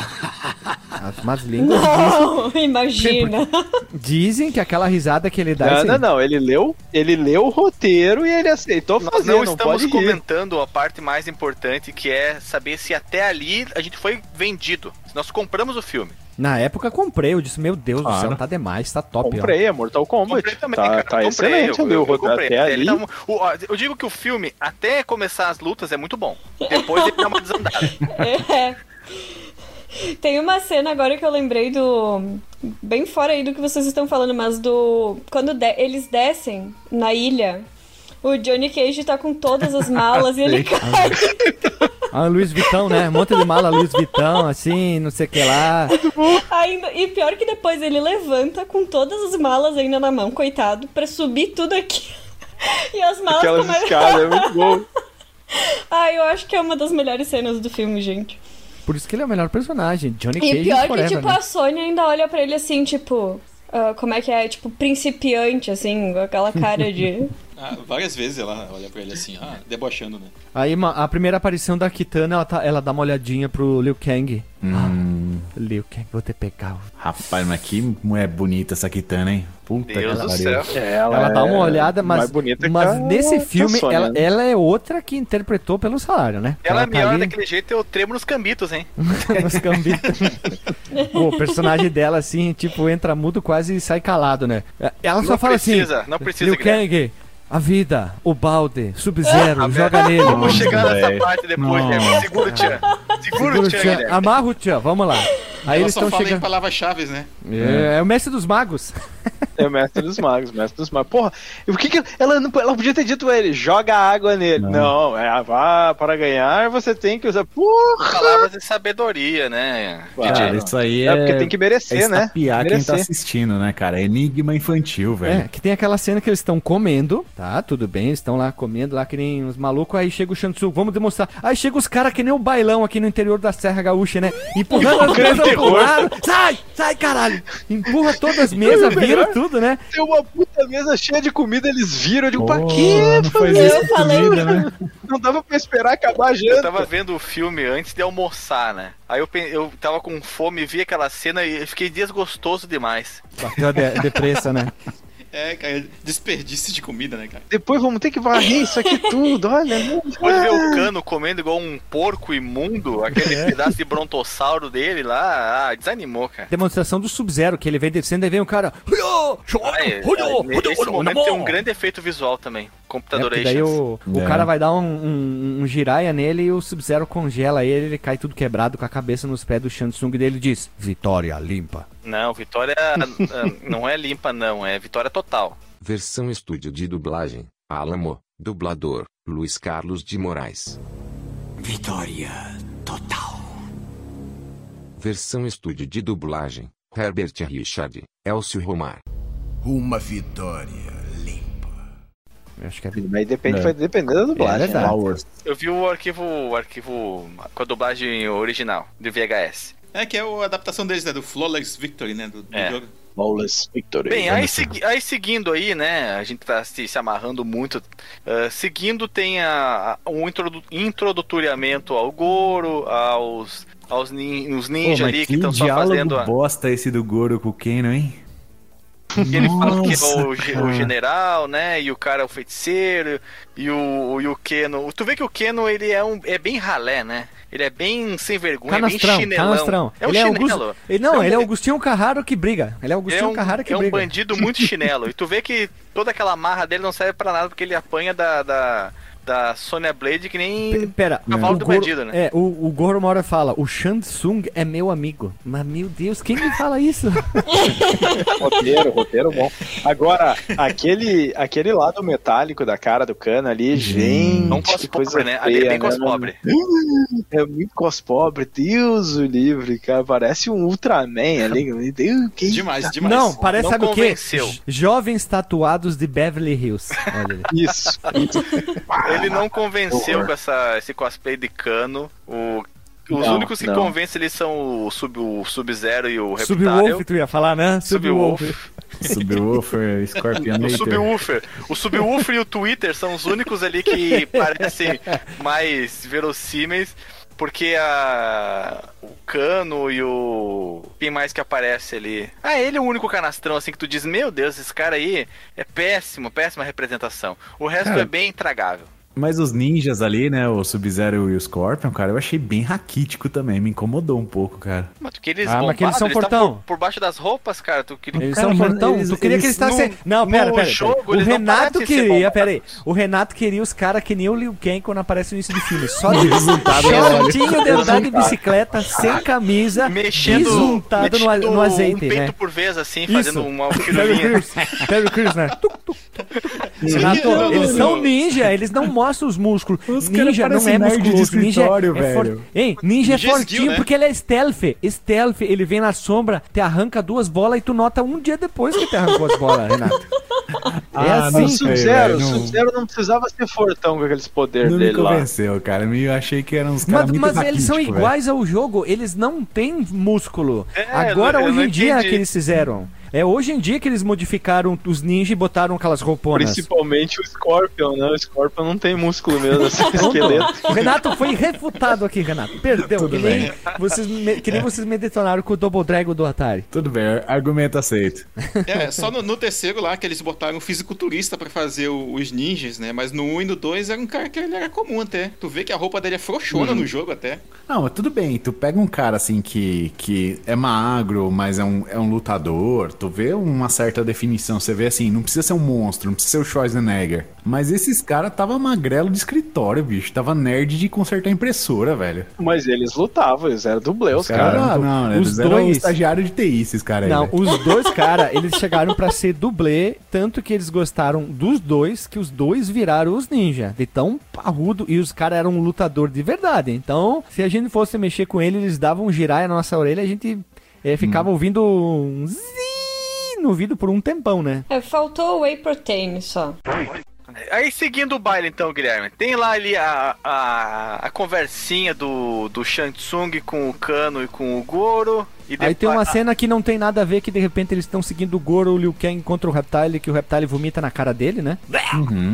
As más línguas Não, <laughs> imagina. dizem que aquela risada que ele dá. Não, assim, não, não. Ele leu, ele leu o roteiro e ele aceitou Nós fazer. não Não, estamos rir. comentando a parte mais importante, que é saber se até ali a gente foi vendido. Se nós compramos o filme. Na época comprei, eu disse, meu Deus do Claro. céu, tá demais, tá top. ó. Comprei, é Mortal Kombat. Comprei também, tá cara. tá comprei, excelente eu, ali eu, eu comprei. Até ali. tá um- o- ó, eu digo que o filme, até começar as lutas, é muito bom. Depois ele dá uma desandada. <laughs> É. Tem uma cena agora que eu lembrei do. Bem fora aí do que vocês estão falando, mas do. Quando de- eles descem na ilha, o Johnny Cage tá com todas as malas e ele cai. Ah, Luiz Vitão, né? Um monte de mala Luiz Vitão, assim, não sei o que lá. Ainda, e pior que depois ele levanta com todas as malas ainda na mão, coitado, pra subir tudo aqui. <laughs> E as malas Aquelas começam- escadas, é muito bom. Ai, <laughs> eu acho que é uma das melhores cenas do filme, gente. Por isso que ele é o melhor personagem. Johnny E Cage pior que, forever, tipo, né? a Sônia ainda olha pra ele assim, tipo. ah, como é que é? Tipo, principiante, assim, com aquela cara de. <laughs> Ah, várias vezes ela olha pra ele assim, ah, debochando, né? Aí a primeira aparição da Kitana, ela, tá, ela dá uma olhadinha pro Liu Kang. Hum, Liu Kang, vou te pegar. rapaz, mas que mulher bonita essa Kitana, hein? Puta Deus que do pariu. céu. Ela, dá uma olhada, mas, mais bonita que mas a- nesse filme Sônia, ela, né? ela é outra que interpretou pelo salário, né? Ela é tá melhor ali daquele jeito, eu tremo nos cambitos, hein? <laughs> nos cambitos. o personagem dela, assim, tipo, entra mudo quase e sai calado, né? Ela só Não fala precisa, assim: não precisa, Liu Guilherme. Kang, a vida, o balde, Sub-Zero, joga nele. Vamos chegar nessa parte depois, Não. Guilherme. Segura o Tchan. Segura Segura o o Tchan. Amarra o Tchan, vamos lá. Aí ela eles só estão fala em chegando. palavras-chave, né? É, é o mestre dos magos. É o mestre dos magos, mestre dos magos. Porra, e por que, que ela, não, ela podia ter dito a ele, joga água nele. Não, é, vá, para ganhar você tem que usar. Porra! Palavras de sabedoria, né? Claro. Cara, isso aí É é. porque tem que merecer, é né? estapear quem tá assistindo, né, cara? É enigma infantil, É, velho. que tem aquela cena que eles estão comendo, tá? Tudo bem, eles estão lá comendo, lá que nem uns malucos. Aí chega o Shansu, vamos demonstrar. Aí chega os caras que nem o bailão aqui no interior da Serra Gaúcha, né? Empurrando as mesas pro lado. Sai, sai, caralho! Empurra todas as mesas, vira tudo, né? Tem uma puta mesa cheia de comida, eles viram. Eu digo, pra Pô, quê? não faz Eu falei- comida, né? Não dava pra esperar acabar a Eu janta. tava vendo o filme antes de almoçar, né? Aí eu, eu tava com fome, vi aquela cena e fiquei desgostoso demais. Bateu a de depressa, né? É, cara, desperdício de comida, né, cara? Depois vamos ter que varrer isso aqui tudo, olha. Depois ver o cano comendo igual um porco imundo, aquele pedaço de brontossauro dele lá, ah, desanimou, cara. Demonstração do Sub-Zero, que ele vem descendo e vem o cara. "Huyo, shoyu, Ai, huyo, ai, huyo, nesse momento namo." tem um grande efeito visual também. É, Computador porque daí o, o É. cara vai dar um, um, um giraia nele e o Sub-Zero congela ele, ele cai tudo quebrado com a cabeça nos pés do Shansung dele e diz: Vitória limpa. Não, Vitória ah, não é limpa, não, é vitória total. Versão estúdio de dublagem, Alamo, dublador, Luiz Carlos de Moraes. Vitória total. Versão estúdio de dublagem, Herbert Richard, Elcio Romar. Uma vitória limpa. Eu acho que é Mas depende, É. vai depender da É dublagem. verdade. né? Eu vi o arquivo, o arquivo com a dublagem original, do VHS. É que é a adaptação deles, né? Do Flawless Victory, né? Do, do É. jogo. Flawless Victory. Bem, aí, segui- aí seguindo aí, né? A gente tá se, se amarrando muito. ah, seguindo tem a, a- um introdu, introdutoriamento ao Goro, aos, aos nin, os Pô, mas ali que estão só diálogo fazendo a. bosta esse do Goro com o Keno, hein? Que ele fala que é o, o general, né? E o cara é o feiticeiro. E o, e o Keno. Tu vê que o Keno ele é, um, é bem ralé, né? Ele é bem sem vergonha, Canastrão, bem chinelão. canastrão. É um ele é chinelo. Augusto, ele, não, É um- ele é Augustinho Carraro que briga. Ele é é Augustinho um, Carraro que é um briga. bandido muito chinelo. E tu vê que toda aquela marra dele não serve pra nada porque ele apanha da, da, da Sonya Blade que P- nem. Pera, Cavalo o do Goro, bandido, né? É, o, o Goro uma hora fala, o Shansung é meu amigo. Mas, meu Deus, quem me fala isso? <laughs> Roteiro, roteiro bom. Agora, aquele, aquele lado metálico da cara do cano ali, gente. Não que cospobre, coisa né? Ali é bem né? cospobre. <gasps> É muito cospobre, Deus o livre, cara. Parece um Ultraman ali. <laughs> Meu Deus, que Demais, demais. Não, parece, Não sabe o quê? convenceu. Jovens tatuados de Beverly Hills. Olha ali. isso. <laughs> Ele não <laughs> convenceu com essa, esse cosplay de cano. O Os Não, únicos que não. convencem eles são o Sub- o Sub-Zero e o Subwoofer, Reptile. tu ia falar, né? Subwoofer. Subwoofer, O Scorpionator. Subwoofer. O Subwoofer e o Twitter são os únicos ali que <laughs> parecem mais verossímeis. Porque a. O Cano e o. Quem mais que aparece ali? Ah, ele é o único canastrão assim que tu diz: Meu Deus, esse cara aí é péssimo, péssima representação. O resto Cara, é bem intragável. Mas os ninjas ali, né? O Sub-Zero e o Scorpion, cara, eu achei bem raquítico também. Me incomodou um pouco, cara. Mas tu queria eles Ah, mas que eles são fortão. tavam Por, por baixo das roupas, cara. Tu queria. Eles Cara, são fortão. eles- tu queria que eles eles- estassem. Não, no pera, pera. jogo, o eles Renato queria, pera aí. O Renato queria os caras que nem o Liu Kang quando aparece no início do filme. Só de <laughs> shortinho de andar de bicicleta, sem camisa, Mexendo, desuntado no, a- mexendo no azeite, um peito né? por vez, assim, fazendo Isso. uma <laughs> firulinha. Terry Crews, né? <laughs> Renato, eles são não. ninja, eles não mostram os músculos. Os caras ninja não é musculoso, ninja é, é forte. velho. Hein, ninja é Ninja fortinho skill, né? porque ele é stealth. Stealth, ele vem na sombra, te arranca duas bolas e tu nota um dia depois que te arrancou as bolas, Renato. É Ah, assim. não O sei, Sub-Zero, o não- não precisava ser fortão com aqueles poderes Não me dele lá. convenceu, cara. Eu achei que eram uns caras Mas, muito mas eles são iguais ao jogo, eles não têm músculo. É, Agora, não- hoje em não dia, entendi. que eles fizeram. É hoje em dia que eles modificaram os ninjas e botaram aquelas rouponas. Principalmente o Scorpion, né? O Scorpion não tem músculo mesmo, assim, <laughs> esqueleto. O Renato foi refutado aqui, Renato. Perdeu. Tudo Que nem, bem. vocês me, que nem vocês me detonaram com o Double Dragon do Atari. Tudo bem, argumento aceito. É, só no, no terceiro lá que eles botaram um fisiculturista pra fazer o- os ninjas, né? Mas no 1 e no 2 era um cara que ele era comum até. Tu vê que a roupa dele é frouxona no jogo até. Não, mas tudo bem. Tu pega um cara assim que, que é magro, mas é um, é um lutador. Tu vê uma certa definição. Você vê assim, não precisa ser um monstro, não precisa ser o Schwarzenegger. Mas esses caras tava magrelo de escritório, bicho. Tava nerd de consertar impressora, velho. Mas eles lutavam, eles eram dublê, os Cara, caras. não, né? os eram dois- estagiário de TI, esses caras aí. Não, os dois <laughs> caras, eles chegaram pra ser dublê, tanto que eles gostaram dos dois, que os dois viraram os ninja. De tão parrudo, e os caras eram um lutador de verdade. Então, se a gente fosse mexer com ele, eles davam um girar na nossa orelha, a gente eh, ficava ouvindo um zi no ouvido por um tempão, né? É, faltou o whey protein só. Aí seguindo o baile então, Guilherme, tem lá ali a, a, a conversinha do, do Shang Tsung com o Kano e com o Goro. E Aí depois- tem uma cena que não tem nada a ver, que de repente eles estão seguindo o Goro, o Liu Kang contra o Reptile, que o Reptile vomita na cara dele, né?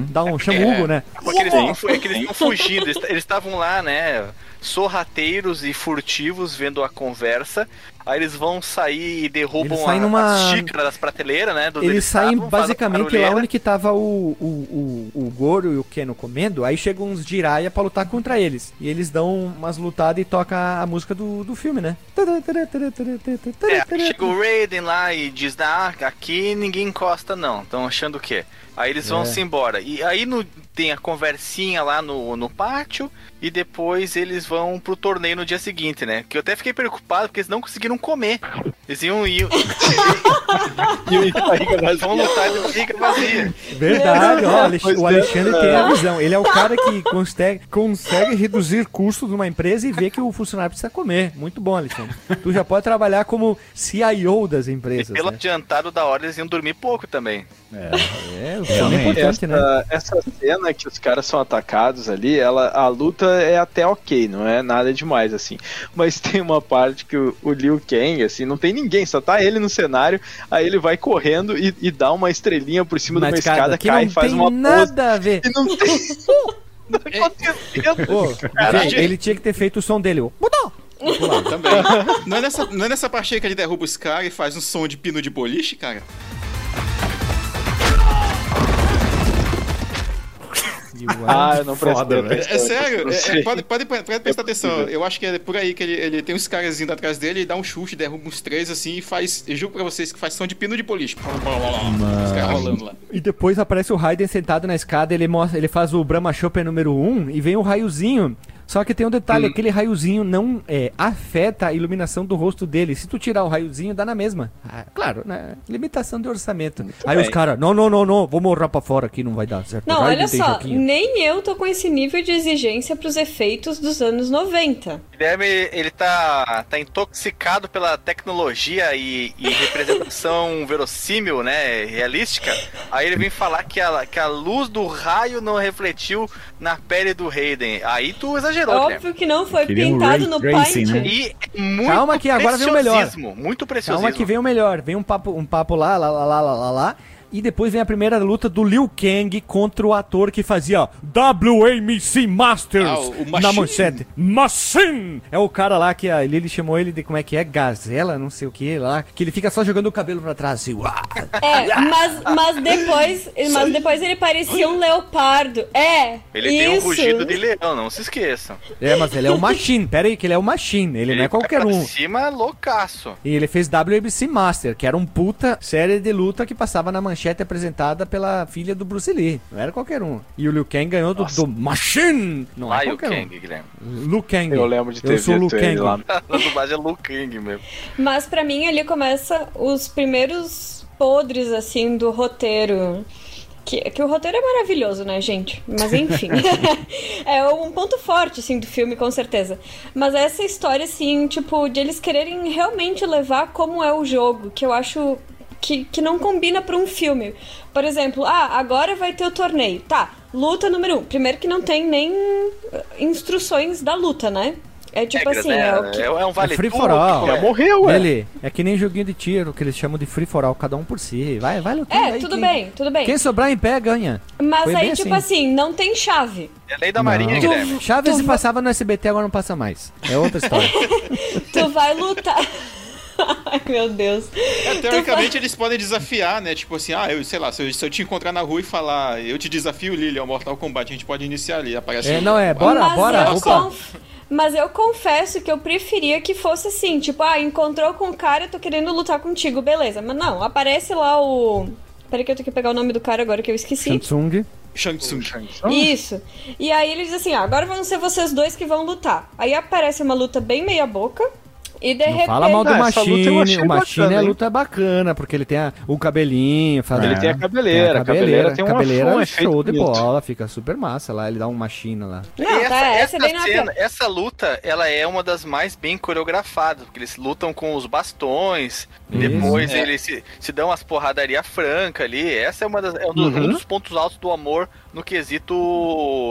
Dá um chamugo, né? Porque eles estão é que eles estão fugindo, eles estavam lá, né? Sorrateiros e furtivos vendo a conversa. Aí eles vão sair e derrubam Eles a- numa- as xícaras das prateleiras, né? onde Eles saem estavam, basicamente lá onde que tava o, o, o, o Goro e o Keno comendo, aí chegam uns Jiraiya pra lutar contra eles. E eles dão umas lutadas e toca a música do, do filme, né? É, aí chega o Raiden lá e diz, ah, aqui ninguém encosta não, estão achando o quê? Aí eles vão É. se embora. E aí no, tem a conversinha lá no, no pátio e depois eles vão pro torneio no dia seguinte, né? Que eu até fiquei preocupado porque eles não conseguiram comer. Eles iam ir. <laughs> vão lutar de barriga vazia. Verdade, ó, Alex- o é. Alexandre tem a visão. Ele é o cara que consegue, consegue reduzir custos de uma empresa e ver que o funcionário precisa comer. Muito bom, Alexandre. Tu já pode trabalhar como CIO das E empresas. pelo Né? adiantado da hora eles iam dormir pouco também. É, o sono é importante, né? Essa, essa cena que os caras são atacados ali, ela, a luta é até ok, não é nada demais, assim. Mas tem uma parte que o, o Liu Kang, assim, não tem ninguém, só tá ele no cenário, aí ele vai correndo e, e dá uma estrelinha por cima de uma escada, que cai e faz tem uma pose. nada a ver. E não tem. <laughs> não Caralho. gente, ele tinha que ter feito o som dele. ó. Mudou! Também. não, é nessa, não é nessa parte aí que ele derruba os caras e faz um som de pino de boliche, cara? Ah, eu não <laughs> Foda, velho. É sério, é- é- pode, pode, pode prestar atenção. Eu acho que é por aí que ele, ele tem uns caras indo atrás dele e dá um chute, derruba uns três assim e faz. Eu juro pra vocês que faz som de pino de boliche. Os caras rolando lá. E depois aparece o Raiden sentado na escada, ele mostra, ele faz o Brahma Chopper número 1 e vem o raiozinho. Só que tem um detalhe, aquele raiozinho não é, afeta a iluminação do rosto dele. Se tu tirar o raiozinho, dá na mesma. Ah, claro, né? Limitação de orçamento. Aí bem. os caras, não, não, não, não, vou morrer pra fora aqui, não vai dar certo. Não, olha só, nem eu tô com esse nível de exigência pros efeitos dos anos 90. Guilherme, ele tá, tá intoxicado pela tecnologia e, e representação <laughs> verossímil, né? Realística. Aí ele vem falar que a, que a luz do raio não refletiu na pele do Raiden. Aí tu exagerou, exagerou, Guilherme. Óbvio que não foi Queria um pintado ray no tracing, paint. né? E muito Calma que agora vem o melhor. Muito preciosismo. Calma que vem o melhor. Vem um papo, um papo lá, lá, lá, lá, lá, lá, lá. E depois vem a primeira luta do Liu Kang contra o ator que fazia WAMC Masters Ah, o na Machine. manchete. Machine! É o cara lá que a Lily chamou ele de como é que é? Gazela, não sei o que lá. Que ele fica só jogando o cabelo pra trás assim. uá. É, mas, mas depois. Mas depois ele parecia um leopardo. É. Ele isso. tem um rugido de leão, não se esqueçam. É, mas ele é o Machine. Pera aí, que ele é o Machine. Ele, não é qualquer vai pra um. cima, loucaço. E ele fez WABC Master, que era um puta série de luta que passava na manchete apresentada pela filha do Bruce Lee. Não era qualquer um. E o Liu Kang ganhou do, do Machine! Não é Liu qualquer Kang, um. Guilherme. Liu Kang. Eu lembro de ter Eu sou o Liu visto ele Kang. lá. <laughs> A dublagem é Liu Kang mesmo. Mas pra mim ali começa os primeiros podres, assim, do roteiro. Que, que o roteiro é maravilhoso, né, gente? Mas enfim. <laughs> <laughs> é um ponto forte, assim, do filme, com certeza. Mas essa história, assim, tipo, de eles quererem realmente levar como é o jogo, que eu acho que, que não combina pra um filme. Por exemplo, ah, agora vai ter o torneio. Tá, luta número um. Primeiro que não tem nem eh, instruções da luta, né? É tipo Regras, assim, né? é o que. é, é um vale É free for all. é. morreu, ué. Ele é que nem joguinho de tiro, que eles chamam de free for all, cada um por si. Vai, vai lutando. É, aí, tudo quem- bem, tudo bem. Quem sobrar em pé ganha. Mas Foi aí, tipo assim. assim, não tem chave. É lei da Marinha, Não. Guilherme. Chaves Tu se passava no SBT, agora não passa mais. É outra <laughs> história. Tu vai lutar. <laughs> Ai, meu Deus. É, teoricamente eles podem desafiar, né? Tipo assim, ah, eu sei lá, se eu, se eu te encontrar na rua e falar, eu te desafio, Lily, ao Mortal Kombat, a gente pode iniciar ali. Aparece É, o- não, é, bora, mas bora. Eu Opa. conf- Mas eu confesso que eu preferia que fosse assim, tipo, ah, encontrou com o cara, eu tô querendo lutar contigo, beleza. Mas não, aparece lá o. Peraí que eu tenho que pegar o nome do cara agora que eu esqueci. Samsung. Shang Tsung. Isso. E aí ele diz assim: ah, agora vão ser vocês dois que vão lutar. Aí aparece uma luta bem meia boca. E de Não repente. fala mal do Ah, essa eu Machine. O Machine bacana, é hein? luta bacana, porque ele tem a- o cabelinho. Faz Ele tem a cabeleira, a cabeleira tem uma- cabeleira um é efeito show de bonito. bola, fica super massa lá. Ele dá um Machine lá. Não, E tá, essa, não é cena, essa luta, ela é uma das mais bem coreografadas, porque eles lutam com os bastões, Isso. depois É. eles se, se dão as porradaria franca ali. Essa é, uma das, é um, dos, Uhum. um dos pontos altos do amor no quesito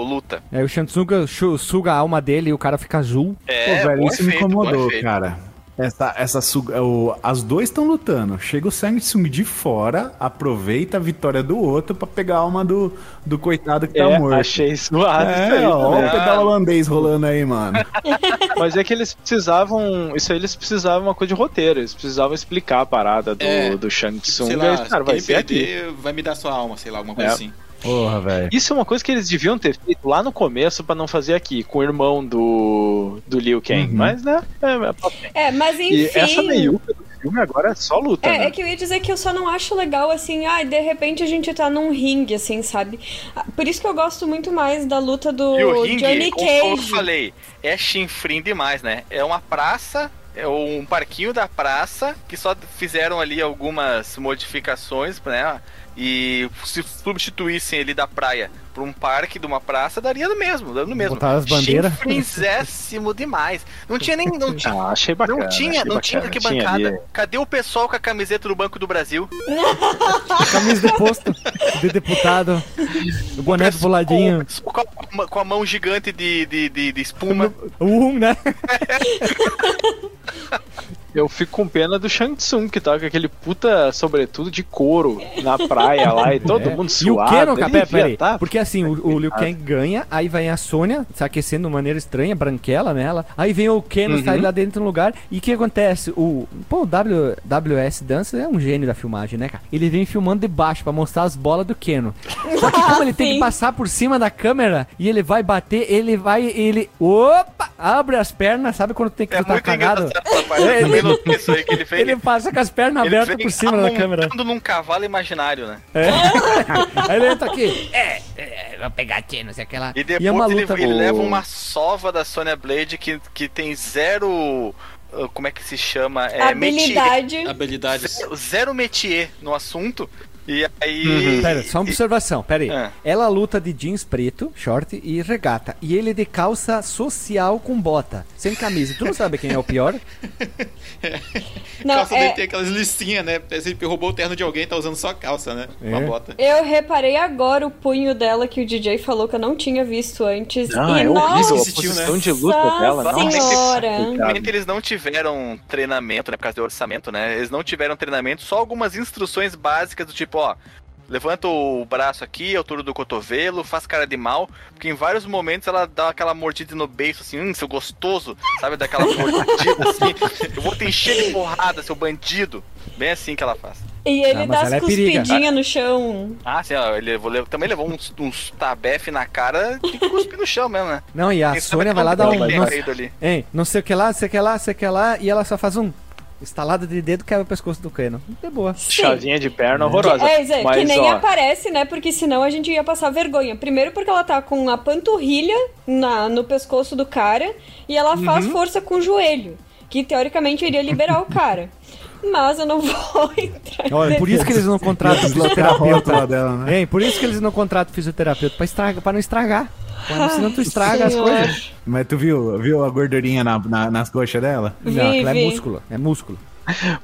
luta. Aí o Shansuga chu- suga a alma dele e o cara fica azul. É, Pô, velho, isso me efeito, bom incomodou, cara. Essa, essa suga, o, as dois estão lutando. Chega o Samsung de fora, aproveita a vitória do outro pra pegar a alma do, do coitado que tá É, morto. achei isso É, aí ó, também. o pedal holandês rolando aí, mano. <laughs> Mas é que eles precisavam. Isso aí eles precisavam uma coisa de roteiro. Eles precisavam explicar a parada do, É, do Shang Tsung. Sei lá, cara, vai perder vai me dar sua alma, sei lá, alguma coisa É. assim. Porra, velho. Isso é uma coisa que eles deviam ter feito lá no começo pra não fazer aqui, com o irmão do, do Liu Kang. Uhum. Mas, né? É, É, mas e essa enfim. meiuca do filme agora é só luta, É, né? é que eu ia dizer que eu só não acho legal assim, ah, de repente a gente tá num ringue, assim, sabe? Ah, Por isso que eu gosto muito mais da luta do E o ringue, Johnny como eu Cage. falei, é chinfrim demais, né? É uma praça, é um parquinho da praça, que só fizeram ali algumas modificações, né? E se substituíssem ele da praia por um parque de uma praça, daria no mesmo, daria no mesmo. Botar as bandeiras. Chinfrinzésimo demais. Não tinha nem. Não <laughs> tinha, Ah, achei bacana. não tinha, não tinha bacana. que bancada. ali- Cadê o pessoal com a camiseta do Banco do Brasil? <laughs> Camisa de posto de deputado. O boné do boladinho. Com, com a, com a mão gigante de, de, de, de espuma. O um, né? <laughs> Eu fico com pena do Shang Tsung, que tá com aquele puta sobretudo de couro na praia lá e todo <laughs> É. mundo E o suado. Kenon, ele devia peraí. tá- Porque assim, o, o Liu Kang ganha, aí vem a Sônia se aquecendo de maneira estranha, branquela nela. Aí vem o Kenon, Uhum. sai lá dentro no lugar. E o que acontece? O, pô, o w, WS Dance é um gênio da filmagem, né, cara? Ele vem filmando de baixo pra mostrar as bolas do Kenon. Só que como ele tem que passar por cima da câmera e ele vai bater, ele vai, ele. Opa! Abre as pernas, sabe quando tem que É tá cagado? engraçado parte. Eu isso aí que ele fez. Ele passa com as pernas Ele abertas por cima da câmera. amontando num cavalo imaginário, né? <laughs> Aí ele entra aqui. É, é, vou pegar a não sei aquela. E é depois uma ele, luta ele boa. leva uma sova da Sonya Blade que, que tem zero. uh, Como é que se chama? É, Habilidade. Habilidades. Zero, zero métier no assunto. E aí. Pera, só uma observação, pera aí. É. Ela luta de jeans preto, short e regata. E ele de calça social com bota, sem camisa. Tu não sabe quem é o pior? Não, calça é- dele tem aquelas listinhas, né? Se ele roubou o terno de alguém, tá usando só calça, né? A É. bota. Eu reparei agora o punho dela que o DJ falou que eu não tinha visto antes. Ah, e é horrível a nossa posição de luta dela. Nossa, senhora. Provavelmente eles não tiveram treinamento, né? Por causa do orçamento, né? Eles não tiveram treinamento, só algumas instruções básicas do tipo, ó. Levanta o braço aqui, altura do cotovelo, faz cara de mal, porque em vários momentos ela dá aquela mordida no beiço, assim, hum, seu gostoso, sabe? Daquela mordida <laughs> assim, eu vou te encher de porrada, seu bandido. Bem assim que ela faz. E ele Ah, dá as é cuspidinhas no chão. Ah, sim, ó, ele levou- também levou uns, uns tabef na cara, que cuspir no chão mesmo, né? Não, e a Quem Sônia vai lá dar um. Não, hein, não sei o que lá, sei o que lá, sei o que lá, e ela só faz um. Estalada de dedo quebra o pescoço do cano. É boa. Chavinha de perna horrorosa. É, que Mas, nem ó, aparece, né? Porque senão a gente ia passar vergonha. Primeiro porque ela tá com a panturrilha na, no pescoço do cara e ela Uhum. faz força com o joelho, que teoricamente iria liberar o cara. Mas eu não vou <laughs> entrar em Olha, por isso que eles não contratam fisioterapeuta. dela, né? Hein, por isso que eles não contratam fisioterapeuta, pra, estraga, pra não estragar. Quando, senão tu <laughs> estraga as coisas. Mas tu viu, viu a gordurinha na, na- nas coxas dela? Não, aquilo é Vi, vi. músculo, é músculo.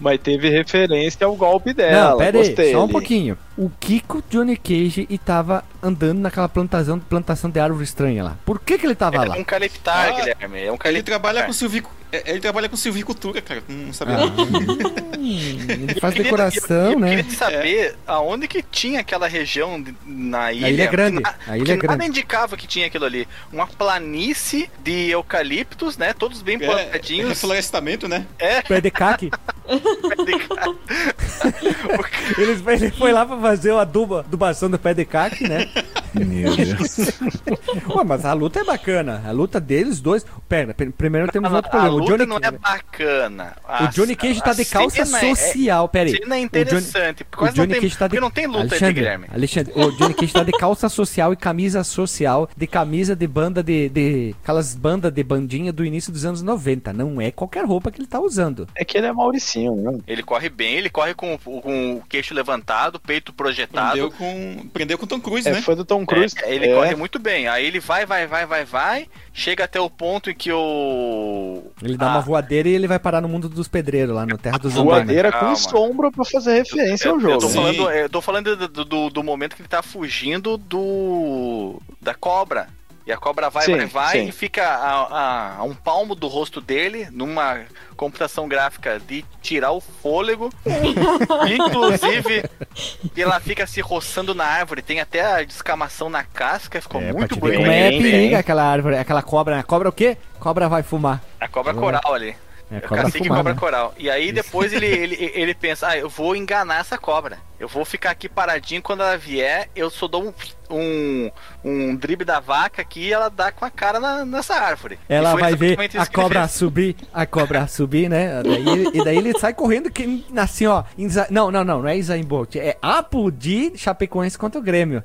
Mas teve referência ao golpe dela. não, pera aí, só um pouquinho. O Kiko Johnny Cage e tava andando naquela plantação, plantação de árvore estranha lá. Por que que ele tava lá? É um caliptar, Ah, Guilherme. É um Ele trabalha com silvico... é, Ele trabalha com silvicultura, cara. Não sabia. Ah, hum, ele faz Eu queria- decoração, eu, eu né? queria saber aonde que tinha aquela região na ilha. ilha é grande, Na- a ilha que é grande. Nada indicava que tinha aquilo ali. Uma planície de eucaliptos, né? Todos bem É, plantadinhos. reflorestamento, né? É, <laughs> Pé de caque. <laughs> Eles, ele foi lá pra fazer a aduba, adubação do pé de caque, né? Meu Deus. <laughs> Ué, mas a luta é bacana. A luta deles dois. Pera, pr- primeiro temos a, outro a problema. O luta Johnny, não é bacana. o Johnny Cage tá de calça social. Pera aí. Cena é O Johnny- interessante. porque O quase não Johnny tem, Cage tá de. porque não tem luta de Alexandre, Guilherme. Alexandre, o Johnny Cage tá de calça social e camisa social, de camisa de banda de. de aquelas bandas de bandinha do início dos anos 90. Não é qualquer roupa que ele tá usando. É que ele é Mauricinho, né? Ele corre bem, ele corre com, com o queixo levantado, peito projetado. Prendeu com, prendeu com Tom Cruise, É né? fã do Tom Cruise. É, ele É. corre muito bem. Aí ele vai, vai, vai, vai, vai. Chega até o ponto em que o. Ele dá Ah, uma voadeira e ele vai parar no mundo dos pedreiros lá no Terra dos Andaime. Voadeira com sombra pra fazer referência eu, ao eu jogo. tô Sim. falando, eu tô falando do, do, do momento que ele tá fugindo do. da cobra. E a cobra vai, Sim, vai, vai sim. e fica a, a- a um palmo do rosto dele, numa computação gráfica de tirar o fôlego. <laughs> Inclusive, ela fica se roçando na árvore, tem até a descamação na casca, ficou É, muito bonito. como é periga bem. aquela árvore, aquela cobra. A cobra o quê? Cobra vai fumar. A cobra coral ali. É, É cobra cacique fumar, cobra né? coral. E aí depois ele, <laughs> ele, ele pensa, ah, eu vou enganar essa cobra. Eu vou ficar aqui paradinho quando ela vier, eu só dou um, um, um drible da vaca aqui e ela dá com a cara na- nessa árvore. Ela vai ver a isso cobra subir, a cobra subir, né? Daí- e daí ele sai correndo que assim, ó. em Za- Não, não, não, não é Isaim Bolt. É Apo de Chapecoense contra o Grêmio.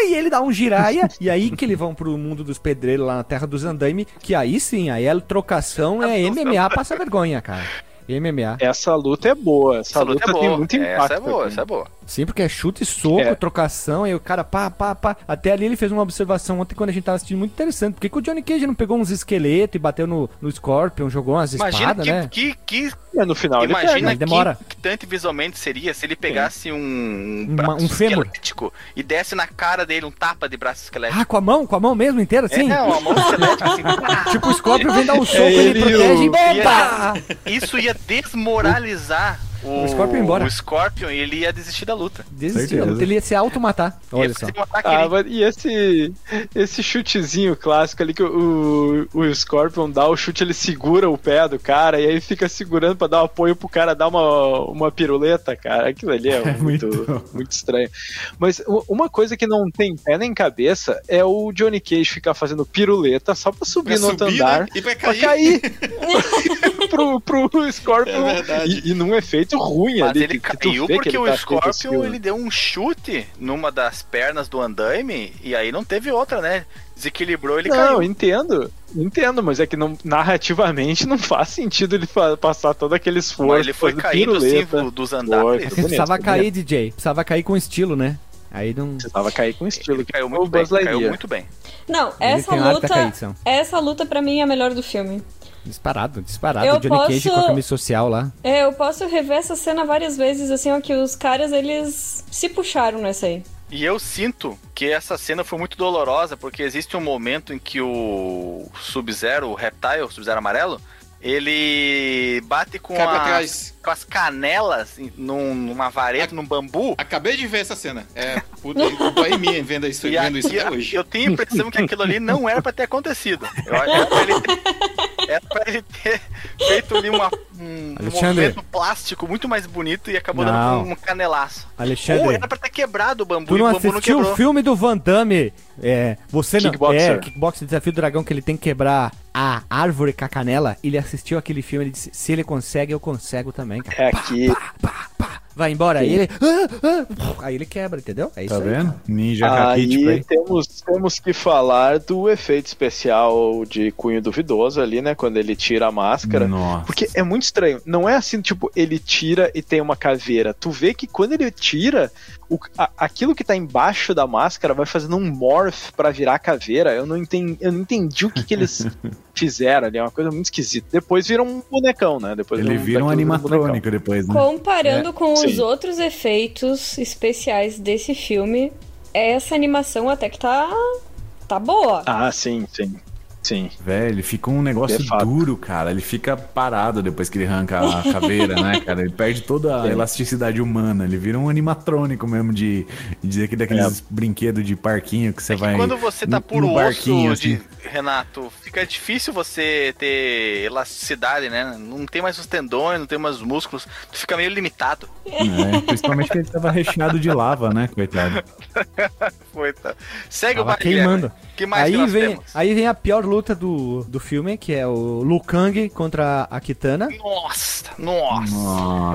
E ele dá um giraia, e aí que eles vão pro mundo dos pedreiros lá na terra dos andaime, que aí sim, aí a trocação é MMA passa vergonha, cara. MMA. Essa luta é boa. Essa, Essa luta, luta, é boa. tem muito impacto. essa é boa, aqui. essa é boa. Sim, porque é chute, soco, É. trocação, e o cara pá, pá, pá. Até ali ele fez uma observação ontem quando a gente tava assistindo muito interessante. Por que, que o Johnny Cage não pegou uns esqueletos e bateu no, no Scorpion, jogou umas Imagina espadas, que, né? que, que Mas no final ele Imagina pega. mas demora. que impactante visualmente seria se ele pegasse um, Uma- braço um fêmur. esquelético e desse na cara dele um tapa de braço esquelético. Ah, com a mão? Com a mão mesmo inteira, assim? É, uma mão esquelética assim. <laughs> Tipo, o Scorpion vem dar um soco, ele ele protege e bomba! Isso ia desmoralizar o, O Scorpion ia embora. o Scorpion ele ia desistir da luta. Desistiu, Certeza. ele ia se automatar. Olha ia só. Ah, mas e esse, esse chutezinho clássico ali que o, o Scorpion dá o chute, ele segura o pé do cara e aí fica segurando pra dar um apoio pro cara dar uma, uma piruleta, cara. Aquilo ali é, <laughs> muito, muito estranho. Mas uma coisa que não tem pé nem cabeça é o Johnny Cage ficar fazendo piruleta só pra subir Pra no outro subir, andar. né? E pra Pra cair. <laughs> <laughs> pro, pro Scorpion. É. E, e num efeito ruim Mas ali. ele que- que tu caiu que porque ele o tá esse Scorpion ele deu um chute numa das pernas do andaime e aí não teve outra, né? Desequilibrou, ele não, caiu. entendo. Entendo, mas é que não, narrativamente não faz sentido ele fa- passar todo aquele esforço. Mas ele foi caindo assim dos andares. bonito, precisava foi cair, bonito. DJ. Precisava cair com estilo, né? Aí não. Precisava cair com estilo. Ele caiu muito o bem, caiu muito bem. Não, Ele essa luta. Essa luta pra mim é a melhor do filme. Disparado, disparado. Eu Johnny Cage posso- com a camisa social lá. É, eu posso rever essa cena várias vezes, assim, ó, que os caras, eles se puxaram nessa aí. E eu sinto que essa cena foi muito dolorosa, porque existe um momento em que o Sub-Zero, o Reptile, o Sub-Zero amarelo, ele bate com, trás. com as canelas em- num- numa vareta, num bambu. Acabei de ver essa cena. É, <laughs> puta, dói em mim vendo isso, E vendo isso aqui, até hoje. eu tenho a impressão que aquilo ali não era pra ter acontecido. Eu acho que era pra ele era pra ele ter feito ali uma, um, um Alexandre. movimento plástico muito mais bonito e acabou Não. dando um canelaço. Alexandre. Ou era pra ter quebrado o bambu Tu e não o bambu não assistiu quebrou. o filme do Van Damme? É, você não. Kickboxer. É, Kickboxer Desafio do Dragão, que ele tem que quebrar a árvore com a canela. Ele assistiu aquele filme e disse: se ele consegue, eu consigo também, cara. É aqui. Vai embora. Aí ele. ah, ah, aí ele quebra, entendeu? É isso Tá aí. vendo? Ninja Aí Raquítico aí. temos, temos que falar do efeito especial de cunho duvidoso ali, né? Quando ele tira a máscara. Nossa. Porque é muito estranho. Não é assim, tipo, ele tira e tem uma caveira. Tu vê que quando ele tira, o- a- aquilo que tá embaixo da máscara vai fazendo um morph pra virar caveira. Eu não entendi, eu não entendi o que, que eles <laughs> fizeram ali. É uma coisa muito esquisita. Depois vira um bonecão, né? Depois Ele vira um animatrônico depois, né? Comparando com os sim. outros efeitos especiais desse filme, essa animação até que tá. tá boa. Ah, sim, sim. Sim. Velho, ele fica um negócio fato. duro, cara. Ele fica parado depois que ele arranca a <laughs> caveira, né, cara? Ele perde toda a Sim. elasticidade humana. Ele vira um animatrônico mesmo de, de dizer que daqueles brinquedos de parquinho que você É que vai. quando você tá por osso, barquinho, de, assim. Renato, fica difícil você ter elasticidade, né? Não tem mais os tendões, não tem mais os músculos, tu fica meio limitado. É, principalmente que ele tava recheado de lava, né, coitado? <laughs> Tá. Segue Tava o Guilherme. queimando. que mais aí que nós vem, temos? aí vem a pior luta do, do filme, que é o Liu Kang contra a Kitana. Nossa, nossa.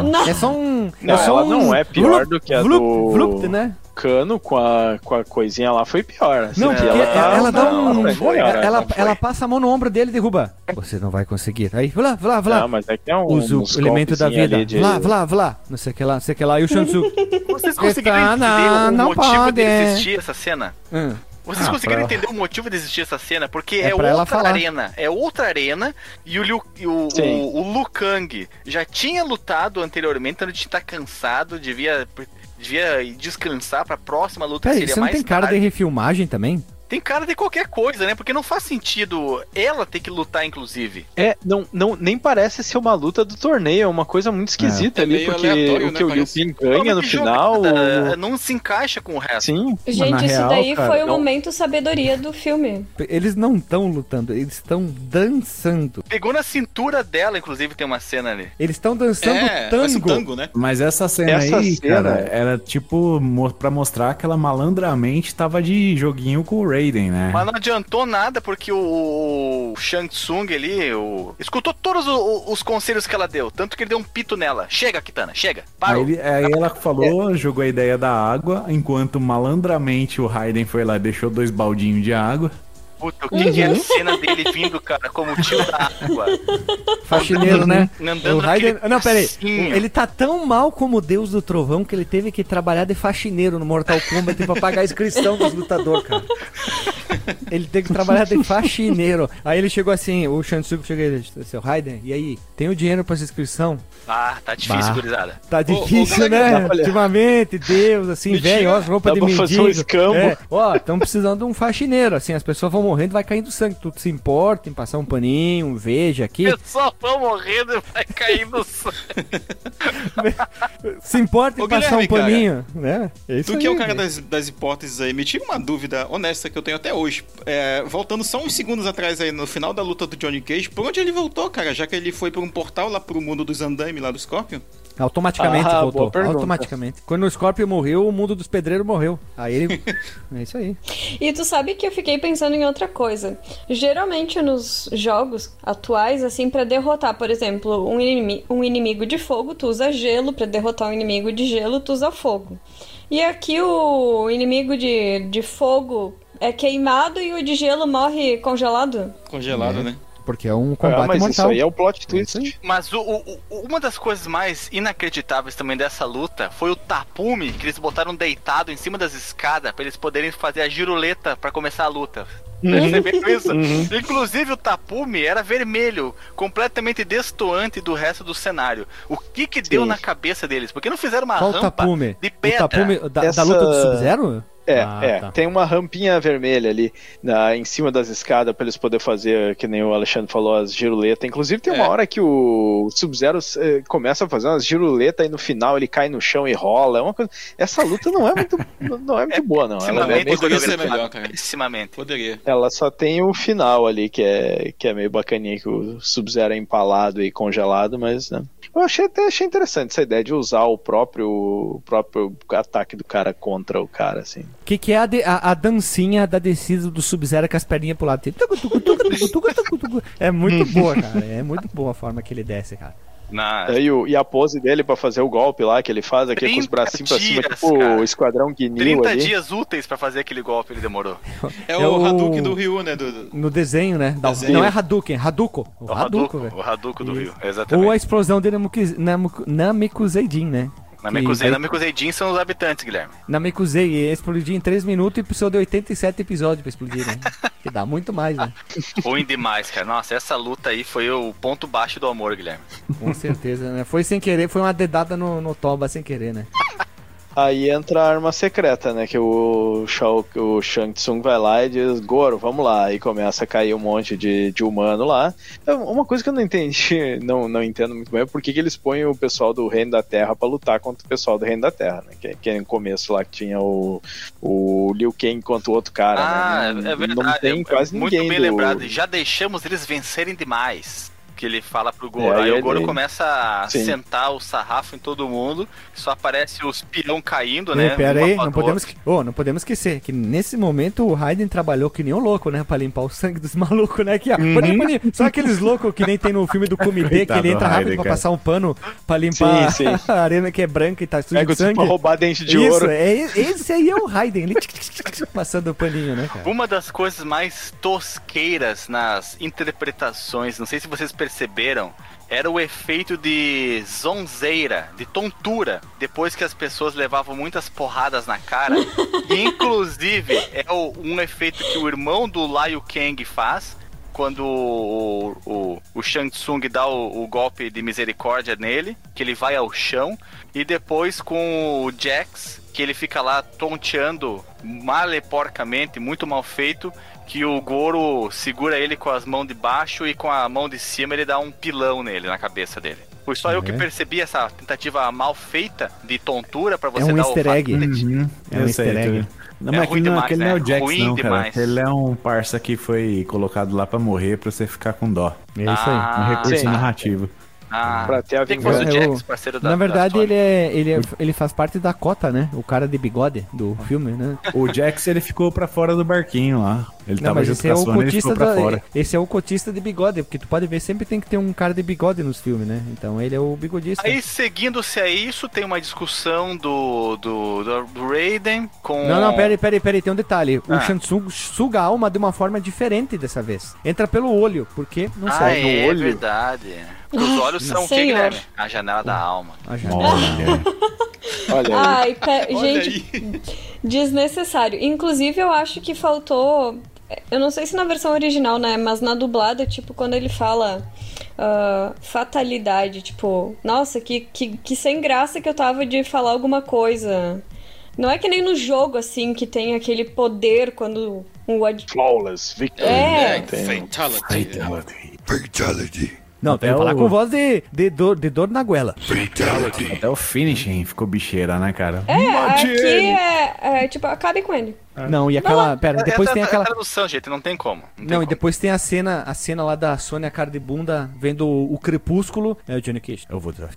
Nossa. É só um. Não, é só ela um não é pior vlup, do que a vlup, do- vlup, né? Cano com a, com a coisinha lá foi pior. assim, Não, porque ela, tá- dá não, um. não foi, ela, cara, ela, não foi. ela passa a mão no ombro dele e derruba. Você não vai conseguir. Aí, vai lá, vai lá, vai lá. Não, mas é que é um Usa o elemento da vida. de- Vlá, vlá, vlá. Não sei o que lá, não sei o que lá. E o Shansu. <laughs> Vocês conseguiram Kitana, entender o não motivo pode. de existir essa cena? Hum. Vocês Ah, conseguiram pra- entender o motivo de existir essa cena? Porque É é, ela outra falar. arena. É outra arena. E o, Liu, e o, o, o Liu Kang já tinha lutado anteriormente, então ele tinha estar cansado, devia, devia descansar pra próxima luta Peraí, que seria você não tem cara de tarde. refilmagem também? Tem cara de qualquer coisa, né? Porque não faz sentido ela ter que lutar, inclusive. É, não, não, nem parece ser uma luta do torneio, é uma coisa muito esquisita É ali, meio porque o né, que o Liu parece. Kang ganha no final. jogada, o- Não se encaixa com o resto. Sim, Gente, isso real, daí cara, foi o não- momento sabedoria do filme. Eles não estão lutando, eles estão dançando. Pegou na cintura dela, inclusive, tem uma cena ali. Eles estão dançando É, um tango. tango, né? Mas essa cena Essa aí, cena- cara, era tipo mo- pra mostrar que ela malandramente tava de joguinho com o Raiden, né? Mas não adiantou nada porque o, o Shang Tsung ali o, escutou todos o- os conselhos que ela deu. Tanto que ele deu um pito nela. Chega, Kitana, chega. Aí, Parou. ele- aí ela falou, jogou a ideia da água, enquanto malandramente o Raiden foi lá e deixou dois baldinhos de água. Puta, o que, que é a cena dele vindo, cara, como tio da água? <laughs> Faxineiro, né? Andando O Raiden... Não, peraí. Ele tá tão mal como o Deus do Trovão que ele teve que trabalhar de faxineiro no Mortal Kombat pra pagar a inscrição dos lutadores, cara. Ele teve que trabalhar de faxineiro. Aí ele chegou assim, o Shansuke chegou e disse, seu Raiden, e aí, tem o dinheiro pra essa inscrição? Ah, tá difícil, Bah. gurizada. Tá ô, difícil, galera, né? olha. Ultimamente, Deus, assim, velho, ó, as roupas dá de pra fazer um mendigo. escambo. É, ó, estão precisando de um faxineiro, assim, as pessoas vão morrendo, vai caindo sangue. Tu se importa em passar um paninho, um veja aqui? Pessoal vão morrendo e vai caindo sangue. <laughs> Se importa em Ô, passar um Guilherme, cara, paninho, né? É isso Tu que é o aí, cara das, das hipóteses aí, me tira uma dúvida honesta que eu tenho até hoje. É, voltando só uns segundos atrás aí, no final da luta do Johnny Cage, por onde ele voltou, cara? Já que ele foi por um portal lá pro mundo dos andaime lá do Scorpion? Automaticamente Ah, voltou. Automaticamente. Quando o Scorpion morreu, o mundo dos pedreiros morreu. Aí ele. <laughs> é isso aí. E tu sabe que eu fiquei pensando em outra coisa. Geralmente nos jogos atuais, assim, pra derrotar, por exemplo, um, inimi- um inimigo de fogo, tu usa gelo, pra derrotar um inimigo de gelo, tu usa fogo. E aqui o inimigo de, de fogo é queimado e o de gelo morre congelado? Congelado, É. né? Porque é um combate Ah, mas isso mortal. aí é o plot isso twist. Mas o- o- o- uma das coisas mais inacreditáveis também dessa luta foi o tapume que eles botaram deitado em cima das escadas pra eles poderem fazer a giroleta pra começar a luta. Perceberam isso? Inclusive o tapume era vermelho, completamente destoante do resto do cenário. O que que deu Sim. na cabeça deles? Por que não fizeram uma Qual o rampa tapume? de O pedra? tapume da, Essa- da luta do Sub-Zero? É, Ah, é. tá. Tem uma rampinha vermelha ali na, em cima das escadas pra eles poderem fazer, que nem o Alexandre falou, as giruletas. Inclusive tem uma É. hora que o Sub-Zero eh, começa a fazer umas giruletas e no final ele cai no chão e rola. É uma coisa... Essa luta não é muito, <laughs> não é muito boa, não. Ela, é poderia ser melhor, cara. Poderia. Ela só tem o final ali, que é, que é meio bacaninha, que o Sub-Zero é empalado e congelado, mas né. eu achei até achei interessante essa ideia de usar o próprio, o próprio ataque do cara contra o cara, assim. O que, que é a, de- a- a dancinha da descida do Sub-Zero com as perninhas pro lado? Tipo. É muito boa, cara. É muito boa a forma que ele desce, cara. Na... E, o- e a pose dele pra fazer o golpe lá, que ele faz aqui com os 30 bracinhos pra cima, dias, tipo cara. o Esquadrão Guinil 30 ali. dias úteis pra fazer aquele golpe ele demorou. <laughs> É, É o o- Hadouken do Ryu, né? Do, do- No desenho, né? Da- Desenho. Não é Hadouken, Hadouko. O O Hadouko, Hadouken, velho. o Hadouken do Isso. Rio, exatamente. Ou a explosão de Nameku- Nameku- Namekuseidin, né? Namekusei, que- Namekuseidin são os habitantes, Guilherme. Namekusei ia explodir em 3 minutos e precisou de 87 episódios pra explodir, né? <laughs> que dá muito mais, né? Ruim demais, cara. Nossa, essa luta aí foi o ponto baixo do amor, Guilherme. Com certeza, né? Foi sem querer, foi uma dedada no, no toba sem querer, né? <laughs> Aí entra a arma secreta, né? Que o, Shao, o Shang Tsung vai lá e diz, Goro, vamos lá. E começa a cair um monte de, de humano lá. É Uma coisa que eu não entendi, <laughs> não, não entendo muito bem, é por que, que eles põem o pessoal do Reino da Terra pra lutar contra o pessoal do Reino da Terra, né? Que, que é no começo lá que tinha o, o Liu Kang contra o outro cara, ah, né? Não, é verdade. Não tem é quase muito ninguém bem do... lembrado. Já deixamos eles vencerem demais. Que ele fala pro Goro. É, aí o ele- Goro começa a Sim. sentar o sarrafo em todo mundo. Só aparece os peão caindo, né? Pera aí, não podemos, oh, não podemos esquecer que nesse momento o Raiden trabalhou que nem um louco, né? Pra limpar o sangue dos <laughs> malucos, né? Que, ó, boninho, boninho. Só aqueles loucos que nem tem no filme do Comitê, que ele entra do rápido Raiden, pra cara. passar um pano pra limpar Sim, sim. <laughs> a arena que é branca e tá suja Pega de tipo sangue. pra roubar dente de Isso, ouro. é, esse aí é o Raiden, ele passando o paninho, né, cara? Uma das coisas mais tosqueiras nas interpretações, não sei se vocês perceberam, era o efeito de zonzeira, de tontura, depois que as pessoas levavam muitas porradas na cara. <laughs> Inclusive, é o- um efeito que o irmão do Liu Kang faz. Quando o, o, o Shang Tsung dá o, o golpe de misericórdia nele, que ele vai ao chão, e depois com o Jax, que ele fica lá tonteando maleporcamente, muito mal feito, que o Goro segura ele com as mãos de baixo e com a mão de cima ele dá um pilão nele, na cabeça dele. Foi só eu que É. percebi essa tentativa mal feita de tontura pra você É um dar easter o egg. Uhum, É um easter egg. Não, É mas ruim aquele, não, demais, aquele né? não é o Jax, Ruim não, cara. demais. Ele é um parça que foi colocado lá pra morrer pra você ficar com dó. É isso aí. Ah, Um recurso sim. narrativo. Ah, Pra ter a tem que fosse o vingança. Jax, parceiro da Na verdade, da ele, é, ele, é, ele faz parte da cota, né? O cara de bigode do filme, né? O Jax, ele ficou pra fora do barquinho lá. Ele Não, tava mas junto esse com é a o Sony, ele cotista ficou pra da, fora. Esse é o cotista de bigode, porque tu pode ver, sempre tem que ter um cara de bigode nos filmes, né? Então ele é o bigodista. Aí, seguindo-se a isso, tem uma discussão do, do, do, Raiden com. Não, não, peraí, peraí, peraí, tem um detalhe. O Ah. Shang Tsung suga a alma de uma forma diferente dessa vez. Entra pelo olho, porque não Ah, sai é no olho. verdade. Os olhos são o que. Guilherme? A janela da alma. A janela. Olha, Olha aí. Ai, pe- Olha gente, desnecessário. Inclusive, eu acho que faltou. Eu não sei se na versão original, né? Mas na dublada, tipo, quando ele fala ah, fatalidade, tipo, nossa, que, que, que sem graça que eu tava de falar alguma coisa. Não é que nem no jogo, assim, que tem aquele poder quando o ad... Flawless Victory. É. É, Tem- fatality. Não, tem que falar o- com voz de, de, dor, de dor na goela. Até o finishing ficou bicheira, né, cara? É, aqui é, é, tipo, acabe com ele. Não, e aquela. Pera, depois é, tem é aquela. tradução, gente, não tem como. Não, tem Não, e como. depois tem a cena, a cena lá da Sônia cara de bunda vendo o, o crepúsculo. É o Johnny Cage. Eu vou dar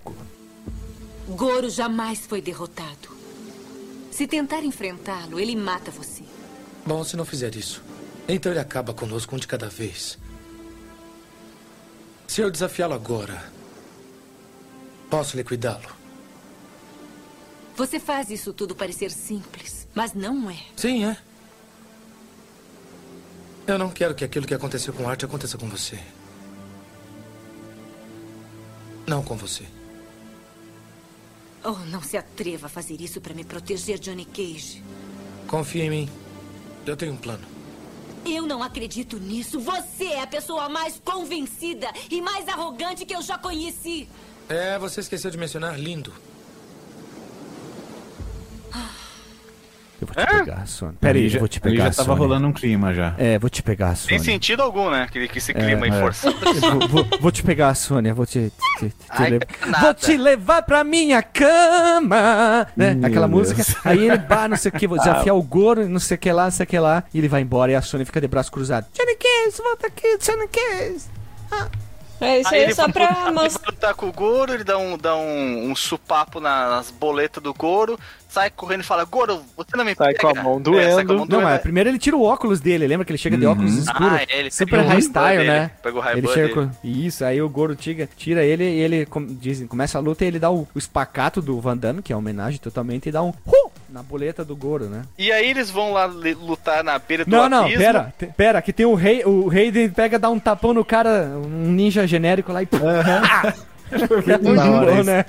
Goro jamais foi derrotado. Se tentar enfrentá-lo, ele mata você. Bom, se não fizer isso, então ele acaba conosco um de cada vez. Se eu desafiá-lo agora, posso liquidá-lo. Você faz isso tudo parecer simples, mas não é. Sim, é. Eu não quero que aquilo que aconteceu com Art aconteça com você. Não com você. Oh, não se atreva a fazer isso para me proteger, Johnny Cage. Confia em mim. Eu tenho um plano. Eu não acredito nisso. Você é a pessoa mais convencida e mais arrogante que eu já conheci. É, você esqueceu de mencionar lindo. Eu vou te pegar, Sônia. Pera aí, Ali já- eu vou te ali pegar, já tava Sônia. rolando um clima já. É, vou te pegar, Sem Sônia. sentido algum, né? Aquele, esse É, clima aí é. forçado. vou, vou- vou te pegar, Sônia. Vou te, te- te Ai, levar. nada. Vou te levar pra minha cama. Né? Meu Aquela Deus. música. Aí ele, bah, não sei o que, vou desafiar o Goro, não sei o que lá, não sei o que lá. E ele vai embora e a Sônia fica de braço cruzado. Johnny Case, volta aqui, Johnny Case. É, isso Aí aí é ele só vai pra <laughs> mostrar. vai lutar com o Goro, ele dá um, dá um, um supapo na- nas boletas do Goro, sai correndo e fala, Goro, você não me Sai pega. com a mão É, sai doendo. com a mão Não, doendo. mas primeiro ele tira o óculos dele. Lembra que ele chega de óculos escuros? Ah, ele super high style, dele, né? pega o Ele Ray-Ban chega dele. com... Isso, aí o Goro tira, tira ele e ele com- dizem, começa a luta e ele dá o, o espacato do Van Damme, que é uma homenagem totalmente, e dá um uh, na boleta do Goro, né? E aí eles vão lá lutar na beira do Não, não, abismo. pera, pera, que tem o rei, o rei ele pega, dá um tapão no cara, um ninja genérico lá e. Que <laughs> é muito bom, né?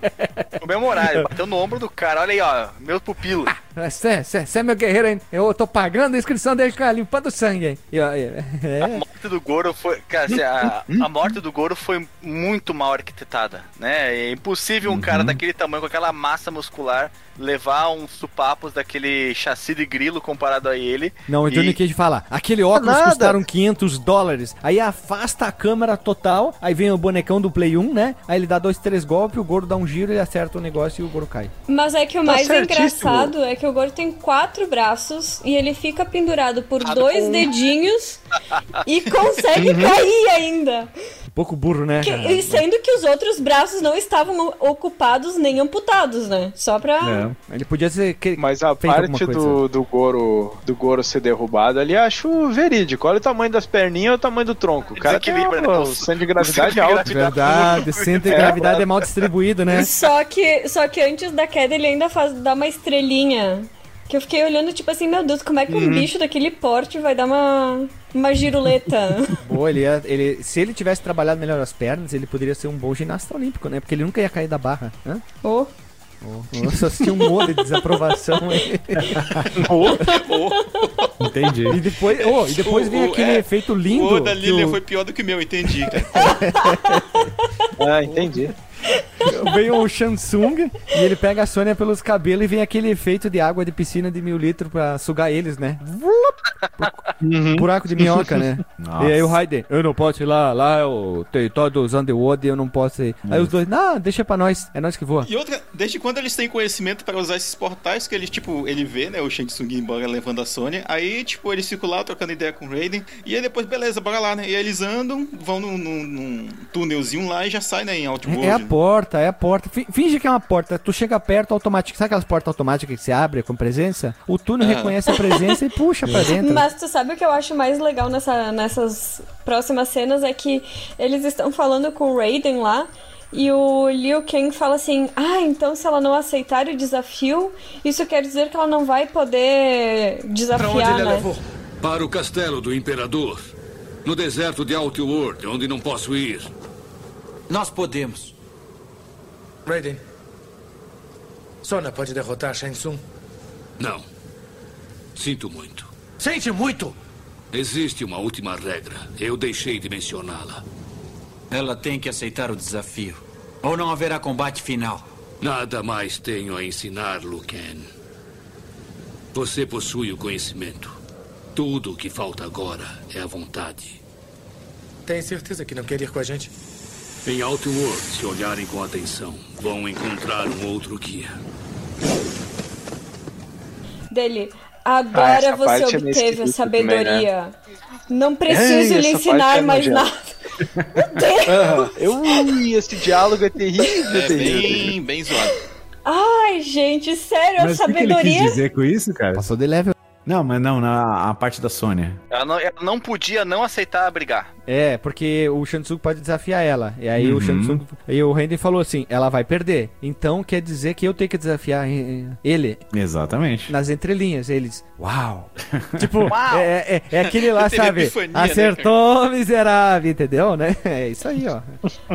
<laughs> Comemorar, ele bateu no ombro do cara, olha aí, ó, meu pupilo. Você é meu guerreiro, hein? Eu tô pagando a inscrição dele, cara, limpando sangue, hein? E, é, A morte do Goro foi. Cara, assim, a, a morte do Goro foi muito mal arquitetada, né? É impossível um cara daquele tamanho, com aquela massa muscular, levar uns supapos daquele chassi de grilo comparado a ele. Não, o Johnny E- Cage fala, aquele óculos Nada. custaram 500 dólares. Aí afasta a câmera total, aí vem o bonecão do Play 1, né? Aí ele dá dois, três golpes, o Goro dá um giro, ele acerta o negócio e o Goro cai. Mas é que o Tá mais certíssimo. engraçado é que o Goro tem quatro braços e ele fica pendurado por dois dedinhos <laughs> e consegue cair ainda. Um pouco burro, né? Que- e sendo que os outros braços não estavam ocupados nem amputados, né? Só pra. É. Ele podia ser. Que... Mas a parte do, do Goro do Goro ser derrubado ali, acho verídico. Olha o tamanho das perninhas e o tamanho do tronco. O cara tem Desequilibra, né? um O- centro de o gravidade alto. Verdade, centro de É, gravidade é mal distribuído, né? Só que, só que antes da queda ele ainda faz, dá uma estrelinha. Que eu fiquei olhando, tipo assim, meu Deus, como é que um bicho daquele porte vai dar uma, uma giruleta? <laughs> Boa, ele, ia, ele se ele tivesse trabalhado melhor as pernas, ele poderia ser um bom ginasta olímpico, né? Porque ele nunca ia cair da barra. Hã? oh. Oh, Nossa, tinha um monte de desaprovação aí. <laughs> Entendi. E depois, oh, e depois O- vem aquele é, efeito lindo. O da Lilian o- foi pior do que o meu, entendi. <laughs> Ah, entendi. Vem o Shansung e ele pega a Sônia pelos cabelos e vem aquele efeito de água de piscina de mil litros pra sugar eles, né? Buraco de minhoca, né? Nossa. E aí o Raiden, eu não posso ir lá, lá é o território dos Underworld, eu não posso ir. Aí os dois, não, deixa pra nós, é nós que voa. E outra, desde quando eles têm conhecimento para usar esses portais que eles, tipo, ele vê, né, o Shang Tsung ir embora levando a Sônia, aí, tipo, eles ficam lá trocando ideia com o Raiden, e aí depois, beleza, bora lá, né, e aí eles andam, vão num, num, num túnelzinho lá e já saem, né, em Outworld. É a porta, é a porta. Fi- Finge que é uma porta. Tu chega perto, automático. Sabe aquelas portas automáticas que se abre com presença? O túnel Ah. reconhece a presença e puxa pra <laughs> dentro. Mas tu sabe o que eu acho mais legal nessa, nessas próximas cenas é que eles estão falando com o Raiden lá. E o Liu Kang fala assim: Ah, então se ela não aceitar o desafio, isso quer dizer que ela não vai poder Pra onde desafiar, ele a né? levou? Para o castelo do Imperador. No deserto de Outworld, onde não posso ir. Nós podemos. Raiden. Sona pode derrotar Shang Tsung? Não. Sinto muito. Sente muito! Existe uma última regra. Eu deixei de mencioná-la. Ela tem que aceitar o desafio. Ou não haverá combate final. Nada mais tenho a ensinar, Luken. Você possui o conhecimento. Tudo o que falta agora é a vontade. Tem certeza que não quer ir com a gente? Em Outworld, se olharem com atenção, vão encontrar um outro guia. Dele. Ah, Agora essa você é obteve a esquisita sabedoria. também, né? Não preciso Ei, lhe ensinar é mais nada. <laughs> Aham. Eu, ui, esse diálogo é terrível, É terrível. bem, bem zoado. Ai, gente, sério, a Mas o que, ele sabedoria. quis dizer com isso, cara? Passou de level. Não, mas não, na a parte da Sônia. Ela não, ela não podia não aceitar brigar. É, porque o Shansung pode desafiar ela. E aí o Uhum. Shansung. E o Renden falou assim: ela vai perder. Então quer dizer que eu tenho que desafiar eh, ele. Exatamente. Nas entrelinhas, eles. Uau! <laughs> tipo, Uau! É, é, é aquele lá, sabe? epifania, né, Acertou, miserável, entendeu, né? É isso aí, ó.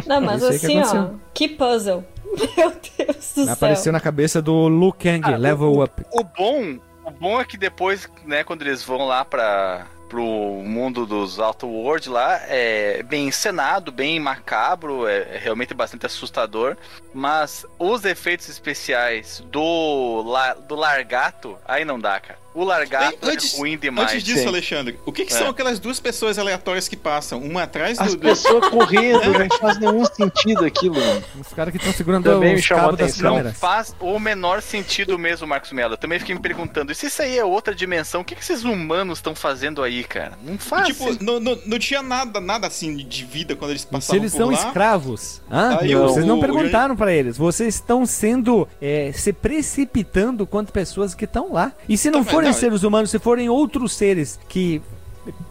Não, mas Isso aí que assim, ó, que puzzle. <laughs> Meu Deus do céu. Apareceu na cabeça do Liu Kang, Ah, level o, up. O bom, o bom é que depois, né, quando eles vão lá pra pro mundo dos World lá, é bem encenado, bem macabro, é, é realmente bastante assustador, mas os efeitos especiais do, la, do Largato, aí não dá, cara. O Largato Ei, antes- é ruim demais. Antes disso, Sim. Alexandre, o que, que É. são aquelas duas pessoas aleatórias que passam? Uma atrás As do. do- pessoas correndo, <laughs> não faz nenhum sentido aquilo, mano. Os caras que estão segurando Também os chamou cabos das atenção. Não câmeras. faz o menor sentido mesmo, Marcos Mello. Eu também fiquei me perguntando, e se isso aí é outra dimensão, o que, que esses humanos estão fazendo aí, cara? Não faz. Tipo, não, não, não tinha nada, nada assim de vida quando eles Se passavam eles por são lá. escravos, hã? Aí Não, o- vocês não o- perguntaram pra eles. Vocês estão sendo é, se precipitando quanto pessoas que estão lá. E se não Então, forem não, seres humanos, se forem outros seres que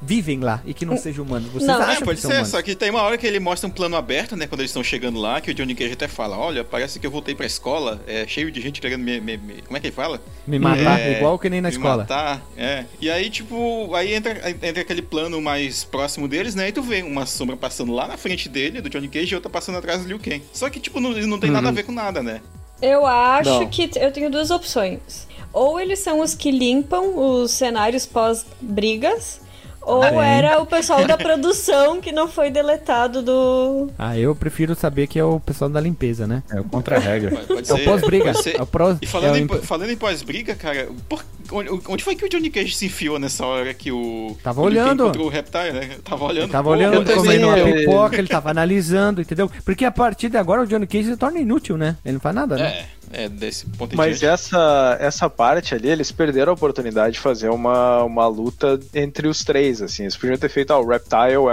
vivem lá e que não sejam humanos, vocês Não. É, acham pode que são ser, humanos? só que tem uma hora que ele mostra um plano aberto, né? Quando eles estão chegando lá, que o Johnny Cage até fala: Olha, parece que eu voltei pra escola, é cheio de gente querendo me. me- me- como é que ele fala? Me matar, É, igual que nem na me escola. Matar, é. E aí, tipo, aí entra, entra aquele plano mais próximo deles, né? E tu vê uma sombra passando lá na frente dele, do Johnny Cage, e outra passando atrás do Liu Kang. Só que, tipo, não, não tem nada a ver com nada, né? Eu acho Não. que eu tenho duas opções. Ou eles são os que limpam os cenários pós-brigas, ou era o pessoal da produção que não foi deletado do. Ah, eu prefiro saber que é o pessoal da limpeza, né? É o contra-regra. É o pós-briga. É o prós- E falando, é o em, falando em pós-briga, cara, por- onde, foi que o Johnny Cage se enfiou nessa hora que o. Tava olhando. o Reptile, né? Tava olhando. Ele tava Pô, olhando, também, comendo uma é. pipoca, ele tava analisando, entendeu? Porque a partir de agora o Johnny Cage se torna inútil, né? Ele não faz nada, né? É, é desse ponto em Mas diante. essa, essa parte ali, eles perderam a oportunidade de fazer uma, uma luta entre os três, assim. Eles podiam ter feito, ah, o Reptile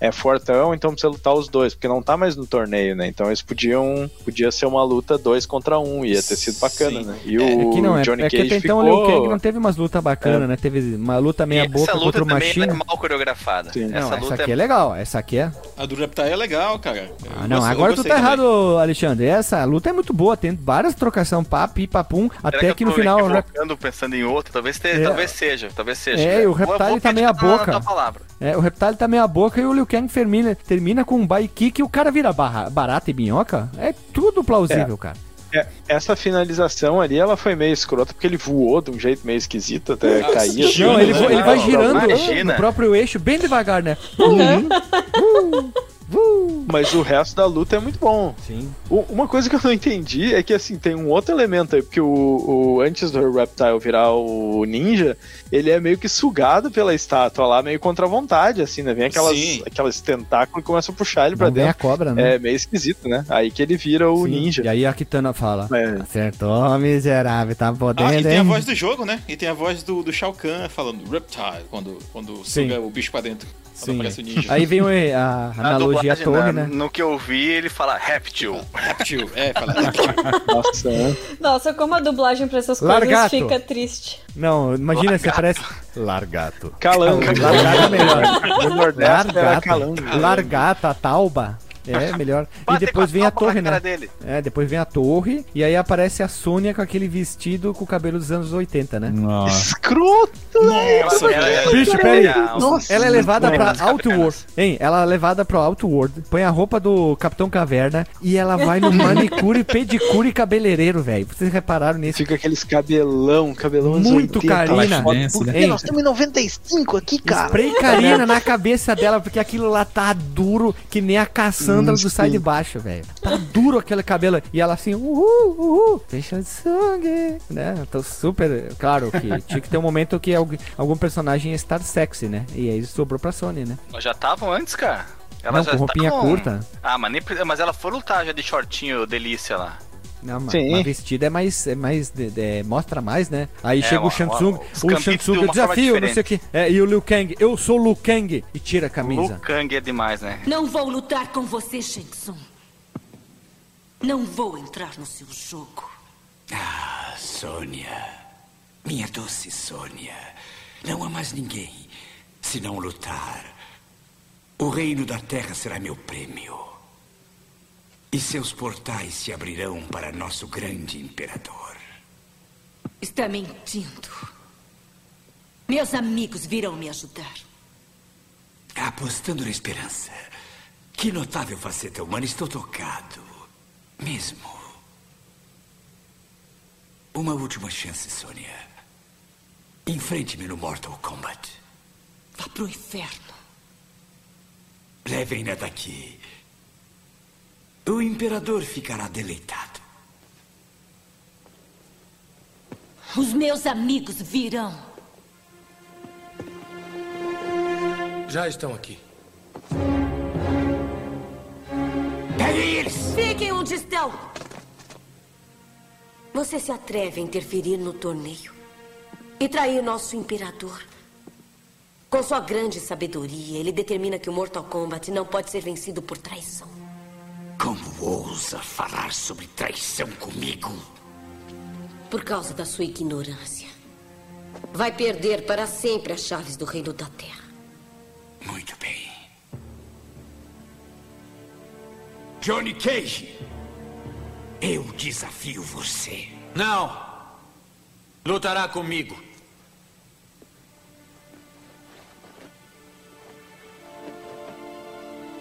é, é fortão, então precisa lutar os dois, porque não tá mais no torneio, né? Então eles podiam, podia ser uma luta dois contra um, ia ter sido bacana, Sim. né? E É o que não é, Johnny é que Cage até então ficou... o Liu Kang não teve umas lutas bacanas, né? Teve uma luta E meia essa boca luta contra o também Machine. é mal coreografada. Sim. Essa Não, essa luta aqui é legal, essa aqui é. A do Reptile é legal, cara. Ah, não, agora tu tá errado, Alexandre. Essa luta é muito boa, tem várias trocação papi, papum, Será até que eu no tô final Rep- equivocando, pensando em outro, talvez, te- É. talvez seja, talvez seja. É, e o Reptile tá meia boca. é, o Reptile tá meia boca e o Liu Kang termina, termina com um bike kick e o cara vira barra, barata e minhoca. É tudo plausível, cara. É, essa finalização ali, ela foi meio escrota, porque ele voou de um jeito meio esquisito, até Ah, caía. sim. Não, ele, né? ele vai girando imagina. no próprio eixo, bem devagar, né? Mas o resto da luta é muito bom. Sim. U- Uma coisa que eu não entendi é que assim, tem um outro elemento aí, porque o, o- antes do Reptile virar o ninja, ele é meio que sugado pela estátua lá, meio contra a vontade, assim, né? Vem aquelas, Sim. aquelas tentáculos e começa a puxar ele pra Vem a dentro. cobra, né? É meio esquisito, né? Aí que ele vira o Sim. ninja. E aí a Kitana fala: É. Acertou, miserável, tá podendo, Ah, e tem a hein? voz do jogo, né? E tem a voz do, do Shao Kahn falando Reptile quando, quando Sim. suga o bicho pra dentro. Sim. aparece o ninja. Aí vem o- a Na analogia à dublagem, torre, na- né? No que eu vi, ele fala Reptil. Reptile, é, fala Reptile. <laughs> Nossa, né? Nossa, como a dublagem pra essas coisas Largato. fica triste. Não, imagina se aparece. Largato. Calango. Largato é melhor. Largato. Largata, tauba. É, <laughs> melhor. E depois vem a torre, né? dele. É, depois vem a torre. E aí aparece a Sônia com aquele vestido com o cabelo dos anos 80, né? Nossa. Escroto! Nossa, Ela é- velho. Bicho, peraí. Nossa. Ela é levada pra. Outworld. Hein? Ela é levada pra Outworld. Põe a roupa do Capitão Caverna. E ela vai no <laughs> manicure, pedicure e cabeleireiro, velho. Vocês repararam nisso? Fica aqueles cabelão, cabelão Muito 80, carina. Por que nós estamos em 95 aqui, cara? Spray carina na cabeça dela, porque aquilo lá tá duro que nem a Cassandra Hum, do Sai de Baixo, velho. Tá duro aquele cabelo. E ela assim, uhul, uhul, fecha de sangue, né? Tô super. Claro que <laughs> tinha que ter um momento que algum, personagem ia estar sexy, né? E aí sobrou pra Sony, né? Elas já estavam antes, cara. Não, com roupinha estavam- curta. Ah, mas, nem, mas ela foi lutar já de shortinho delícia lá. Não, mas, Sim. mas vestido é mais, é mais de- de- mostra mais, né? Aí É, chega o uma- Shansung, uma- os o uma forma desafio, não sei o que. É, e o Liu Kang, eu sou o Liu Kang, e tira a camisa. Lu Kang é demais, né? Não vou lutar com você, Shang Tsung. Não vou entrar no seu jogo. Ah, Sônia. Minha doce Sônia. Não há mais ninguém senão lutar. O reino da terra será meu prêmio. E seus portais se abrirão para nosso grande imperador. Está mentindo. Meus amigos virão me ajudar. Apostando na esperança. Que notável faceta humana. Estou tocado. Mesmo. Uma última chance, Sônia. Enfrente-me no Mortal Kombat. Vá pro inferno. Levem-na daqui. O imperador ficará deleitado. Os meus amigos virão. Já estão aqui. Peguem eles! Fiquem onde estão. Você se atreve a interferir no torneio e trair nosso imperador. Com sua grande sabedoria, ele determina que o Mortal Kombat não pode ser vencido por traição. Como ousa falar sobre traição comigo? Por causa da sua ignorância. Vai perder para sempre as chaves do Reino da Terra. Muito bem. Johnny Cage, eu desafio você. Não! Lutará comigo.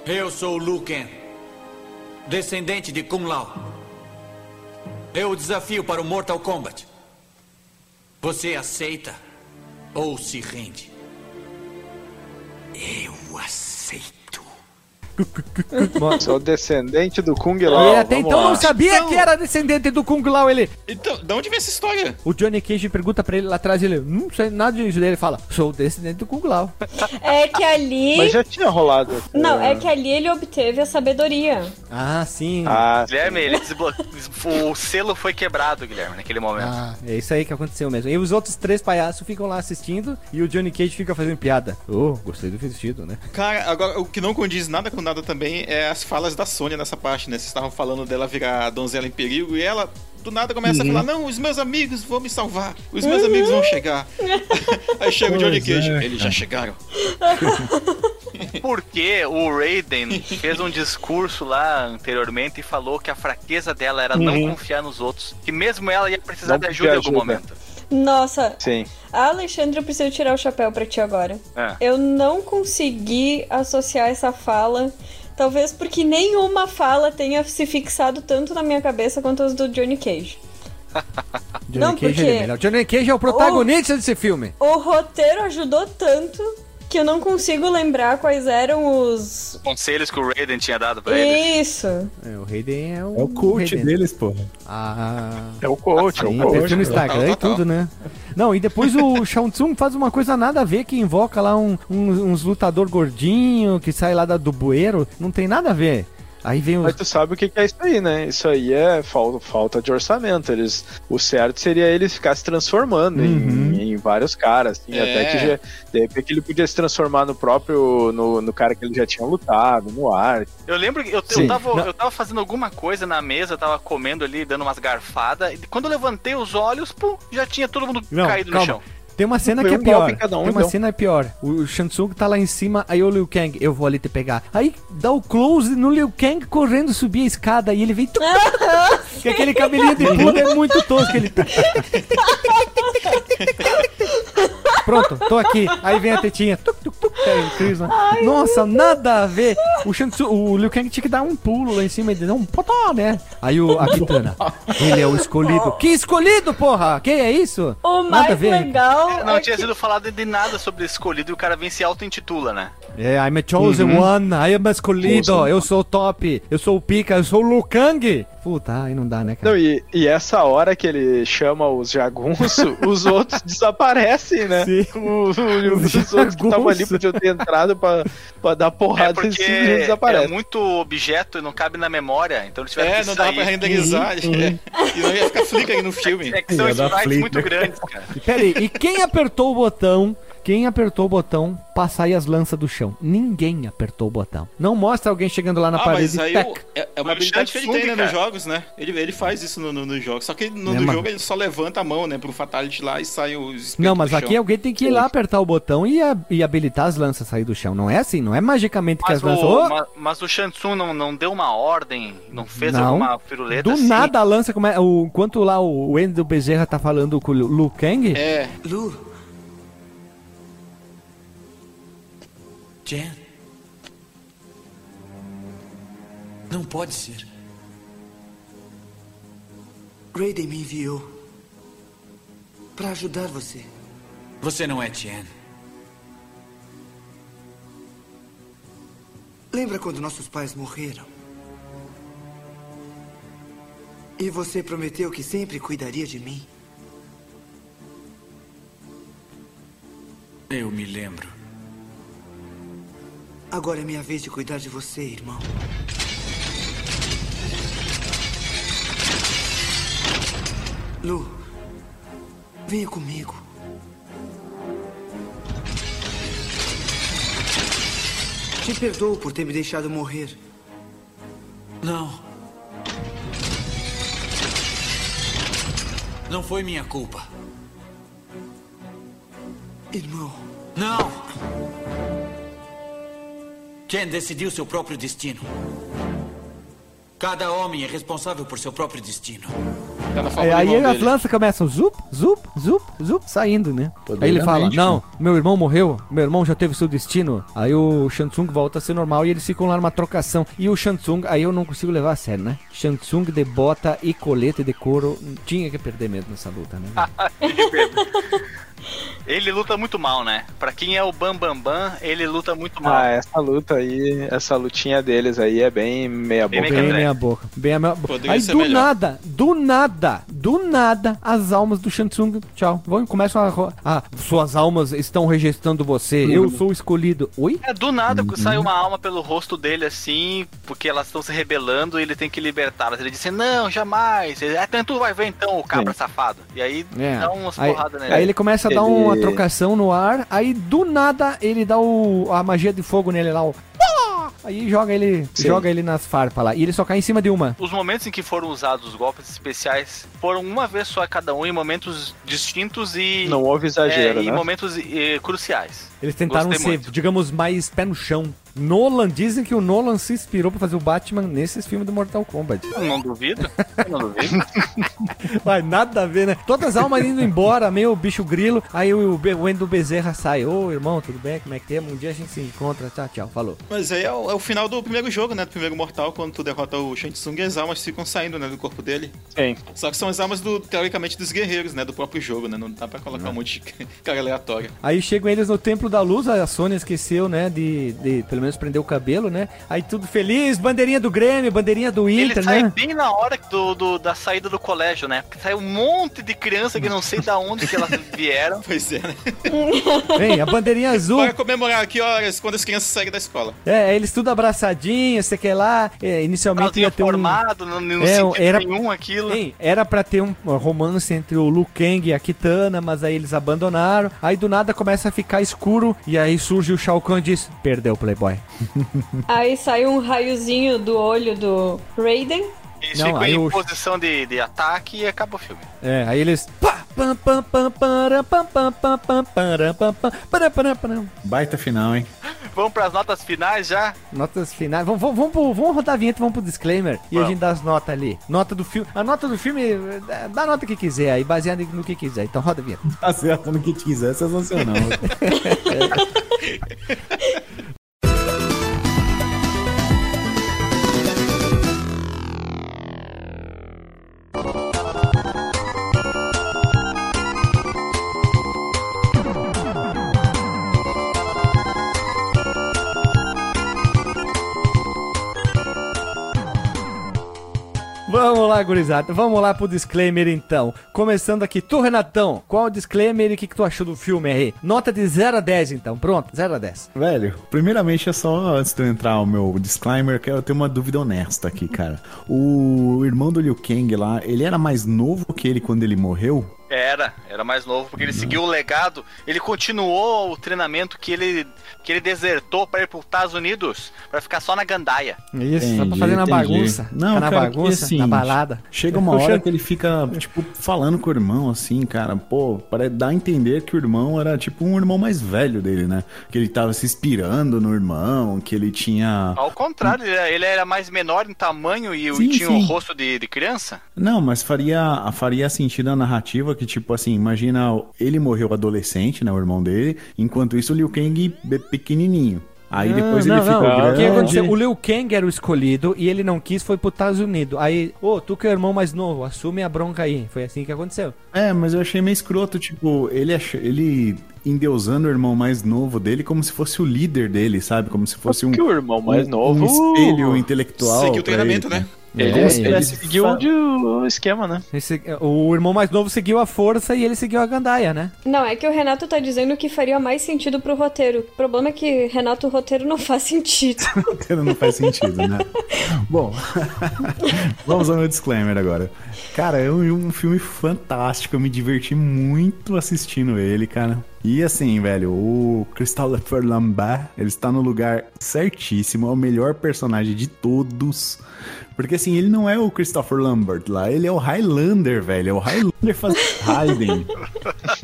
Eu sou Liu Kang, descendente de Kung Lao. Eu o desafio para o Mortal Kombat. Você aceita ou se rende? Eu aceito. Sou descendente do Kung Lao. E até vamos então lá. não sabia que era descendente do Kung Lao, ele. Então, de onde vem essa história? O Johnny Cage pergunta pra ele lá atrás, ele, não sei nada disso dele, ele fala, sou descendente do Kung Lao. <laughs> É que ali. Mas já tinha rolado. Não, é que ali ele obteve a sabedoria. Ah, sim. Ah, Guilherme, ele desblo... o selo foi quebrado, Guilherme, naquele momento. Ah, é isso aí que aconteceu mesmo. E os outros três palhaços ficam lá assistindo e o Johnny Cage fica fazendo piada. Oh, gostei do vestido, né? Cara, agora o que não condiz nada com nada também é as falas da Sônia nessa parte, né? Vocês estavam falando dela virar a donzela em perigo e ela do nada começa a falar: Não, os meus amigos vão me salvar, os meus amigos vão chegar. <laughs> Aí chega o Johnny Pois Cage, é, eles já chegaram. <laughs> Porque o Raiden fez um discurso lá anteriormente e falou que a fraqueza dela era não confiar nos outros. Que mesmo ela ia precisar Não de ajuda em algum momento. Nossa, sim. Alexandre, eu preciso tirar o chapéu pra ti agora. É. Eu não consegui associar essa fala. Talvez porque nenhuma fala tenha se fixado tanto na minha cabeça quanto as do Johnny Cage. <laughs> Johnny Não, Cage porque- é melhor. Johnny Cage é o protagonista desse filme. O roteiro ajudou tanto que eu não consigo lembrar quais eram os. Conselhos que o Raiden tinha dado pra ele. Isso. É, o Raiden é o. É o coach Raiden. deles, porra. Ah. É o coach, é Sim, o coach. no Instagram e tudo, né? Não, e depois o <laughs> Shang Tsung faz uma coisa nada a ver que invoca lá um, um- uns lutador gordinho que sai lá da- do bueiro. Não tem nada a ver. Aí vem os. Mas tu sabe o que é isso aí, né? Isso aí é falta, falta de orçamento. Eles, o certo seria ele ficar se transformando Uhum. em, em vários caras. assim, É. Até que já, de repente ele podia se transformar no próprio. No, no cara que ele já tinha lutado, no ar. Eu lembro que eu, eu, tava, Não. eu tava fazendo alguma coisa na mesa, tava comendo ali, dando umas garfadas. E quando eu levantei os olhos, pum, já tinha todo mundo Não, caído no calma. chão. Tem uma cena que é um pior. um, Tem uma então. cena é pior. O Shang Tsung tá lá em cima, aí o Liu Kang, eu vou ali te pegar. Aí dá o close no Liu Kang correndo subir a escada e ele vem. que aquele cabelinho de puda é muito tosco. Ele. Pronto, tô aqui. Aí vem a tetinha. Tuc, tuc, tuc, o Chris, né? Nossa, nada a ver. O, Shang Tsung, o Liu Kang tinha que dar um pulo lá em cima e dizer um potó, né? Aí o, a Kitana. Ele é o escolhido. <laughs> Que escolhido, porra? Que é isso? O Nada a mais ver. legal. Não é tinha que- sido falado de nada sobre escolhido e o cara vem e se auto-intitula, né? É, I'm a chosen Uhum. one, I am escolhido, eu sou o top, eu sou o pica, eu sou o Lukang. Puta, aí não dá, né, cara? Não, e, e essa hora que ele chama os jagunços, os outros <laughs> desaparecem, né? O- o- os outros que estavam ali podiam ter entrado pra, pra dar É porrada eles porque simplesmente é muito objeto e não cabe na memória, então eles tiveram É, que não dava pra renderizar. Uhum. é. E não ia ficar flickering no filme. É que são sprites muito grandes, cara. E peraí, e quem apertou o botão? Quem apertou o botão pra sair as lanças do chão? Ninguém apertou o botão. Não mostra alguém chegando lá na Ah, parede mas aí e o- tac. é, é uma habilidade que ele tem né, cara. nos jogos, né? Ele, ele faz isso no, no, nos jogos. Só que no, É, no mano. jogo ele só levanta a mão, né? Pro Fatality lá e sai os Não, mas do aqui chão. alguém tem que ir lá apertar o botão e, a- e habilitar as lanças a sair do chão. Não é assim, não é magicamente que Mas as lanças. o, Ô, ma- mas o Shansung não, não deu uma ordem, não fez Não. alguma piruleta do assim? nada a lança como o enquanto lá o Wendel Bezerra tá falando com o Lu Kang, É. Lu. Jen. Não pode ser. Raiden me enviou para ajudar você. Você não é Jen. Lembra quando nossos pais morreram? E você prometeu que sempre cuidaria de mim? Eu me lembro. Agora é minha vez de cuidar de você, irmão. Lu, venha comigo. Te perdoo por ter me deixado morrer. Não. Não foi minha culpa. Irmão. Não! Ken decidiu seu próprio destino. Cada homem é responsável por seu próprio destino. Tá É, aí as dele. lanças começam zup, zup, zup, zup, saindo, né? Aí ele fala, né? não, meu irmão morreu, meu irmão já teve seu destino. Aí o Shansung volta a ser normal e eles ficam lá numa trocação. E o Shansung, aí eu não consigo levar a sério, né? Shansung de bota e colete de couro, tinha que perder mesmo nessa luta, né? <laughs> Ele luta muito mal, né? Pra quem é o Bam Bam Bam, ele luta muito mal. Ah, essa luta aí, essa lutinha deles aí é bem meia Bem boca. Bem meia boca. Bem a meia boca. Poderia Aí do melhor. nada, do nada, do nada, as almas do Shansung, tchau, vão começam a. ro- Ah, suas almas estão registrando você, eu sou o escolhido. Oi? É, do nada Uhum. sai uma alma pelo rosto dele assim, porque elas estão se rebelando e ele tem que libertá-las. Ele disse, não, jamais. Ele, ah, então tu vai ver então, o cabra safado. E aí É. dá umas Aí, porradas nele. aí ele começa a Ele- uma trocação no ar, aí do nada ele dá o, a magia de fogo nele lá, o. Aí joga ele, Sim. joga ele nas farpas lá. E ele só cai em cima de uma. Os momentos em que foram usados os golpes especiais foram uma vez só cada um em momentos distintos e. Não houve exagero, é, em né? momentos eh, cruciais. Eles tentaram Gostei ser, muito. digamos, mais pé no chão. Nolan, dizem que o Nolan se inspirou pra fazer o Batman nesses filmes do Mortal Kombat. Eu não duvido. Eu não duvido. <laughs> Vai, nada a ver, né? Todas as almas indo embora, meio bicho grilo. Aí o, Wendel Bezerra sai. Ô, irmão, tudo bem? Como é que tem? Um dia a gente se encontra. Tchau, tchau. Falou. Mas aí é o, é o final do primeiro jogo, né? Do primeiro Mortal, quando tu derrota o Shansung e as almas ficam saindo, né? Do corpo dele. Sim. Só que são as almas, do, teoricamente, dos guerreiros, né? Do próprio jogo, né? Não dá pra colocar um monte de <laughs> cara aleatória. Aí chegam eles no Templo da Luz, a Sônia esqueceu, né, de, de pelo menos prender o cabelo, né? Aí tudo feliz, bandeirinha do Grêmio, bandeirinha do Ele Inter, sai né? bem na hora do, do- da saída do colégio, né? Porque sai um monte de criança que não sei da onde que elas <laughs> vieram. Pois é, né? Vem, a bandeirinha azul. Para comemorar aqui horas quando as crianças saírem da escola. É, eles tudo abraçadinhos, sei que lá. É, inicialmente ia ter um... formado, não, não É, era- nenhum aquilo. Hein, era pra ter um romance entre o Liu Kang e a Kitana, mas aí eles abandonaram. Aí do nada começa a ficar escuro e aí surge o Shao Kahn e diz: Perdeu o Playboy. Aí sai um raiozinho do olho do Raiden. Eles Não, ficam aí em o- posição de, de ataque e acaba o filme. É, aí eles. Pá. Baita final, hein? Vamos pras notas finais já? Notas finais. Vamos, vamos, vamos, pro- vamos rodar a vinheta, vamos pro disclaimer e a gente dá as notas ali. Nota do filme. A nota do filme, eh, dá a nota que quiser aí, baseado no que quiser. Então roda a vinheta. Acerta no que quiser, sensacional. <laughs> lá, gurizada. Vamos lá pro disclaimer então. Começando aqui, tu, Renatão, qual o disclaimer e o que, que tu achou do filme aí? Nota de 0 a 10, então. Pronto, 0 a 10. Velho, primeiramente é só antes de eu entrar o meu disclaimer, que eu tenho uma dúvida honesta aqui, cara. O irmão do Liu Kang lá, ele era mais novo que ele quando ele morreu? Era, era mais novo, porque ele seguiu o legado, ele continuou o treinamento que ele, que ele desertou para ir para os Estados Unidos, para ficar só na gandaia. Isso, só pra Entendi, fazer na entendi. bagunça. Não, na cara, que bagunça, assim, na balada. Chega uma hora que ele fica, tipo, falando com o irmão, assim, cara. Pô, para dar a entender que o irmão era, tipo, um irmão mais velho dele, né? Que ele tava se inspirando no irmão, que ele tinha. Ao contrário, ele era, mais menor em tamanho e Sim, tinha sim. um rosto de, de criança. Não, mas faria, faria sentido a narrativa que, tipo assim, imagina, ele morreu adolescente, né? O irmão dele, enquanto isso o Liu Kang be- pequenininho. Aí Não, depois não, ele ficou não. O grande. que aconteceu? O Liu Kang era o escolhido e ele não quis, foi pros Estados Unidos. Aí, ô, tu que é o irmão mais novo, assume a bronca aí. Foi assim que aconteceu. É, mas eu achei meio escroto, tipo, ele, ach... ele endeusando o irmão mais novo dele como se fosse o líder dele, sabe? Como se fosse um, Porque o irmão mais um- novo- um espelho intelectual. Seguiu o treinamento, ele, né? Ele, É, ele ele seguiu fa- o esquema, né? Esse- o irmão mais novo seguiu a força e ele seguiu a gandaia, né? Não, é que o Renato tá dizendo que faria mais sentido pro roteiro. O problema é que, Renato, o roteiro não faz sentido. <laughs> roteiro não faz sentido, né? <laughs> Bom, <laughs> vamos ao meu disclaimer agora. Cara, é um, filme fantástico, eu me diverti muito assistindo ele, cara. E assim, velho, o Christopher Lambert, ele está no lugar certíssimo, é o melhor personagem de todos. Porque assim, ele não é o Christopher Lambert lá, ele é o Highlander, velho. É o fazendo Raiden.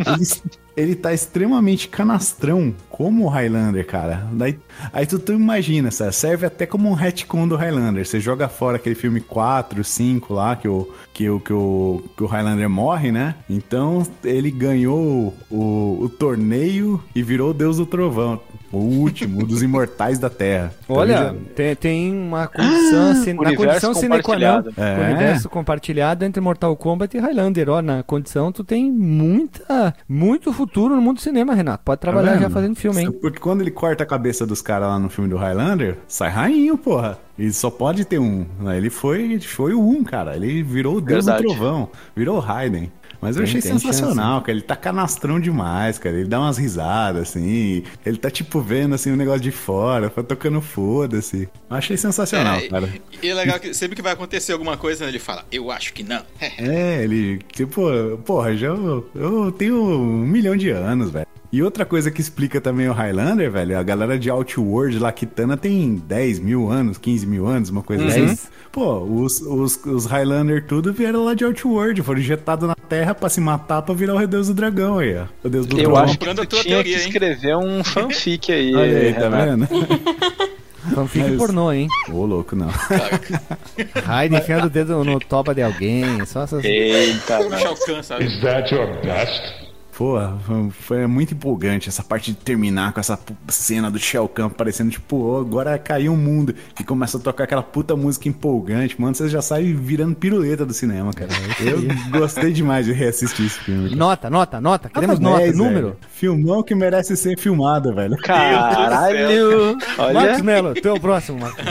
Ele, ele tá extremamente canastrão, como o Highlander, cara. Daí, aí tu, tu imagina, sabe? serve até como um retcon do Highlander. Você joga fora aquele filme 4, 5 lá, que o, que o, que o, que o Highlander morre, né? Então ele ganhou o, o torneio e virou o Deus do Trovão. O último, dos imortais da Terra. Ele Olha, tem, tem uma condição, assim, na universo condição sine qua non, compartilhado. É. universo compartilhado entre Mortal Kombat e Highlander. Ó, na condição tu tem muita, muito futuro no mundo do cinema, Renato. Pode trabalhar Tá já fazendo filme, hein? Porque quando ele corta a cabeça dos caras lá no filme do Highlander, sai rainho, porra. E só pode ter um. Ele foi, foi o um, cara. Ele virou o Deus Verdade. do Trovão. Virou o Raiden. Mas eu Tem- achei tem sensacional, cara. Ele tá canastrão demais, cara. Ele dá umas risadas, assim. Ele tá, tipo, vendo, assim, o negócio de fora, foi tocando foda-se. Achei sensacional, É, cara. E é legal que sempre que vai acontecer alguma coisa, ele fala, eu acho que não. <laughs> É, ele, tipo, porra, já eu tenho um milhão de anos, velho. E outra coisa que explica também o Highlander, velho, a galera de Outworld lá, Kitana tem 10 mil anos, 15 mil anos, uma coisa Uhum. assim. Pô, os, os, os Highlander tudo vieram lá de Outworld, foram injetados na Terra pra se matar pra virar o Deus do Dragão aí, ó. O Deus do Eu Trovão. acho que tu tinha teoria, que hein? escrever um fanfic aí. Olha aí, tá vendo? <laughs> Fanfic Mas- pornô, hein? Ô, louco, não. <laughs> Raiden enfiando o dedo no toba de alguém, só essas... Eita, Shao Kahn, sabe? Is that your best? Pô, foi muito empolgante essa parte de terminar com essa cena do Shell Camp parecendo tipo, ó, agora caiu o mundo. E começa a tocar aquela puta música empolgante. Mano, você já sai virando piruleta do cinema, cara. Eu gostei demais de reassistir esse filme. cara. Nota, nota, nota. Queremos Nota nota, 10, número. velho. Filmão que merece ser filmado, velho. Caralho! Olha, Marcos Melo, tu é o próximo, Marcos.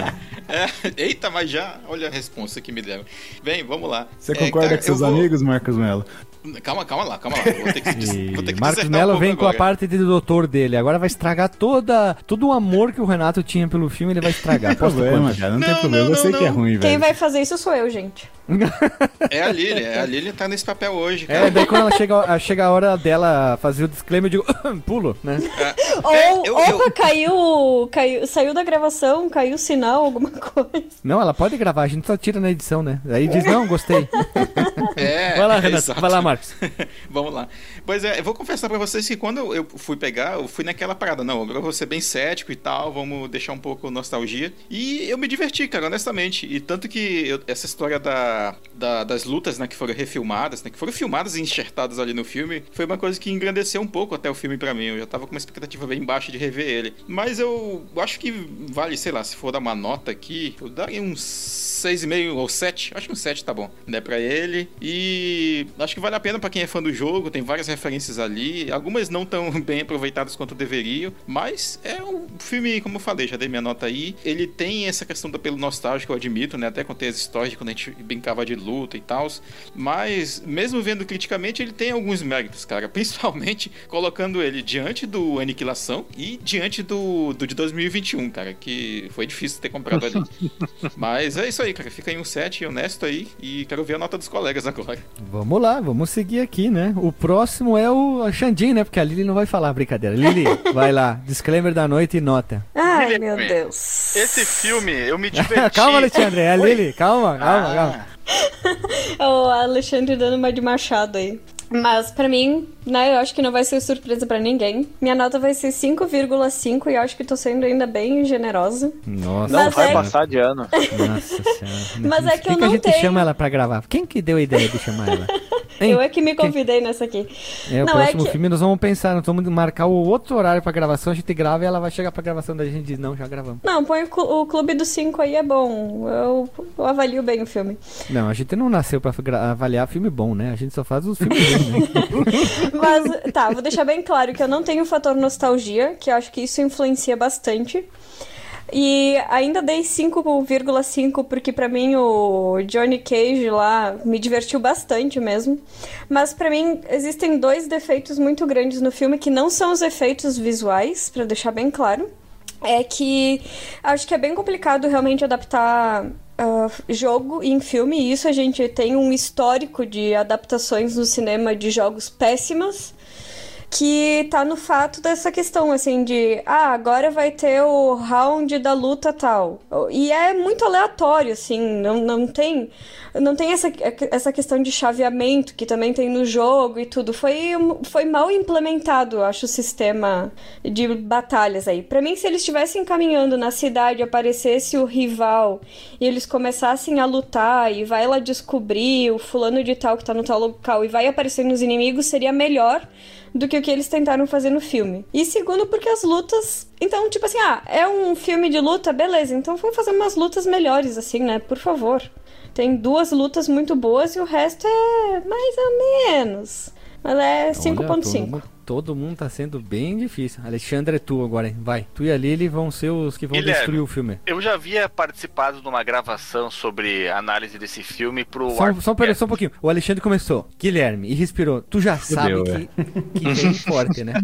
É, eita, mas já, olha a resposta que me deram. Bem, vamos lá. Você É, concorda cara, com seus vou- amigos, Marcos Melo? Calma, calma lá, calma lá. Vou ter que, <laughs> des- vou ter que Marcos dissertar um vem com a parte de doutor dele. Agora vai estragar toda, todo o amor que o Renato tinha pelo filme, ele vai estragar. <laughs> Não problema, cara. Não, tem Não, problema. não, eu sei não, que é não. ruim, Quem velho. vai fazer isso sou eu, gente. É a Lily, é a Lily tá nesse papel hoje, É, cara. daí quando ela chega, chega a hora dela fazer o disclaimer, eu digo, <coughs> pulo, né? Ou, É, eu- opa, eu- caiu, caiu. Saiu da gravação, caiu o sinal, alguma <laughs> coisa. Não, ela pode gravar, a gente só tira na edição, né? Aí diz, não, gostei. É, Vai lá, Renato, exato. vai lá, Marcos. <laughs> Vamos lá. Pois é, eu vou confessar pra vocês que quando eu, fui pegar, eu fui naquela parada, não, agora eu vou ser bem cético e tal, vamos deixar um pouco nostalgia. E eu me diverti, cara, honestamente. E tanto que eu- essa história da, da- das lutas, né, que foram refilmadas, né, que foram filmadas e enxertadas ali no filme, foi uma coisa que engrandeceu um pouco até o filme pra mim. Eu já tava com uma expectativa bem baixa de rever ele. Mas eu acho que vale, sei lá, se for dar uma nota aqui, eu daria uns 6,5 ou 7. Acho que um 7 tá bom, né, pra ele. E acho que vale a pena pra quem é fã do jogo, tem várias referências ali, algumas não tão <laughs> bem aproveitadas quanto deveriam, mas é um filme, como eu falei, já dei minha nota aí. Ele tem essa questão do apelo nostálgico, eu admito, né? Até contei as histórias de quando a gente brincava de luta e tal. Mas, mesmo vendo criticamente, ele tem alguns méritos, cara. <laughs> Principalmente colocando ele diante do Aniquilação e diante do, do de 2021, cara. Que foi difícil ter comprado ali. <laughs> mas é isso aí, cara. Fica aí um set honesto aí. E quero ver a nota dos colegas agora. Vamos lá, vamos seguir aqui, né? O próximo é o Xandin, né? Porque a Lili não vai falar, brincadeira. Lili, <laughs> vai lá. Disclaimer da noite e nota. Ai, Guilherme, meu Deus. Esse filme, eu me diverti. <laughs> calma, Alexandre. É a Lili. Calma, calma, Ah. calma. <laughs> o Alexandre dando uma de machado aí. Mas pra mim, né, eu acho que não vai ser surpresa pra ninguém. Minha nota vai ser 5,5 e eu acho que tô sendo ainda bem generosa. Nossa, Não vai é- passar de ano. Nossa senhora. Mas é que Por eu que não a gente tenho. chama ela pra gravar? Quem que deu a ideia de chamar ela? Hein? Eu é que me convidei nessa aqui. É, o não, próximo é que... filme nós vamos pensar, nós vamos marcar o outro horário pra gravação, a gente grava e ela vai chegar pra gravação da gente e diz, não, já gravamos. Não, põe o, clu- o Clube dos Cinco aí, é bom. Eu, eu avalio bem o filme. Não, a gente não nasceu pra avaliar filme bom, né? A gente só faz os filmes ruins, né? <laughs> Mas, tá, vou deixar bem claro que eu não tenho o fator nostalgia, que eu acho que isso influencia bastante. E ainda dei 5,5 porque pra mim o Johnny Cage lá me divertiu bastante mesmo. Mas pra mim existem dois defeitos muito grandes no filme que não são os efeitos visuais, pra deixar bem claro. É que acho que é bem complicado realmente adaptar ah, jogo em filme. E isso a gente tem um histórico de adaptações no cinema de jogos péssimas que tá no fato dessa questão, assim, de ah, agora vai ter o round da luta tal. E é muito aleatório, assim, não, não tem. Não tem essa, essa questão de chaveamento que também tem no jogo e tudo. Foi, foi mal implementado, acho, o sistema de batalhas aí. Pra mim, se eles estivessem caminhando na cidade, aparecesse o rival e eles começassem a lutar e vai lá descobrir o fulano de tal que tá no tal local e vai aparecendo os inimigos, seria melhor do que o que eles tentaram fazer no filme. E segundo, porque as lutas. Então, tipo assim, ah, é um filme de luta, beleza, então vamos fazer umas lutas melhores, assim, né? Por favor. Tem duas lutas muito boas e o resto é mais ou menos. Mas é Olha, 5.5. Todo, mundo- todo mundo tá sendo bem difícil. Alexandre, é tu agora, hein? Vai. Tu e a Lili vão ser os que vão Guilherme, destruir o filme. Eu já havia participado de uma gravação sobre análise desse filme pro Só, só, pera, só um pouquinho. O Alexandre começou. Guilherme, e respirou. Tu já sabe Fudeu, que, que vem <laughs> forte, né? <laughs>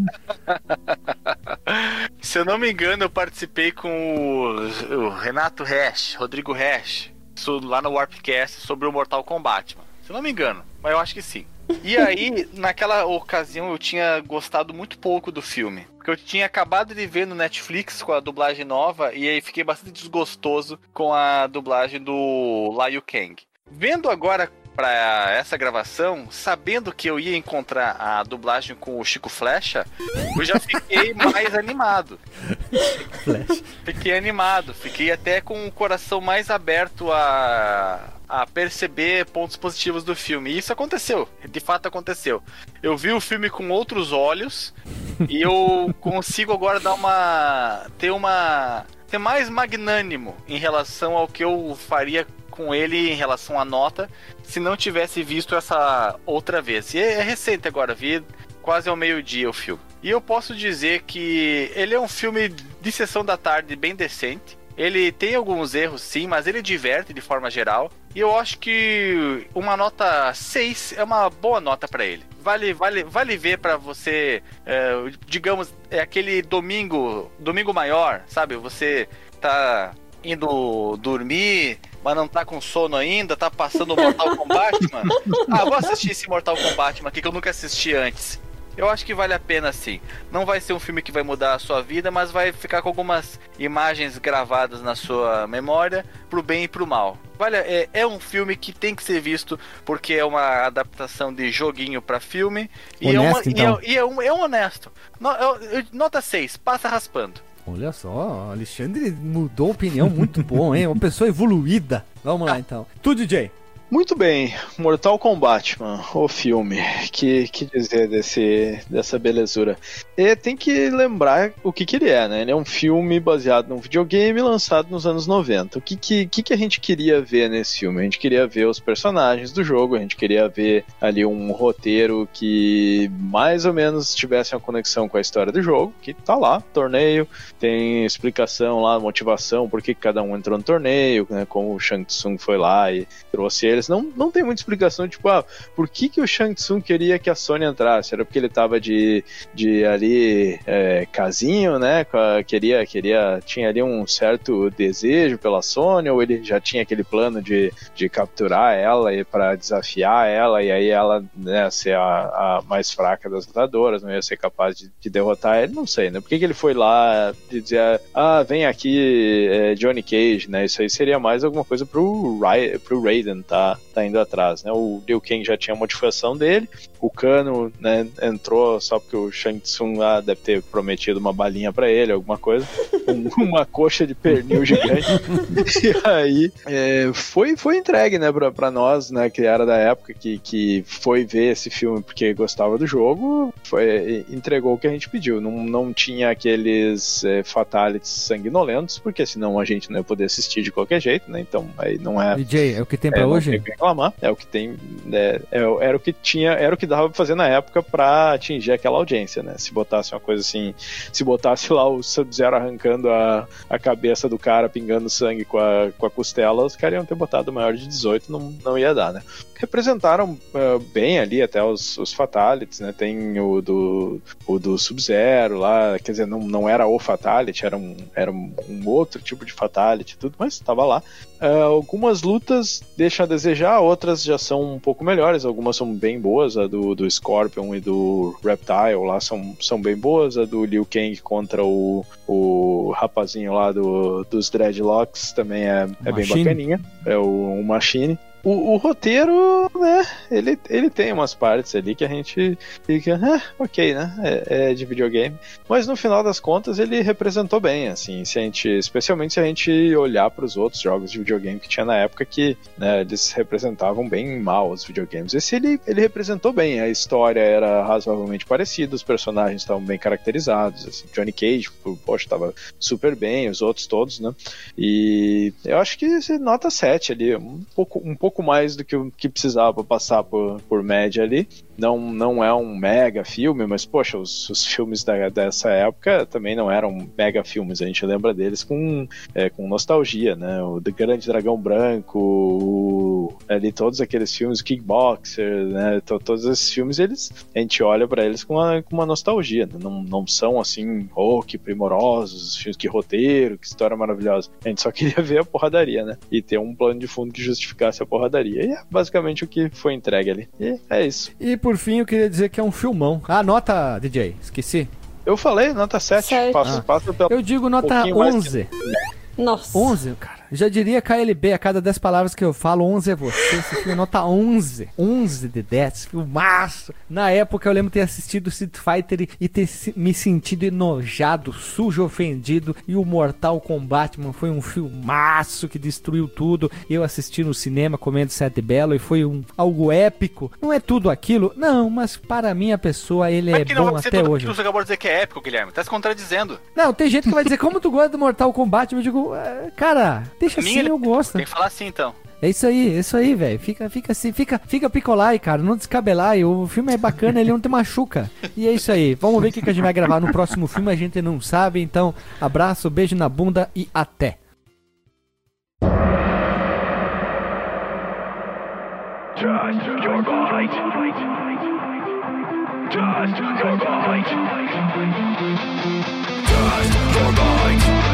Se eu não me engano, eu participei com o, o Renato Hash, Rodrigo Hash, so- lá no Warpcast sobre o Mortal Kombat. Mano. Se eu não me engano, mas eu acho que sim. E aí, naquela ocasião, eu tinha gostado muito pouco do filme. Porque eu tinha acabado de ver no Netflix com a dublagem nova e aí fiquei bastante desgostoso com a dublagem do Liu Kang. Vendo agora pra essa gravação, sabendo que eu ia encontrar a dublagem com o Chico Flecha, eu já fiquei <laughs> mais animado. Fiquei animado, fiquei até com o coração mais aberto a, a perceber pontos positivos do filme. E isso aconteceu, de fato aconteceu. Eu vi o filme com outros olhos e eu <laughs> consigo agora dar uma. ter uma. ser mais magnânimo em relação ao que eu faria com ele em relação à nota se não tivesse visto essa outra vez. E é, é recente agora, vi quase ao meio-dia o filme. E eu posso dizer que ele é um filme de sessão da tarde bem decente. Ele tem alguns erros, sim, mas ele diverte de forma geral. E eu acho que uma nota 6 é uma boa nota pra ele. Vale, vale, vale ver pra você, é, digamos, é aquele domingo, domingo maior, sabe? Você tá indo dormir, mas não tá com sono ainda, tá passando o Mortal Kombat, <laughs> mano. Ah, vou assistir esse Mortal Kombat, aqui que eu nunca assisti antes. Eu acho que vale a pena sim. Não vai ser um filme que vai mudar a sua vida, mas vai ficar com algumas imagens gravadas na sua memória, pro bem e pro mal. Vale, é, é um filme que tem que ser visto porque é uma adaptação de joguinho pra filme. E, é, uma, Honesto, então. e, é, e é um, é um honesto. No- nota 6, passa raspando. Olha só, Alexandre mudou opinião muito bom, hein? Uma pessoa evoluída. Vamos lá então. Tu, DJ. Muito bem, Mortal Kombat, mano, o filme. Que, que dizer desse, dessa belezura? E tem que lembrar o que, que ele é, né? Ele é um filme baseado num videogame lançado nos anos 90. O que, que, que, que a gente queria ver nesse filme? A gente queria ver os personagens do jogo, a gente queria ver ali um roteiro que mais ou menos tivesse uma conexão com a história do jogo, que tá lá, torneio, tem explicação lá, motivação, por que cada um entrou no torneio, né? Como o Shang Tsung foi lá e trouxe Não, não tem muita explicação, tipo, ah, por que, que o Shang Tsung queria que a Sony entrasse? Era porque ele tava de, de ali é, casinho, né? Queria, queria, tinha ali um certo desejo pela Sony, ou ele já tinha aquele plano de, de capturar ela e para desafiar ela, e aí ela né, ser a, a mais fraca das lutadoras, não ia ser capaz de, de derrotar ele, não sei, né? Por que, que ele foi lá dizer, ah, vem aqui é, Johnny Cage, né? Isso aí seria mais alguma coisa pro, Ray, pro Raiden, tá? Tá indo atrás, né? O Liu Kang já tinha a modificação dele, o Kano, né, entrou só porque o Shang Tsung lá deve ter prometido uma balinha para ele, alguma coisa, <laughs> um, uma coxa de pernil gigante. <laughs> e aí é, foi, foi entregue, né, pra, pra nós, né, que era da época que, que foi ver esse filme porque gostava do jogo, foi, entregou o que a gente pediu. Não, não tinha aqueles é, fatalities sanguinolentos, porque senão a gente não ia poder assistir de qualquer jeito, né? Então aí não é. DJ, é o que tem pra é, hoje? reclamar. É o que tem. É, é, era o que tinha, era o que dava pra fazer na época para atingir aquela audiência, né? Se botasse uma coisa assim, se botasse lá o Sub-Zero arrancando a, a cabeça do cara, pingando sangue com a, com a costela, os caras iam ter botado maior de 18, não, não ia dar, né? representaram uh, bem ali até os, os Fatalities, né? Tem o do, o do Sub-Zero lá, quer dizer, não, não era o Fatality, era um, era um, um outro tipo de Fatality tudo, mas estava lá. Uh, algumas lutas deixam a desejar, outras já são um pouco melhores, algumas são bem boas, a do, do Scorpion e do Reptile lá são, são bem boas, a do Liu Kang contra o, o rapazinho lá do, dos Dreadlocks também é, é bem bacaninha, é o, o Machine. O, o, roteiro, né, ele, ele tem umas partes ali que a gente fica, ah, ok, né, é, é, de videogame, mas no final das contas ele representou bem, assim, se a gente, especialmente se a gente olhar para os outros jogos de videogame que tinha na época que, né, eles representavam bem mal os videogames. Esse ele, ele representou bem, a história era razoavelmente parecida, os personagens estavam bem caracterizados, assim, Johnny Cage, poxa, estava super bem, os outros todos, né, e eu acho que nota 7 ali, um pouco, um pouco pouco mais do que o que precisava passar por, por média ali. Não, não é um mega filme, mas, poxa, os, os filmes da, dessa época também não eram mega filmes. A gente lembra deles com, é, com nostalgia, né? O The Grande Dragão Branco, o, ali todos aqueles filmes, o Kickboxer, né? todos esses filmes, eles, a gente olha para eles com uma, com uma nostalgia. Né? Não, não são assim, oh, que primorosos, que roteiro, que história maravilhosa. A gente só queria <laughs> ver a porradaria, né? E ter um plano de fundo que justificasse a porradaria. E é basicamente o que foi entregue ali. E é isso. E por fim, eu queria dizer que é um filmão. Ah, nota, DJ, esqueci. Eu falei, nota 7. Sete. Passo, ah. passo. Eu digo nota um 11. Nossa. 11, cara. Já diria KLB, a cada 10 palavras que eu falo, 11 é você. Esse filme nota 11. 11 de 10. Filmaço. Na época eu lembro ter assistido Street Fighter e ter me sentido enojado, sujo, ofendido. E o Mortal Kombat, mano, foi um filmaço que destruiu tudo. Eu assisti no cinema comendo Sete Belo e foi um, algo épico. Não é tudo aquilo, não, mas para mim a pessoa ele mas é bom até hoje. Que você acabou de dizer que é épico, Guilherme. Tá se contradizendo. Não, tem gente que vai dizer, como tu gosta do Mortal Kombat? Eu digo, é, cara, Deixa assim, eu gosto. Tem que falar assim então. É isso aí, é isso aí, velho. Fica, fica assim, fica, fica picolar, cara. Não descabelar. O filme é bacana, ele não te machuca. E é isso aí. Vamos ver o que, que a gente vai gravar no próximo filme. A gente não sabe. Então, abraço, beijo na bunda e até. Just your bite. Just your bite. Just your bite.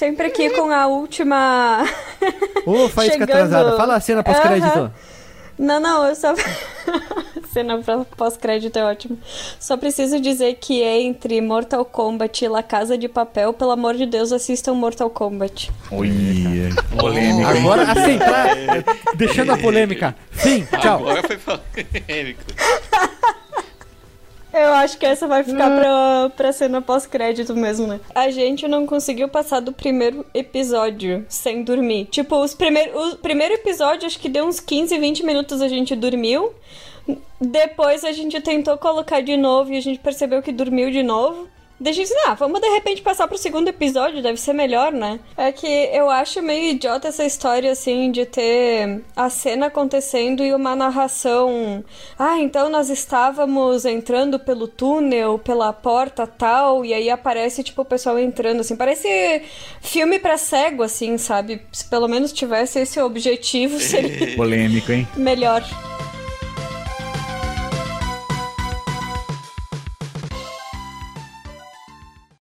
Sempre aqui com a última. Ô, faísca <laughs> Chegando. atrasada. Fala a cena pós-crédito. Não, não, eu só. <laughs> Cena pós-crédito é ótimo. Só preciso dizer que é entre Mortal Kombat e La Casa de Papel. Pelo amor de Deus, assistam Mortal Kombat. Olha, polêmica. Agora, assim, pra... <laughs> deixando a polêmica. Fim, tchau. Agora foi polêmico. Eu acho que essa vai ficar pra, pra cena pós-crédito mesmo, né? A gente não conseguiu passar do primeiro episódio sem dormir. Tipo, os primeir, o primeiro episódio, acho que deu uns 15, 20 minutos a gente dormiu. Depois a gente tentou colocar de novo e a gente percebeu que dormiu de novo. Daí a gente disse, ah, vamos de repente passar pro segundo episódio, deve ser melhor, né? É que eu acho meio idiota essa história, assim, de ter a cena acontecendo e uma narração. Ah, então nós estávamos entrando pelo túnel, pela porta tal, e aí aparece, tipo, o pessoal entrando, assim. Parece filme pra cego, assim, sabe? Se pelo menos tivesse esse objetivo, seria <laughs> Polêmico, hein? melhor.